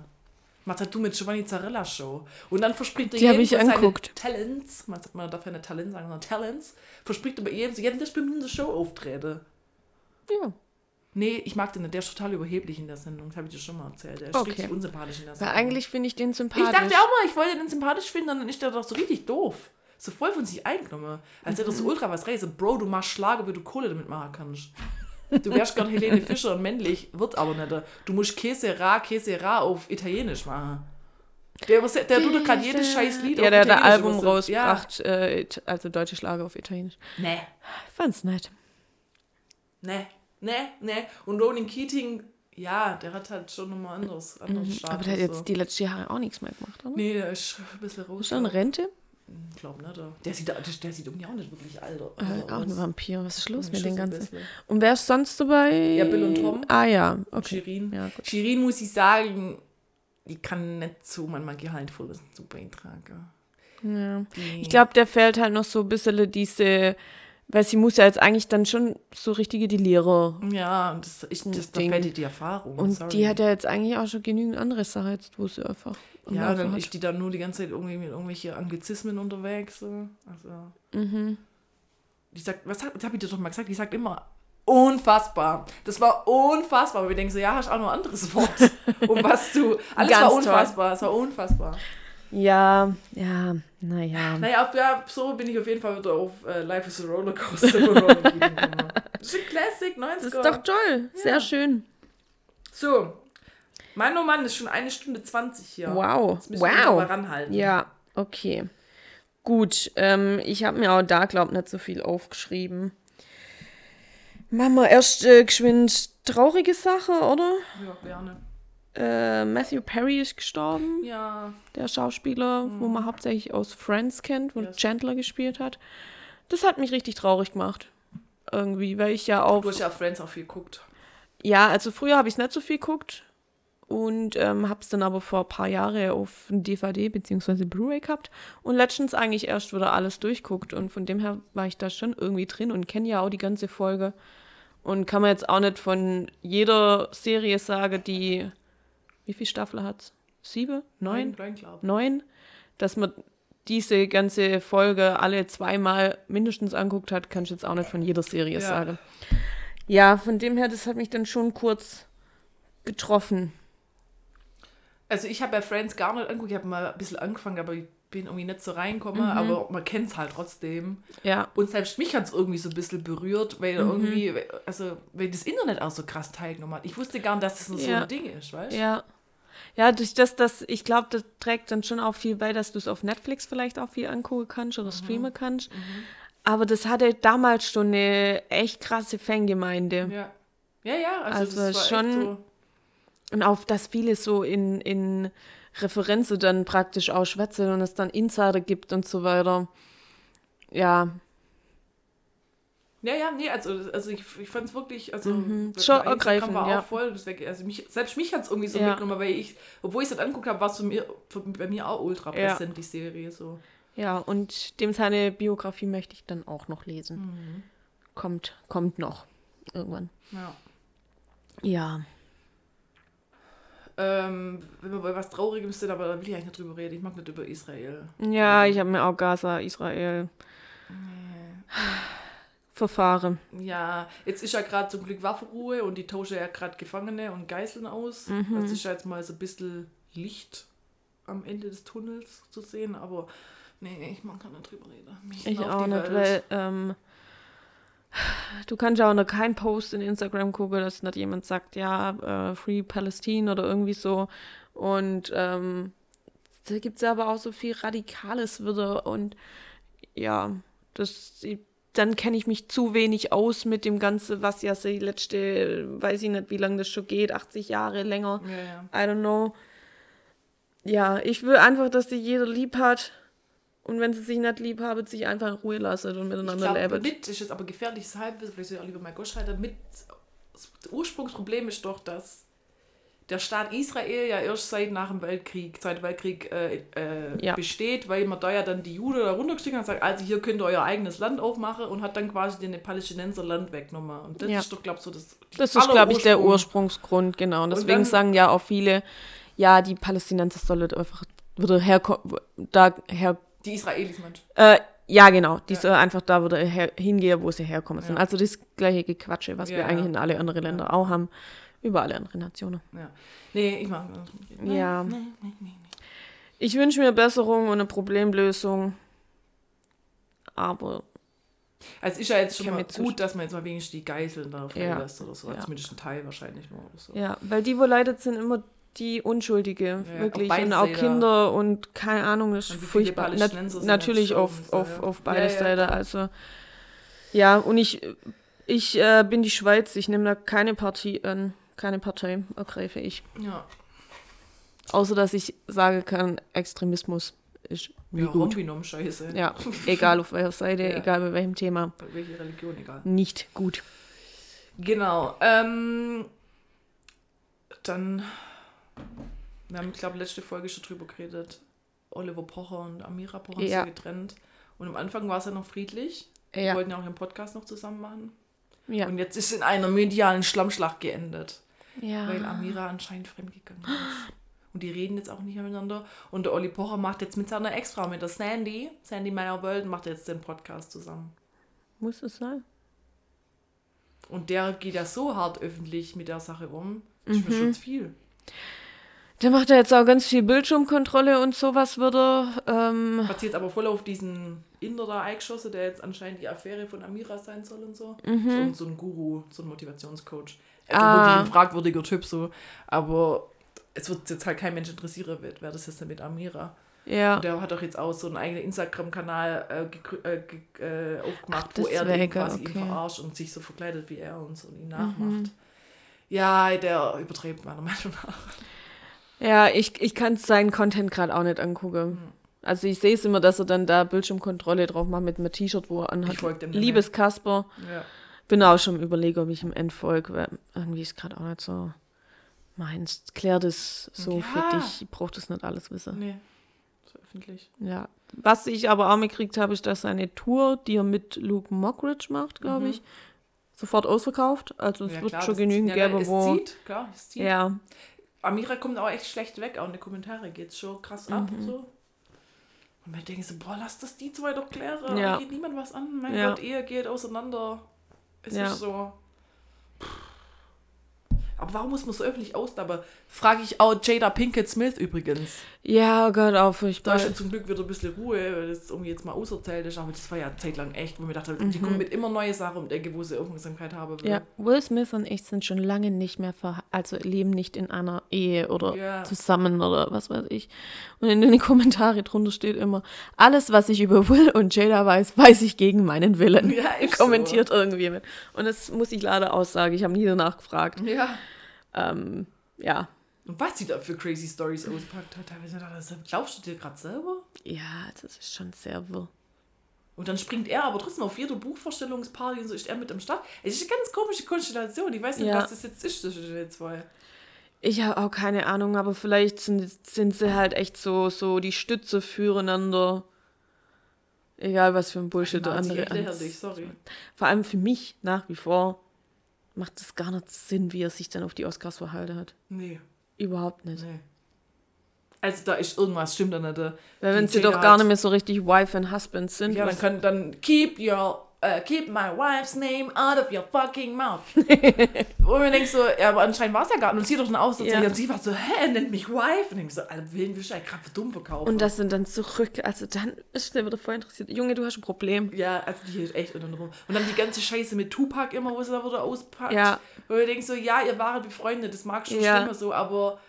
Macht halt du mit Giovanni Zarella Show. Und dann verspricht er jedem seine anguckt. Talents, man, darf ja nicht Talent sagen, sondern Talents, verspricht er bei jedem, so, ja, das bin in der Show auftrete. Ja. Nee, ich mag den nicht. Der ist total überheblich in der Sendung. Das habe ich dir schon mal erzählt. Der ist Okay. richtig unsympathisch in der Weil Sendung. eigentlich finde ich den ich sympathisch. dachte auch mal, ich wollte den sympathisch finden, und dann ist der doch so richtig doof. So voll von sich eingenommen. Als hätte er so Mhm. ultra was. So, Bro, du machst Schlager, wie du Kohle damit machen kannst. Du wärst gern Helene Fischer und männlich, wird aber nicht. Du musst Käse ra, Käse ra auf Italienisch machen. Der, überse- der tut doch gerade jedes scheiß Lied Ja, auf der hat ein Album rausgebracht, äh, it- also deutsche Schlager auf Italienisch. Ja. Nee. Ich fand's nett. Nee, nee, nee. Und Ronan Keating, ja, der hat halt schon nochmal anderes, anderes Status. Mhm. Aber der hat jetzt so. die letzten Jahre auch nichts mehr gemacht, oder? Nee, der ist ein bisschen raus. Ist er in Rente? Ich glaube nicht. Der, sieht, der, der sieht irgendwie auch nicht wirklich alt aus. Äh, auch ein Vampir. Was ist los mit den ganzen? Und wer ist sonst dabei? Ja, Bill und Tom. Ah ja, okay. Shirin. Ja, gut. Shirin muss ich sagen, die kann nicht so manchmal gehaltvolles zu beitragen. Ja. Die, Ich glaube, der fehlt halt noch so ein bisschen diese, weil sie muss ja jetzt eigentlich dann schon so richtige die Lehrer. Ja, und das, ich, das, da dir die Erfahrung. Und sorry. die hat ja jetzt eigentlich auch schon genügend andere Sachen jetzt, wo sie einfach. Ja, dann hat. ist die dann nur die ganze Zeit irgendwie mit irgendwelchen Anglizismen unterwegs. So. Also, Mhm. die sagt, was hab, ich dir doch mal gesagt? Die sagt immer unfassbar. Das war unfassbar. Aber wir denken so, ja, hast auch noch ein anderes Wort. um was du. Alles war toll. unfassbar. Es war unfassbar. Ja, ja, naja. Naja, auf, ja, so bin ich auf jeden Fall wieder auf äh, Life is a Rollercoaster. Das ist ein Classic, 90er. Das ist doch toll. Sehr Ja. schön. So. Mann, oh Mann, ist schon eine Stunde 20 hier. Wow. Jetzt müssen wir uns aber Wow. ranhalten. Ja, Okay. Gut, ähm, ich habe mir auch da, glaube ich, nicht so viel aufgeschrieben. Machen wir erst äh, geschwind traurige Sache, oder? Ja, gerne. Äh, Matthew Perry ist gestorben, Ja, der Schauspieler, wo man hauptsächlich aus Friends kennt, wo Yes. Chandler gespielt hat. Das hat mich richtig traurig gemacht. Irgendwie, weil ich ja auch. du hast ja auf Friends auch viel geguckt. Ja, also früher habe ich es nicht so viel geguckt und ähm, habe es dann aber vor ein paar Jahren auf DVD bzw. Blu-ray gehabt und letztens eigentlich erst wieder alles durchguckt und von dem her war ich da schon irgendwie drin und kenne ja auch die ganze Folge und kann man jetzt auch nicht von jeder Serie sagen, die wie viele Staffeln hat Sieben? Neun? Neun, glaub. Neun? Dass man diese ganze Folge alle zweimal mindestens anguckt hat, kann ich jetzt auch nicht von jeder Serie Ja. sagen. Ja, von dem her, das hat mich dann schon kurz getroffen. Also ich habe ja Friends gar nicht angeguckt. Ich habe mal ein bisschen angefangen, aber ich bin irgendwie nicht so reingekommen. Aber man kennt es halt trotzdem. Ja, Und selbst mich hat es irgendwie so ein bisschen berührt, weil irgendwie, also weil das Internet auch so krass teilgenommen hat. Ich wusste gar nicht, dass das so Ja. ein Ding ist, weißt du? ja. Ja, durch das, dass ich glaube, das trägt dann schon auch viel bei, dass du es auf Netflix vielleicht auch viel angucken kannst oder streamen kannst. Aber das hatte damals schon eine echt krasse Fangemeinde. Ja, ja, ja also, Also schon- so. Und auf das viele so in, in Referenzen dann praktisch auch schwätzen und es dann Insider gibt und so weiter. Ja, Ja, ja, nee, also, also ich, ich fand es wirklich, also Mhm. Schon ergreifend, war ja. auch voll, deswegen, also mich, selbst mich hat es irgendwie so Ja. mitgenommen, weil ich, obwohl ich es dann angeguckt habe, war es bei mir auch ultra Ja. präsent, die Serie, so. ja, und dem seine Biografie möchte ich dann auch noch lesen. Mhm. Kommt, kommt noch. Irgendwann. Ja. Ja. Ähm, wenn wir bei was Traurigem sind, aber da will ich eigentlich nicht drüber reden, ich mag nicht über Israel. Ja, ich habe mir auch Gaza, Israel. Verfahren. Ja, jetzt ist ja gerade zum Glück Waffenruhe und die tauschen ja gerade Gefangene und Geiseln aus. Mhm. Das ist ja jetzt mal so ein bisschen Licht am Ende des Tunnels zu sehen, aber nee, ich mag da nicht drüber reden. Mich Ich auch nicht, Welt. weil ähm, du kannst ja auch noch keinen Post in Instagram gucken, dass nicht jemand sagt, ja, äh, Free Palestine oder irgendwie so. Und ähm, da gibt es ja aber auch so viel Radikales wieder und ja, das dann kenne ich mich zu wenig aus mit dem Ganzen, was ja die letzte, weiß ich nicht, wie lange das schon geht, 80 Jahre länger. Ja, ja. I don't know. Ja, ich will einfach, dass die jeder lieb hat. Und wenn sie sich nicht lieb haben, sich einfach in Ruhe lassen und miteinander leben. mit ist jetzt aber gefährliches Halbwissen, vielleicht soll ich auch lieber mal Gosch halten. Mit, das Ursprungsproblem ist doch, dass der Staat Israel ja erst seit nach dem Weltkrieg, Zweiten Weltkrieg äh, äh, Ja. besteht, weil man da ja dann die Juden da runtergestiegen hat und sagt, also hier könnt ihr euer eigenes Land aufmachen und hat dann quasi den Palästinenser Land weggenommen. Und das Ja. ist doch, glaube ich, so das. Das ist, glaube ich, der Ursprungsgrund, genau. Und deswegen dann- sagen ja auch viele, ja, die Palästinenser sollen einfach wieder herkommen, da her, Die Israelis, Mensch. äh, ja, genau, die Ja. sollen einfach da wieder her, hingehen, wo sie herkommen sind. Also das gleiche Gequatsche, was wir eigentlich in alle anderen Länder auch haben, über alle anderen Nationen. Ja. Nee, ich mag nee, Ja. Nee, nee, nee. Ich wünsche mir Besserung und eine Problemlösung, aber Also ist ja jetzt schon mal gut, dass man jetzt mal wenigstens die Geiseln da Ja. freilässt oder so. Ja. Zumindest ein Teil wahrscheinlich nur so. Ja, weil die, wo leidet, sind immer die Unschuldige, Ja, wirklich. beide Und auch. Kinder und keine Ahnung, das ist furchtbar. Palästinenser sind natürlich auf, auf, auf beide Seiten. Also, ja, und ich, ich äh, bin die Schweiz, ich nehme da keine Partie an, keine Partei ergreife ich. Ja. Außer, dass ich sagen kann, Extremismus ist nie Ja, gut. Scheiße. Ja, egal auf welcher Seite, Ja. egal bei welchem Thema, Bei welcher Religion, egal. nicht gut. Genau. Ähm, dann, wir haben, ich glaube, letzte Folge schon drüber geredet. Oliver Pocher und Amira Pocher haben Ja. sich getrennt. Und am Anfang war es ja noch friedlich. Wir Ja, wollten ja auch den Podcast noch zusammen machen. ja. Und jetzt ist es in einer medialen Schlammschlacht geendet. Ja. Weil Amira anscheinend fremdgegangen ist. Und die reden jetzt auch nicht mehr miteinander. Und der Olli Pocher macht jetzt mit seiner Ex-Frau, mit der Sandy, Sandy Meyer World, macht jetzt den Podcast zusammen. Muss es sein? Und der geht ja so hart öffentlich mit der Sache um. Das ist mir Mhm. schon zu viel. Der macht ja jetzt auch ganz viel Bildschirmkontrolle und sowas wieder. Ähm, Hat sie jetzt aber voll auf diesen Inder da eingeschossen, der jetzt anscheinend die Affäre von Amira sein soll und so. Schon so ein Guru, so ein Motivationscoach. Also Mhm. Ah. wirklich ein fragwürdiger Typ so. Aber es wird jetzt halt kein Mensch interessieren, wer das ist denn mit Amira. Ja. Und der hat doch jetzt auch so einen eigenen Instagram-Kanal äh, äh, äh, aufgemacht, Ach, wo er den quasi ihn okay. Mhm. verarscht und sich so verkleidet wie er und so ihn nachmacht. Ja, der übertreibt meiner Meinung nach. Ja, ich, ich kann seinen Content gerade auch nicht angucken. Also ich sehe es immer, dass er dann da Bildschirmkontrolle drauf macht mit einem T-Shirt, wo er anhat. Ich folg dem Liebes Kasper. Ja. Bin auch schon im Überlegen, ob ich ihm entfolge, weil irgendwie ist gerade auch nicht so meins. Klär das so Ja. für dich. Ich brauche das nicht alles wissen. Nee, so öffentlich. Ja. Was ich aber auch mitgekriegt habe, ist, dass seine Tour, die er mit Luke Mockridge macht, glaube ich, sofort ausverkauft. Also es Mhm. Ja, wird klar, schon genügend ja, geben, es wo. Zieht, klar, es zieht. Ja, Amira kommt auch echt schlecht weg, auch in den Kommentaren geht es schon krass ab. Mhm. So. Und man denkt so, boah, lass das die zwei doch klären. Ja. Da geht niemand was an. Mein Ja. Gott, Ehe geht auseinander. Es Ja. ist so. Aber warum muss man so öffentlich aus? Aber frage ich auch Jada Pinkett Smith übrigens. ja, oh Gott, auch Da furchtbar. ist ja zum Glück wieder ein bisschen Ruhe, weil das irgendwie jetzt mal auserzählt ist. Aber das war ja zeitlang echt, wo mir dachte, die kommen mit immer neue Sachen um die Ecke, wo sie Aufmerksamkeit haben will. Mhm. Ja, Will Smith und ich sind schon lange nicht mehr ver also leben nicht in einer Ehe oder Ja. zusammen oder was weiß ich. Und in den Kommentaren drunter steht immer, alles, was ich über Will und Jada weiß, weiß ich gegen meinen Willen. Ja, ist so. Kommentiert irgendwie mit. Und das muss ich leider aussagen. Ich habe nie danach gefragt. ja. Ähm, ja. Und was sie da für crazy Stories auspackt hat, teilweise ich, das glaubst du dir gerade selber? Ja, das ist schon sehr wirr. Und dann springt er aber trotzdem auf jede Buchvorstellungsparty und so ist er mit am Start. Es ist eine ganz komische Konstellation. Ich weiß nicht, Ja. was das jetzt ist zwischen den zwei. Ich habe auch keine Ahnung, aber vielleicht sind, sind sie halt echt so, so die Stütze füreinander. Egal, was für ein Bullshit der andere ans- sorry. Vor allem für mich nach wie vor macht es gar nicht Sinn, wie er sich dann auf die Oscars verhalten hat. Nee, Überhaupt nicht. nee. Also da ist irgendwas, stimmt da nicht. Weil wenn sie doch gar nicht mehr so richtig Wife and Husband sind. Ja, dann kann dann keep your uh, keep my wife's name out of your fucking mouth. Wo man denkt so, ja, aber anscheinend war es ja gar nicht. Und sie doch dann aus, Ja. und sie war so, hä, er nennt mich Wife. Und ich so, Alter, wen willst du eigentlich gerade für dumm verkaufen? und das sind dann zurück. Also dann ist der wieder voll interessiert. Junge, du hast ein Problem. Ja, also die ist echt unter rum. Und dann die ganze Scheiße mit Tupac immer, wo sie da wieder auspackt. Ja. Wo ich denke so, ja, ihr wart befreundet, das mag schon Ja. stimmen so, aber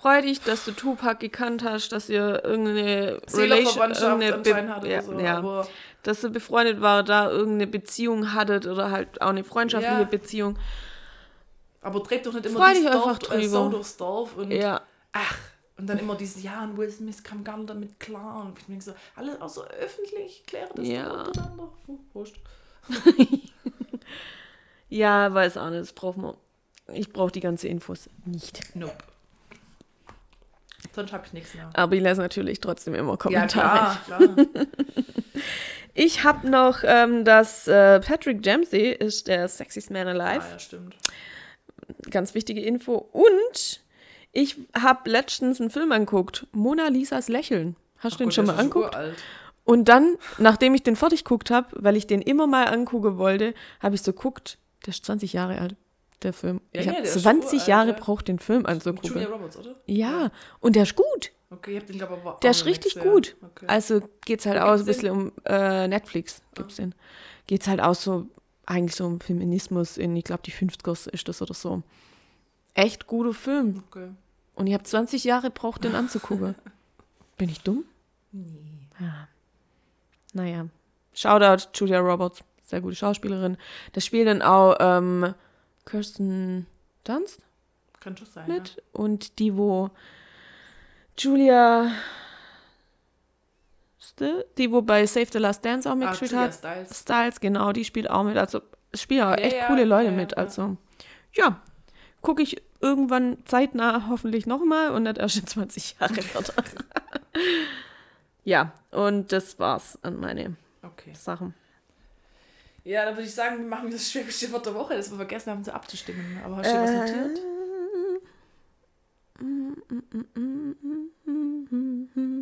Freu dich, dass du Tupac gekannt hast, dass ihr irgendeine Seelenverwandtschaft irgendeine Be- anscheinend hat oder ja, so. ja. Dass ihr befreundet war, da irgendeine Beziehung hattet oder halt auch eine freundschaftliche Ja. Beziehung. Aber treibt doch nicht immer Freu dich einfach Dorf, äh, drüber. Sau durchs Dorf und Ja, ach, und dann immer dieses, ja, und Will Smith kam gar nicht damit klar. Und ich denke so, alles auch so öffentlich, kläre das Ja. untereinander. Wurscht. ja, weiß auch nicht, das brauchen wir. Ich brauche die ganze Infos nicht. Nope. Sonst habe ich nichts mehr. Aber ich lese natürlich trotzdem immer Ja, Kommentare. klar, klar. Ich habe noch, ähm, dass äh, Patrick Dempsey ist der Sexiest Man Alive. Ah, ja, stimmt. Ganz wichtige Info. Und ich habe letztens einen Film angeguckt. Mona Lisas Lächeln. Hast du den Gut, schon mal uralt. Und dann, nachdem ich den fertig geguckt habe, weil ich den immer mal angucken wollte, habe ich so geguckt, der ist 20 Jahre alt, der Film. Ja, ich ja, habe der ist 20 uralt, Jahre ja. braucht, den Film Julia anzugucken. Roberts, oder? Ja, und der ist gut. Okay, ich hab den, glaube ich, aber auch Der ist richtig sehr. gut. Okay. Also geht's halt auch ein gibt's bisschen um äh, Netflix, gibt's den. Geht's halt auch so, eigentlich so um Feminismus in, ich glaube, die 50er ist das oder so. Echt guter Film. okay. Und ich habe 20 Jahre braucht, den anzugucken. Bin ich dumm? Nee. Ja. Naja. Shoutout Julia Roberts, sehr gute Schauspielerin. Da spielt dann auch ähm, Kirsten Dunst Kann schon sein. mit. Und die, wo Julia die, wo bei Save the Last Dance auch Ja. Ah, mitgespielt Julia hat. Stiles. Styles, genau, die spielt auch mit. Also es spielen auch Ja, echt ja, coole Leute ja, mit. ja. Also ja, gucke ich irgendwann zeitnah hoffentlich nochmal und nicht erst in 20 Jahre weiter. ja, und das war's an meine Okay. Sachen. Ja, dann würde ich sagen, wir machen das schwierigste Wort der Woche, das wir vergessen haben, so abzustimmen. Aber hast du was notiert?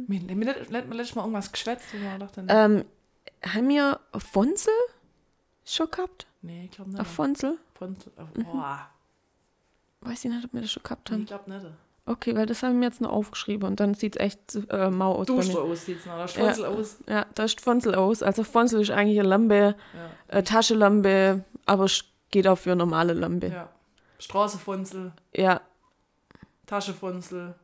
Mir hat mir letztes Mal irgendwas geschwätzt, wo man dachte, nee, Ähm, haben wir Fonsel schon gehabt? nee ich glaube nicht. Fonsel? Von, oh, boah, Weiß ich nicht, ob wir das schon gehabt haben. ich glaube nicht. Okay, weil das haben wir jetzt noch aufgeschrieben und dann sieht es echt äh, mau aus. bei Duschst du mir. aus, sieht's noch, oder Schwänzel aus. Ja, da ist Fonsel aus. Also Fonsel ist eigentlich eine Lampe, Ja. äh, Taschenlampe, aber sch- geht auch für eine normale Lampe. ja. Straßefonzel, Ja, Taschefonzel,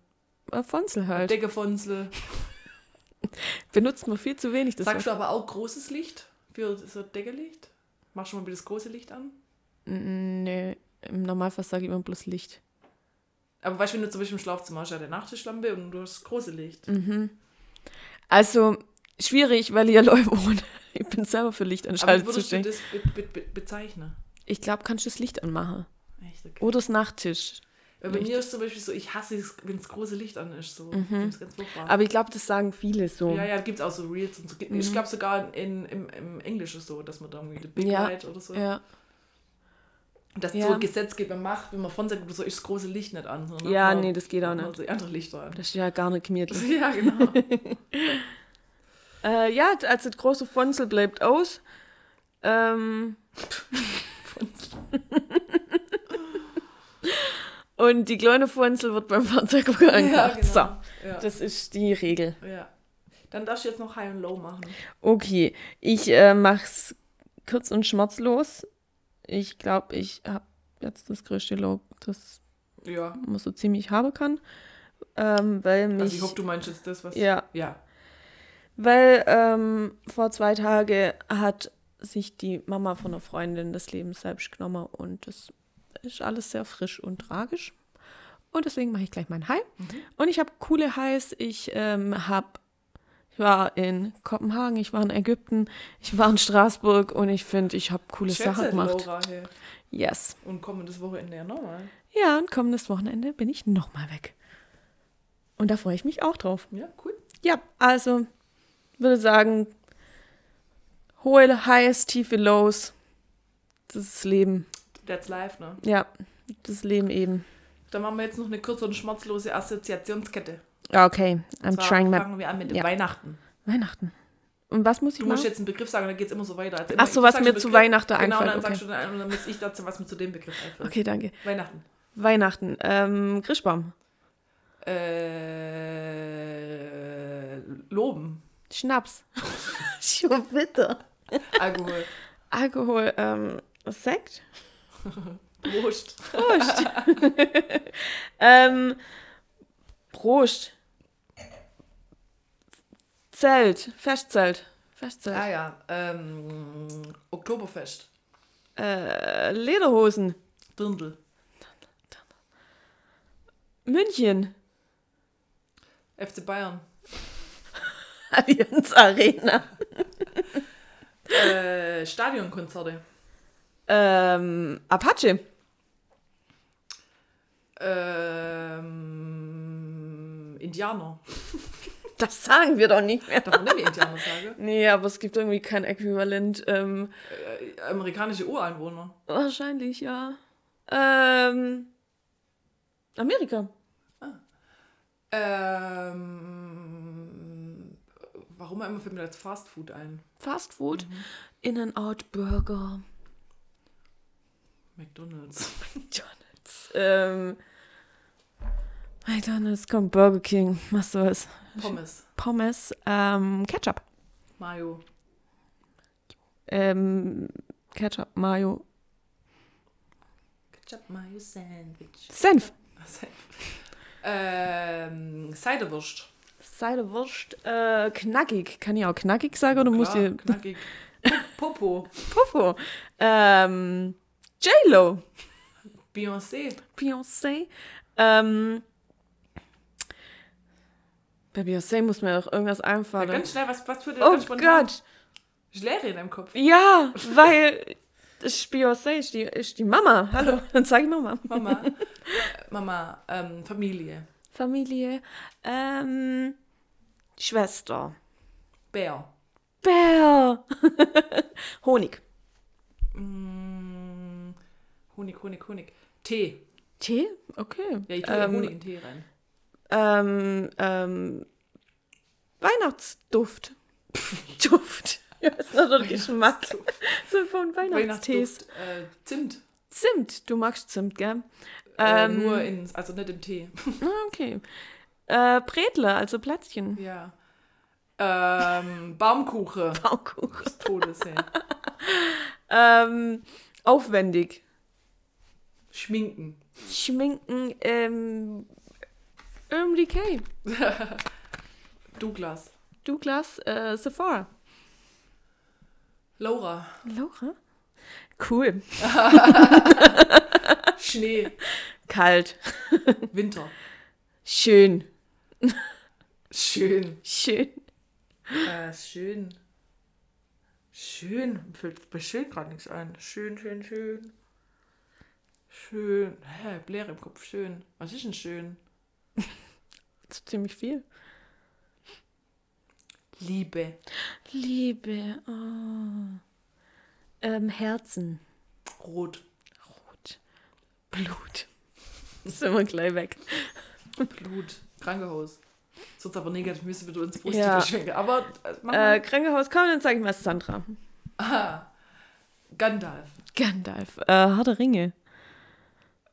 äh, Fonsel halt. Deckefonzel. Benutzt man viel zu wenig. Das Sagst du aber auch großes Licht für so Deckerlicht? Machst du mal bitte das große Licht an? Nee, im Normalfall sage ich immer bloß Licht. Aber weißt du, wenn du zum Beispiel im Schlafzimmer hast, ja eine Nachttischlampe und du hast das große Licht. Also, schwierig, weil ich allein wohne. Ich bin selber für Licht Aber wie anschalten würdest du zuständig. das be be be bezeichnen? Ich glaube, kannst du das Licht anmachen. Echt, okay. Oder das Nachttisch. Weil bei Licht. mir ist zum Beispiel so, ich hasse es, wenn das große Licht an ist. So. Ich find's ganz furchtbar. Aber ich glaube, das sagen viele so. ja, ja, gibt es auch so Reels und so. Ich glaube sogar in, im, im Englischen so, dass man da irgendwie the Big Ja, Light oder so. ja. Dass Ja. so Gesetzgeber macht, wenn man von sagt, so ist das große Licht nicht an. sondern Ja, man- nee, das geht auch nicht. Die andere Lichter an. Das ist ja gar nicht gemütlich. Ja, genau. Äh, ja, also das große Fonsel bleibt aus. Ähm, und die kleine Fonsel wird beim Fernsehgucken ja, angemacht. genau. So, Ja. das ist die Regel. ja. Dann darfst du jetzt noch High und Low machen. Okay, ich äh, mach's kurz und schmerzlos. Ich glaube, ich habe jetzt das größte Lob, das Ja. man so ziemlich haben kann. Ähm, weil mich. Also ich hoffe, du meinst jetzt das, was... Ja. Ja. Weil ähm, vor zwei Tagen hat sich die Mama von einer Freundin das Leben selbst genommen und das ist alles sehr frisch und tragisch. Und deswegen mache ich gleich mein High. Und ich habe coole Highs. Ich ähm, habe, ich war in Kopenhagen, ich war in Ägypten, ich war in Straßburg und ich finde, ich habe coole Sachen Schätze, gemacht. Laura, hey. Yes. Und kommendes Wochenende ja nochmal. Ja, und kommendes Wochenende bin ich nochmal weg. Und da freue ich mich auch drauf. Ja, cool. Ja, also würde sagen, hohe Highs, tiefe Lows. Das ist das Leben. That's live, ne? Ja, das Leben eben. Dann machen wir jetzt noch eine kurze und schmerzlose Assoziationskette. Ja, Okay, I'm Zwar trying my fangen wir an mit Ja. Weihnachten. Weihnachten. Und was muss ich Du musst machen? jetzt einen Begriff sagen, dann geht es immer so weiter. Also Ach immer, so, du was mir einen zu Begriff, Weihnachten genau, einfällt, und dann okay. sagst du dann, und dann muss ich dazu was mir zu dem Begriff einfällt. Okay, danke. Weihnachten. Weihnachten. Ähm, Christbaum. Äh, Loben. Schnaps. Schon bitte. Alkohol. Alkohol. Ähm, Sekt. Prost. Prost. ähm, Prost. Zelt. Festzelt. Festzelt. Ah ja, ähm, Oktoberfest. Äh, Lederhosen. Dirndl. München. FC Bayern. Allianz Arena. Äh, Stadionkonzerte. Ähm, Apache. Ähm, Indianer. Das sagen wir doch nicht mehr. Darf man nicht mehr Indianer sagen? Nee, aber es gibt irgendwie kein Äquivalent. Ähm, Äh, amerikanische Ureinwohner. wahrscheinlich, ja. Ähm, Amerika. Ähm, warum immer fällt mir das Fast Food ein? Fast Food. In-N-Out Burger. McDonalds. McDonalds. Ähm, McDonalds, komm, Burger King. Was soll's? Pommes. Pommes. Ähm, Ketchup. Mayo. Ähm, Ketchup, Mayo. Ketchup Mayo Sandwich. Senf. ähm, Ciderwurst. Seidewurst. Äh, knackig. Kann ich auch knackig sagen oder muss Klar, ich. knackig. Popo. Puffo. Ähm, J-Lo. Beyoncé. Beyoncé. Ähm, bei Beyoncé muss mir auch irgendwas Ja, einfallen. ganz schnell, was, was für oh? Gott. Ich leere in deinem Kopf. Ja, weil Beyoncé ist die, ist die Mama. Hallo, dann sag ich Mama. Mama. Mama, ähm, Familie. Familie. Ähm, Schwester. Bär. Bär. Honig. Mm, Honig, Honig, Honig. Tee. Tee? Okay. Ja, ich tue ähm, Honig in Tee rein. Ähm, ähm, Weihnachtsduft. Duft. Ja, ist nur so ein Geschmack. So von Weihnachtstees. Äh, Zimt. Zimt. Du magst Zimt, gell? Äh, Ähm, nur in, also nicht im Tee. Ah, okay. Äh, Bredle, also Plätzchen. ja. Ähm, Baumkuche. Baumkuchen. Des Todes, ey. Ähm, aufwendig. Schminken. Schminken, ähm, Decay. Douglas. Douglas, äh, Sephora. Laura. Laura? Cool. Schnee. Kalt. Winter. Schön. Schön. Schön. Äh, schön. Schön. Fällt mir schön gerade nichts ein. Schön, schön, schön. Schön. Hä, Blair im Kopf. Schön. Was ist denn schön? Das ziemlich viel. Liebe. Liebe. Oh. Ähm, Herzen. Rot. Rot. Blut. Sind wir gleich weg. Blut. Krankenhaus. Sonst aber negativ müssen wir uns Brust Ja. beschränken. Aber äh, Äh. Krankenhaus, komm, dann zeig ich mal Sandra. Ah. Gandalf. Gandalf. Äh, harte Ringe.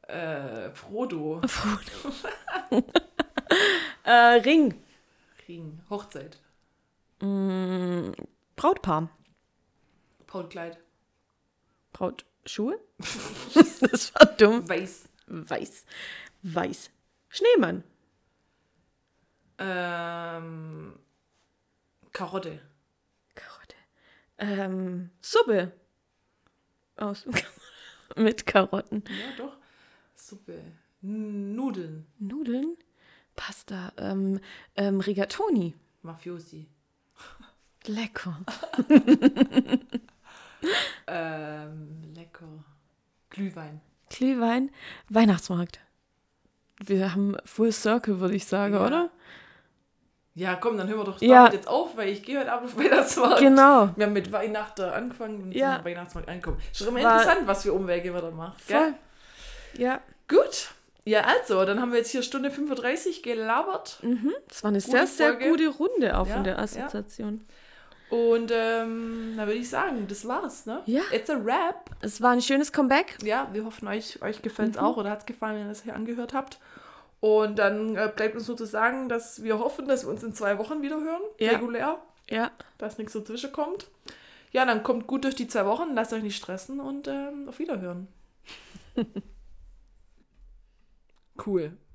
Äh, Frodo. Frodo. äh, Ring. Ring. Hochzeit. Mm, Brautpaar. Brautkleid. Brautschuhe? das war dumm. Weiß. Weiß. Weiß. Schneemann. Ähm, Karotte. Karotte. Ähm, Suppe. Aus. Mit Karotten. Ja, doch. Suppe. Nudeln. Nudeln. Pasta. Ähm, ähm, Rigatoni. Mafiosi. Lecker. Ähm, lecker. Glühwein. Glühwein. Weihnachtsmarkt. Wir haben Full Circle, würde ich sagen, Ja. oder? Ja, komm, dann hören wir doch Ja. damit jetzt auf, weil ich gehe heute Abend auf Weihnachtsmarkt. Genau. Wir haben mit Weihnachten angefangen und Ja. sind am Weihnachtsmarkt angekommen. Ist doch immer interessant, was für Umwege man da macht. Gell? Voll. Ja. Gut. Ja, also, dann haben wir jetzt hier Stunde 35 gelabert. Mhm. Das war eine Gute sehr, sehr Folge. gute Runde auch Ja, von der ja. Assoziation. Und ähm, dann würde ich sagen, das war's, ne? Ja. It's a wrap. Es war ein schönes Comeback. Ja, wir hoffen, euch, euch gefällt es Mhm. auch oder hat es gefallen, wenn ihr das hier angehört habt. Und dann äh, bleibt uns nur zu sagen, dass wir hoffen, dass wir uns in zwei Wochen wieder hören, Ja. regulär, Ja. dass nichts dazwischen kommt. Ja, dann kommt gut durch die zwei Wochen, lasst euch nicht stressen und ähm, auf Wiederhören. cool.